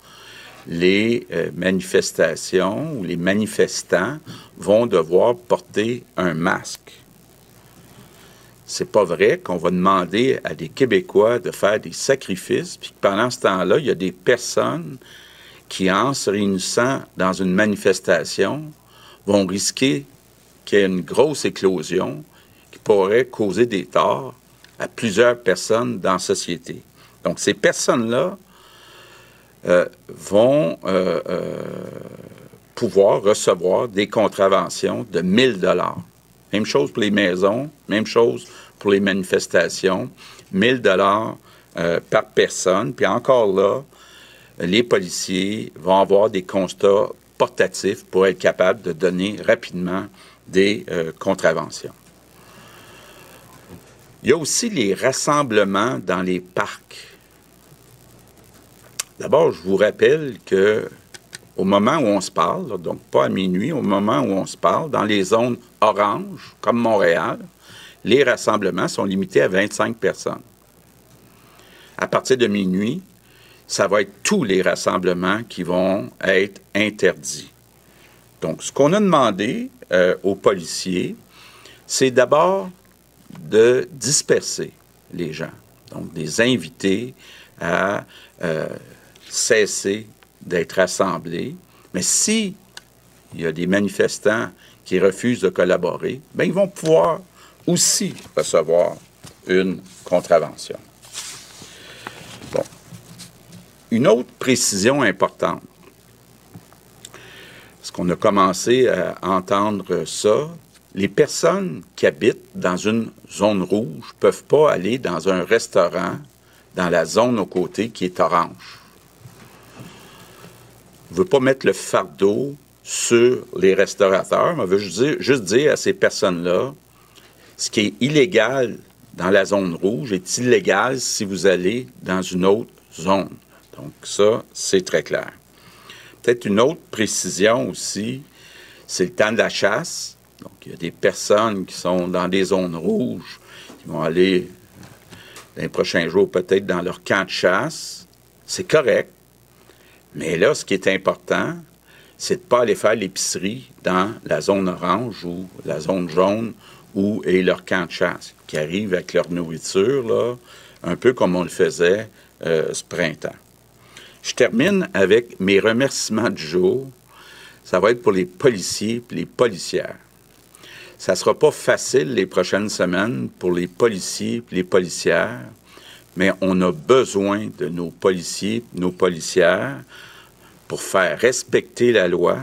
les euh, manifestations ou les manifestants vont devoir porter un masque. c'est pas vrai qu'on va demander à des Québécois de faire des sacrifices, puis que pendant ce temps-là, il y a des personnes qui, en se réunissant dans une manifestation, vont risquer qu'il y ait une grosse éclosion qui pourrait causer des torts à plusieurs personnes dans la société. Donc, ces personnes-là euh, vont euh, euh, pouvoir recevoir des contraventions de 1000 dollars. Même chose pour les maisons, même chose pour les manifestations, 1000 dollars par personne. Puis encore là, les policiers vont avoir des constats portatifs pour être capables de donner rapidement des contraventions. Il y a aussi les rassemblements dans les parcs. D'abord, je vous rappelle que au moment où on se parle, donc pas à minuit, au moment où on se parle, dans les zones oranges, comme Montréal, les rassemblements sont limités à 25 personnes. À partir de minuit, ça va être tous les rassemblements qui vont être interdits. Donc, ce qu'on a demandé euh, aux policiers, c'est d'abord de disperser les gens, donc des inviter à euh, cesser d'être assemblés. Mais si il y a des manifestants qui refusent de collaborer, bien, ils vont pouvoir aussi recevoir une contravention. Bon. Une autre précision importante, parce qu'on a commencé à entendre ça, les personnes qui habitent dans une zone rouge ne peuvent pas aller dans un restaurant dans la zone aux côtés qui est orange ne veut pas mettre le fardeau sur les restaurateurs, mais veut juste dire, juste dire à ces personnes-là, ce qui est illégal dans la zone rouge est illégal si vous allez dans une autre zone. Donc ça, c'est très clair. Peut-être une autre précision aussi, c'est le temps de la chasse. Donc il y a des personnes qui sont dans des zones rouges, qui vont aller dans les prochains jours peut-être dans leur camp de chasse. C'est correct. Mais là, ce qui est important, c'est de ne pas aller faire l'épicerie dans la zone orange ou la zone jaune où est leur camp de chasse, qui arrivent avec leur nourriture, là, un peu comme on le faisait euh, ce printemps. Je termine avec mes remerciements du jour. Ça va être pour les policiers et les policières. Ça ne sera pas facile les prochaines semaines pour les policiers les policières, mais on a besoin de nos policiers, nos policières, pour faire respecter la loi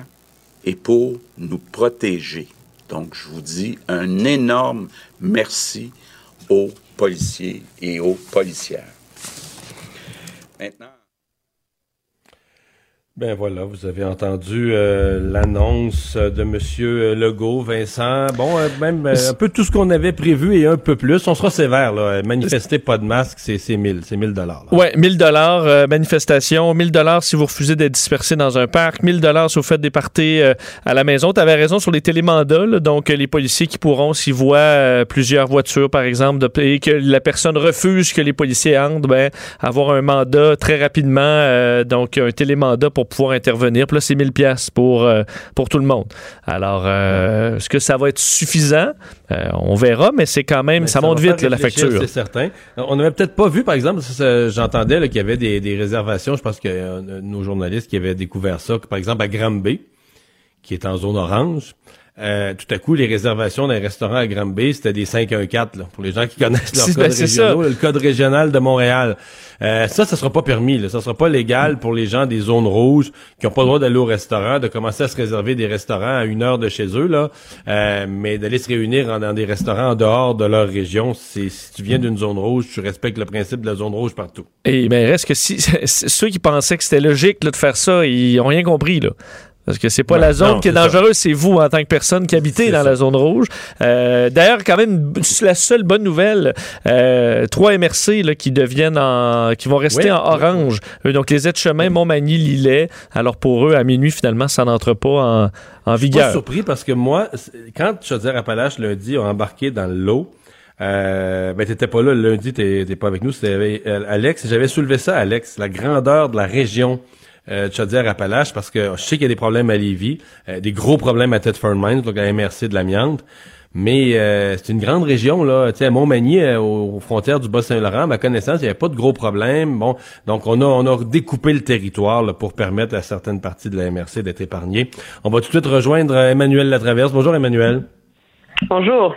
et pour nous protéger. Donc, je vous dis un énorme merci aux policiers et aux policières. Maintenant. Ben voilà, vous avez entendu euh, l'annonce de Monsieur Legault, Vincent. Bon, euh, même euh, un peu tout ce qu'on avait prévu et un peu plus. On sera sévère là. Manifester pas de masque, c'est c'est 1000, c'est 1000 dollars. Ouais, 1000 dollars manifestation, 1000 dollars si vous refusez d'être dispersé dans un parc, 1000 dollars si vous faites des parties à la maison. Tu avais raison sur les télémandats, là, donc les policiers qui pourront s'ils voient plusieurs voitures par exemple et que la personne refuse que les policiers entrent, ben avoir un mandat très rapidement donc un télémandat pour pouvoir intervenir. Puis là, c'est 1000 pièces pour, euh, pour tout le monde. Alors, euh, est-ce que ça va être suffisant? Euh, on verra, mais c'est quand même, ça, monte vite, la facture. C'est certain. On n'avait peut-être pas vu, par exemple, j'entendais qu'il y avait des, des, réservations, je pense que nos journalistes qui avaient découvert ça, par exemple à Granby, qui est en zone orange, euh, tout à coup, les réservations d'un restaurant à Granby, c'était des 514, là, pour les gens qui connaissent leur code régional, le code régional de Montréal. Euh, ça, ça sera pas permis. Là. Ça sera pas légal pour les gens des zones rouges qui ont pas le droit d'aller au restaurant, de commencer à se réserver des restaurants à une heure de chez eux, là. Euh, mais d'aller se réunir dans des restaurants en dehors de leur région, si tu viens d'une zone rouge, tu respectes le principe de la zone rouge partout. Et ben reste que si ceux qui pensaient que c'était logique de faire ça, ils ont rien compris là. Parce que c'est pas la zone qui est, dangereuse, c'est vous en tant que personne qui habitez dans la zone rouge. Euh, D'ailleurs, quand même, la seule bonne nouvelle, euh, trois MRC là, qui deviennent en, qui vont rester en orange. Donc les aides-chemins Montmagny, Lillet. Alors pour eux, à minuit finalement, ça n'entre pas en, en vigueur. Je suis surpris parce que moi, quand Chaudière-Appalaches lundi a embarqué dans l'eau. Euh, ben t'étais pas là lundi, t'es pas avec nous, c'était euh, Alex. J'avais soulevé ça, Alex, la grandeur de la région euh, Chaudière-Appalaches parce que je sais qu'il y a des problèmes à Lévis, euh, des gros problèmes à Thetford Mines, donc à MRC de l'amiante. Mais euh, c'est une grande région, là. Tu sais, Montmagny, euh, aux frontières du Bas-Saint-Laurent, à ma connaissance, il n'y avait pas de gros problèmes. Bon, donc on a, on a découpé le territoire là, pour permettre à certaines parties de la MRC d'être épargnées. On va tout de suite rejoindre Emmanuel Latraverse. Bonjour, Emmanuel. Bonjour.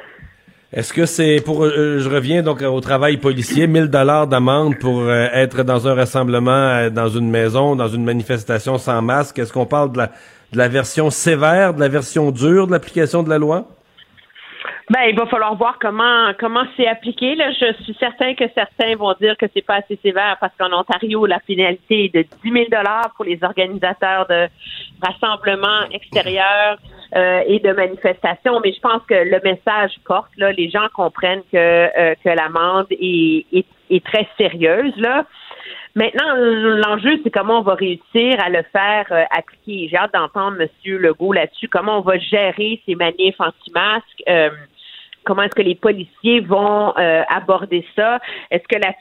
Est-ce que c'est pour euh, je reviens donc au travail policier 1000 dollars d'amende pour euh, être dans un rassemblement euh, dans une maison dans une manifestation sans masque? Est-ce qu'on parle de la de la version sévère de la version dure de l'application de la loi? Ben, il va falloir voir comment comment c'est appliqué. Là. Je suis certain que certains vont dire que c'est pas assez sévère parce qu'en Ontario, la pénalité est de 10 000 dollars pour les organisateurs de rassemblements extérieurs euh, et de manifestations. Mais je pense que le message porte. Là, les gens comprennent que euh, que l'amende est, est, est très sérieuse. Là. Maintenant, l'enjeu, c'est comment on va réussir à le faire euh, appliquer. J'ai hâte d'entendre M. Legault là-dessus, comment on va gérer ces manifs anti-masques. Euh, comment est-ce que les policiers vont euh, aborder ça? Est-ce que la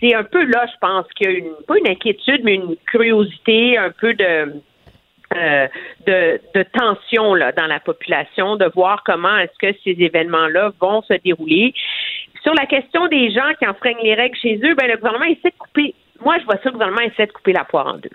c'est un peu là, je pense qu'il y a une pas une inquiétude, mais une curiosité, un peu de euh, de, de tension là, dans la population, de voir comment est-ce que ces événements-là vont se dérouler. Sur la question des gens qui enfreignent les règles chez eux, ben, le gouvernement essaie de couper. Moi, je vois ça, le gouvernement essaie de couper la poire en deux.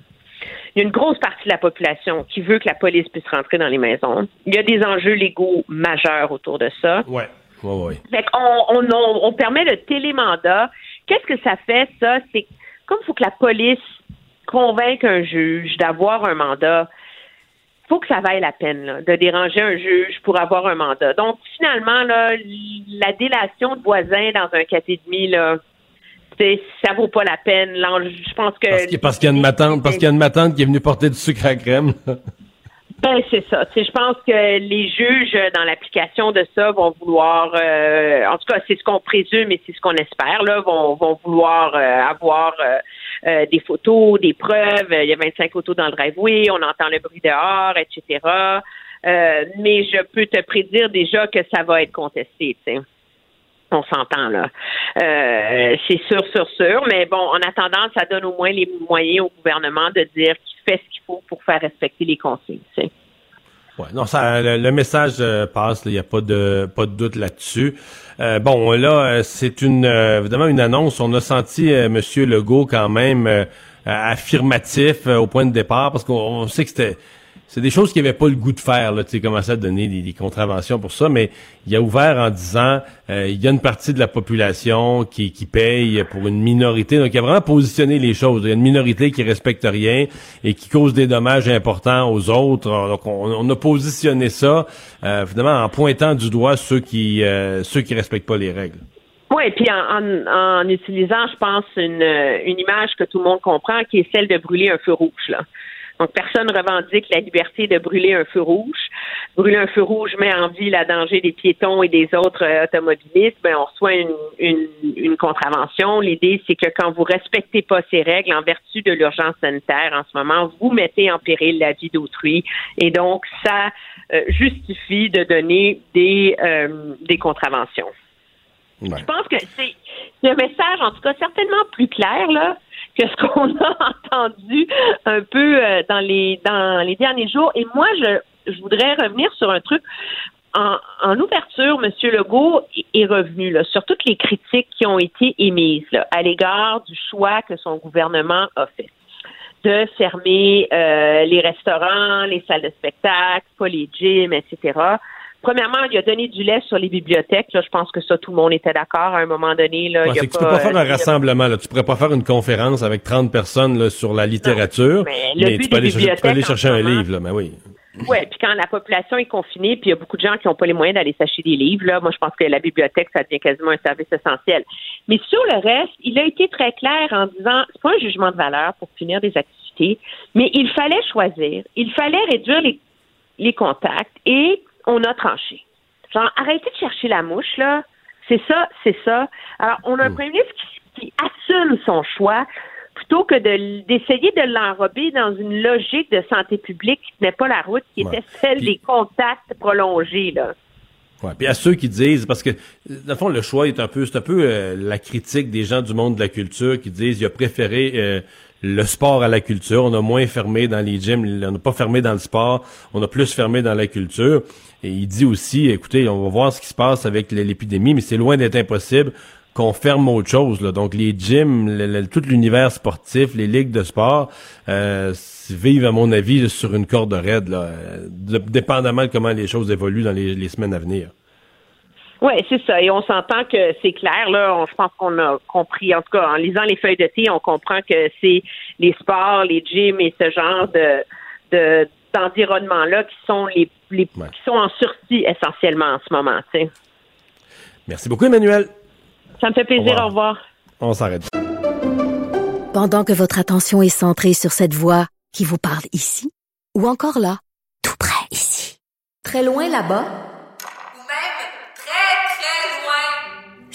Il y a une grosse partie de la population qui veut que la police puisse rentrer dans les maisons. Il y a des enjeux légaux majeurs autour de ça. Ouais. Ouais, ouais. Fait on, on, on, on permet le télémandat. Qu'est-ce que ça fait, ça? C'est comme il faut que la police convainque un juge d'avoir un mandat, faut que ça vaille la peine là, de déranger un juge pour avoir un mandat. Donc, finalement, là, la délation de voisins dans un 4,5, là, c'est- ça vaut pas la peine. L'enjeu- Je pense que... Parce qu'il y a une matante, parce qu'il y a une matante qui est venue porter du sucre à crème. Ben, c'est ça. Je pense que les juges, dans l'application de ça, vont vouloir, euh, en tout cas, c'est ce qu'on présume et c'est ce qu'on espère, là, vont, vont vouloir euh, avoir euh, euh, des photos, des preuves. Il y a 25 autos dans le driveway, on entend le bruit dehors, etc. Euh, mais je peux te prédire déjà que ça va être contesté, tu sais. On s'entend là. Euh, c'est sûr, sûr, sûr. Mais bon, en attendant, ça donne au moins les moyens au gouvernement de dire qu'il fait ce qu'il faut pour faire respecter les consignes. tu sais. Ouais, non, ça, le, message euh, passe, il n'y a pas de pas de doute là-dessus. Euh, bon, là, euh, c'est une euh, évidemment une annonce. On a senti Monsieur Legault quand même affirmatif au point de départ parce qu'on on sait que c'était c'est des choses qu'il n'avait pas le goût de faire, là, tu sais, commencer à donner des, des contraventions pour ça, mais il a ouvert en disant euh, il y a une partie de la population qui, qui paye pour une minorité. Donc, il a vraiment positionné les choses. Il y a une minorité qui respecte rien et qui cause des dommages importants aux autres. Donc, on, on a positionné ça, euh, finalement, en pointant du doigt ceux qui euh, ceux qui respectent pas les règles. Oui, puis en, en, en utilisant, je pense, une, une image que tout le monde comprend, qui est celle de brûler un feu rouge. Là. Donc, personne revendique la liberté de brûler un feu rouge. Brûler un feu rouge met en vie la danger des piétons et des autres euh, automobilistes. Ben, on reçoit une, une, une contravention. L'idée, c'est que quand vous respectez pas ces règles, en vertu de l'urgence sanitaire en ce moment, vous mettez en péril la vie d'autrui. Et donc, ça euh, justifie de donner des, euh, des contraventions. Je pense que c'est c'est un message, en tout cas, certainement plus clair là, que ce qu'on a entendu un peu euh, dans les dans les derniers jours. Et moi, je, je voudrais revenir sur un truc. En, en ouverture, M. Legault est revenu là, sur toutes les critiques qui ont été émises là, à l'égard du choix que son gouvernement a fait de fermer euh, les restaurants, les salles de spectacle, pas les gyms, etc. Premièrement, il a donné du lait sur les bibliothèques. Là, je pense que ça, tout le monde était d'accord à un moment donné. Là, Ouais, il y a c'est que tu peux pas faire euh, un rassemblement. Là. Tu pourrais pas faire une conférence avec 30 personnes là, sur la littérature, mais le mais but tu peux aller chercher, tu peux aller chercher un livre. Là, mais oui. Oui, puis quand la population est confinée, puis il y a beaucoup de gens qui n'ont pas les moyens d'aller s'acheter des livres, là, moi je pense que la bibliothèque, ça devient quasiment un service essentiel. Mais sur le reste, il a été très clair en disant, c'est pas un jugement de valeur pour finir des activités, mais il fallait choisir, il fallait réduire les, les contacts et on a tranché. Genre, arrêtez de chercher la mouche, là. C'est ça, c'est ça. Alors, on a un premier ministre qui, qui assume son choix plutôt que de- d'essayer de l'enrober dans une logique de santé publique qui n'est pas la route, qui Ouais. était celle des contacts prolongés, là. Ouais. Puis à ceux qui disent, parce que dans le fond, le choix est un peu, c'est un peu euh, la critique des gens du monde de la culture qui disent, il a préféré euh, le sport à la culture. On a moins fermé dans les gyms, on n'a pas fermé dans le sport, on a plus fermé dans la culture. Et il dit aussi, écoutez, on va voir ce qui se passe avec l'épidémie, mais c'est loin d'être impossible qu'on ferme autre chose. Là. Donc les gyms, tout l'univers sportif, les ligues de sport euh, vivent, à mon avis, sur une corde raide, là, dépendamment de comment les choses évoluent dans les, semaines à venir. Oui, c'est ça. Et on s'entend que c'est clair. Là, on, je pense qu'on a compris, en tout cas, en lisant les feuilles de thé, on comprend que c'est les sports, les gyms et ce genre de, de d'environnement-là qui sont les, les qui sont en sursis essentiellement en ce moment. Merci beaucoup, Emmanuel. Ça me fait plaisir. Au revoir. On s'arrête. Pendant que votre attention est centrée sur cette voix qui vous parle ici, ou encore là, tout près ici, très loin là-bas, ou même très, très loin,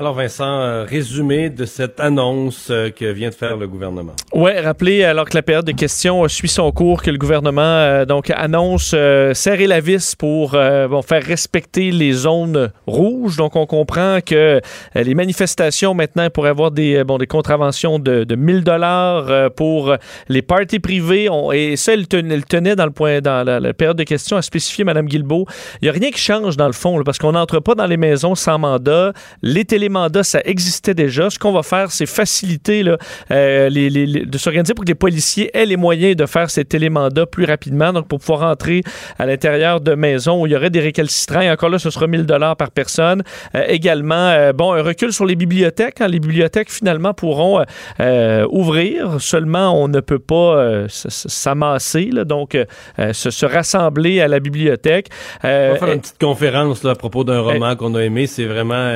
Alors Vincent, euh, résumé de cette annonce euh, que vient de faire le gouvernement. Oui, rappelez alors que la période de questions euh, suit son cours que le gouvernement donc annonce serrer la vis pour faire respecter les zones rouges. Donc on comprend que les manifestations maintenant pourraient avoir des bon des contraventions de, de 1000 dollars pour les parties privées et ça elle tenait, dans le point dans la, période de questions à spécifier Mme Guilbeault. Il n'y a rien qui change dans le fond parce qu'on n'entre pas dans les maisons sans mandat. Les télé mandats, ça existait déjà. Ce qu'on va faire, c'est faciliter là, euh, les, de s'organiser pour que les policiers aient les moyens de faire ces télémandats plus rapidement, donc pour pouvoir entrer à l'intérieur de maisons où il y aurait des récalcitrants. Et encore là, ce sera 1000 dollars par personne. Euh, également, euh, bon, un recul sur les bibliothèques. Hein. Les bibliothèques, finalement, pourront ouvrir. Seulement, on ne peut pas s'amasser, donc se, se, rassembler à la bibliothèque. on va faire une petite conférence là, à propos d'un roman qu'on a aimé. C'est vraiment...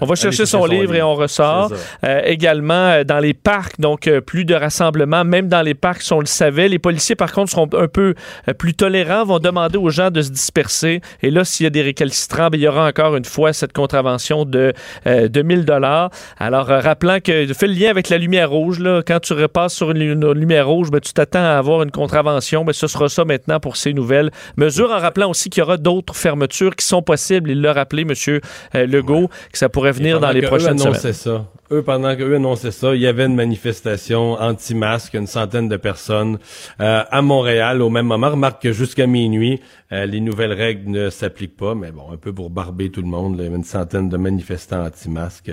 on va chercher son, livre, et on ressort. Euh, également, euh, dans les parcs, donc euh, plus de rassemblements, même dans les parcs, si on le savait. Les policiers, par contre, seront un peu plus tolérants, vont demander aux gens de se disperser. Et là, s'il y a des récalcitrants, ben, il y aura encore une fois cette contravention de 2000 dollars. Alors, rappelant que fais le lien avec la lumière rouge. Là, quand tu repasses sur une, lumière rouge, ben, tu t'attends à avoir une contravention. Ben, ce sera ça maintenant pour ces nouvelles mesures. En rappelant aussi qu'il y aura d'autres fermetures qui sont possibles. Il l'a rappelé, M. Legault, que ça pourrait venir dans les prochaines semaines. ça. Eux, pendant qu'eux annonçaient ça, il y avait une manifestation anti-masque, une centaine de personnes euh, à Montréal au même moment. Remarque que jusqu'à minuit, euh, les nouvelles règles ne s'appliquent pas, mais bon, un peu pour barber tout le monde, il y avait une centaine de manifestants anti-masques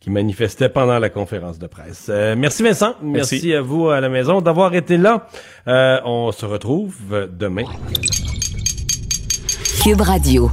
qui manifestaient pendant la conférence de presse. Euh, merci Vincent, merci. merci. à vous à la maison d'avoir été là. on se retrouve demain. Cube Radio.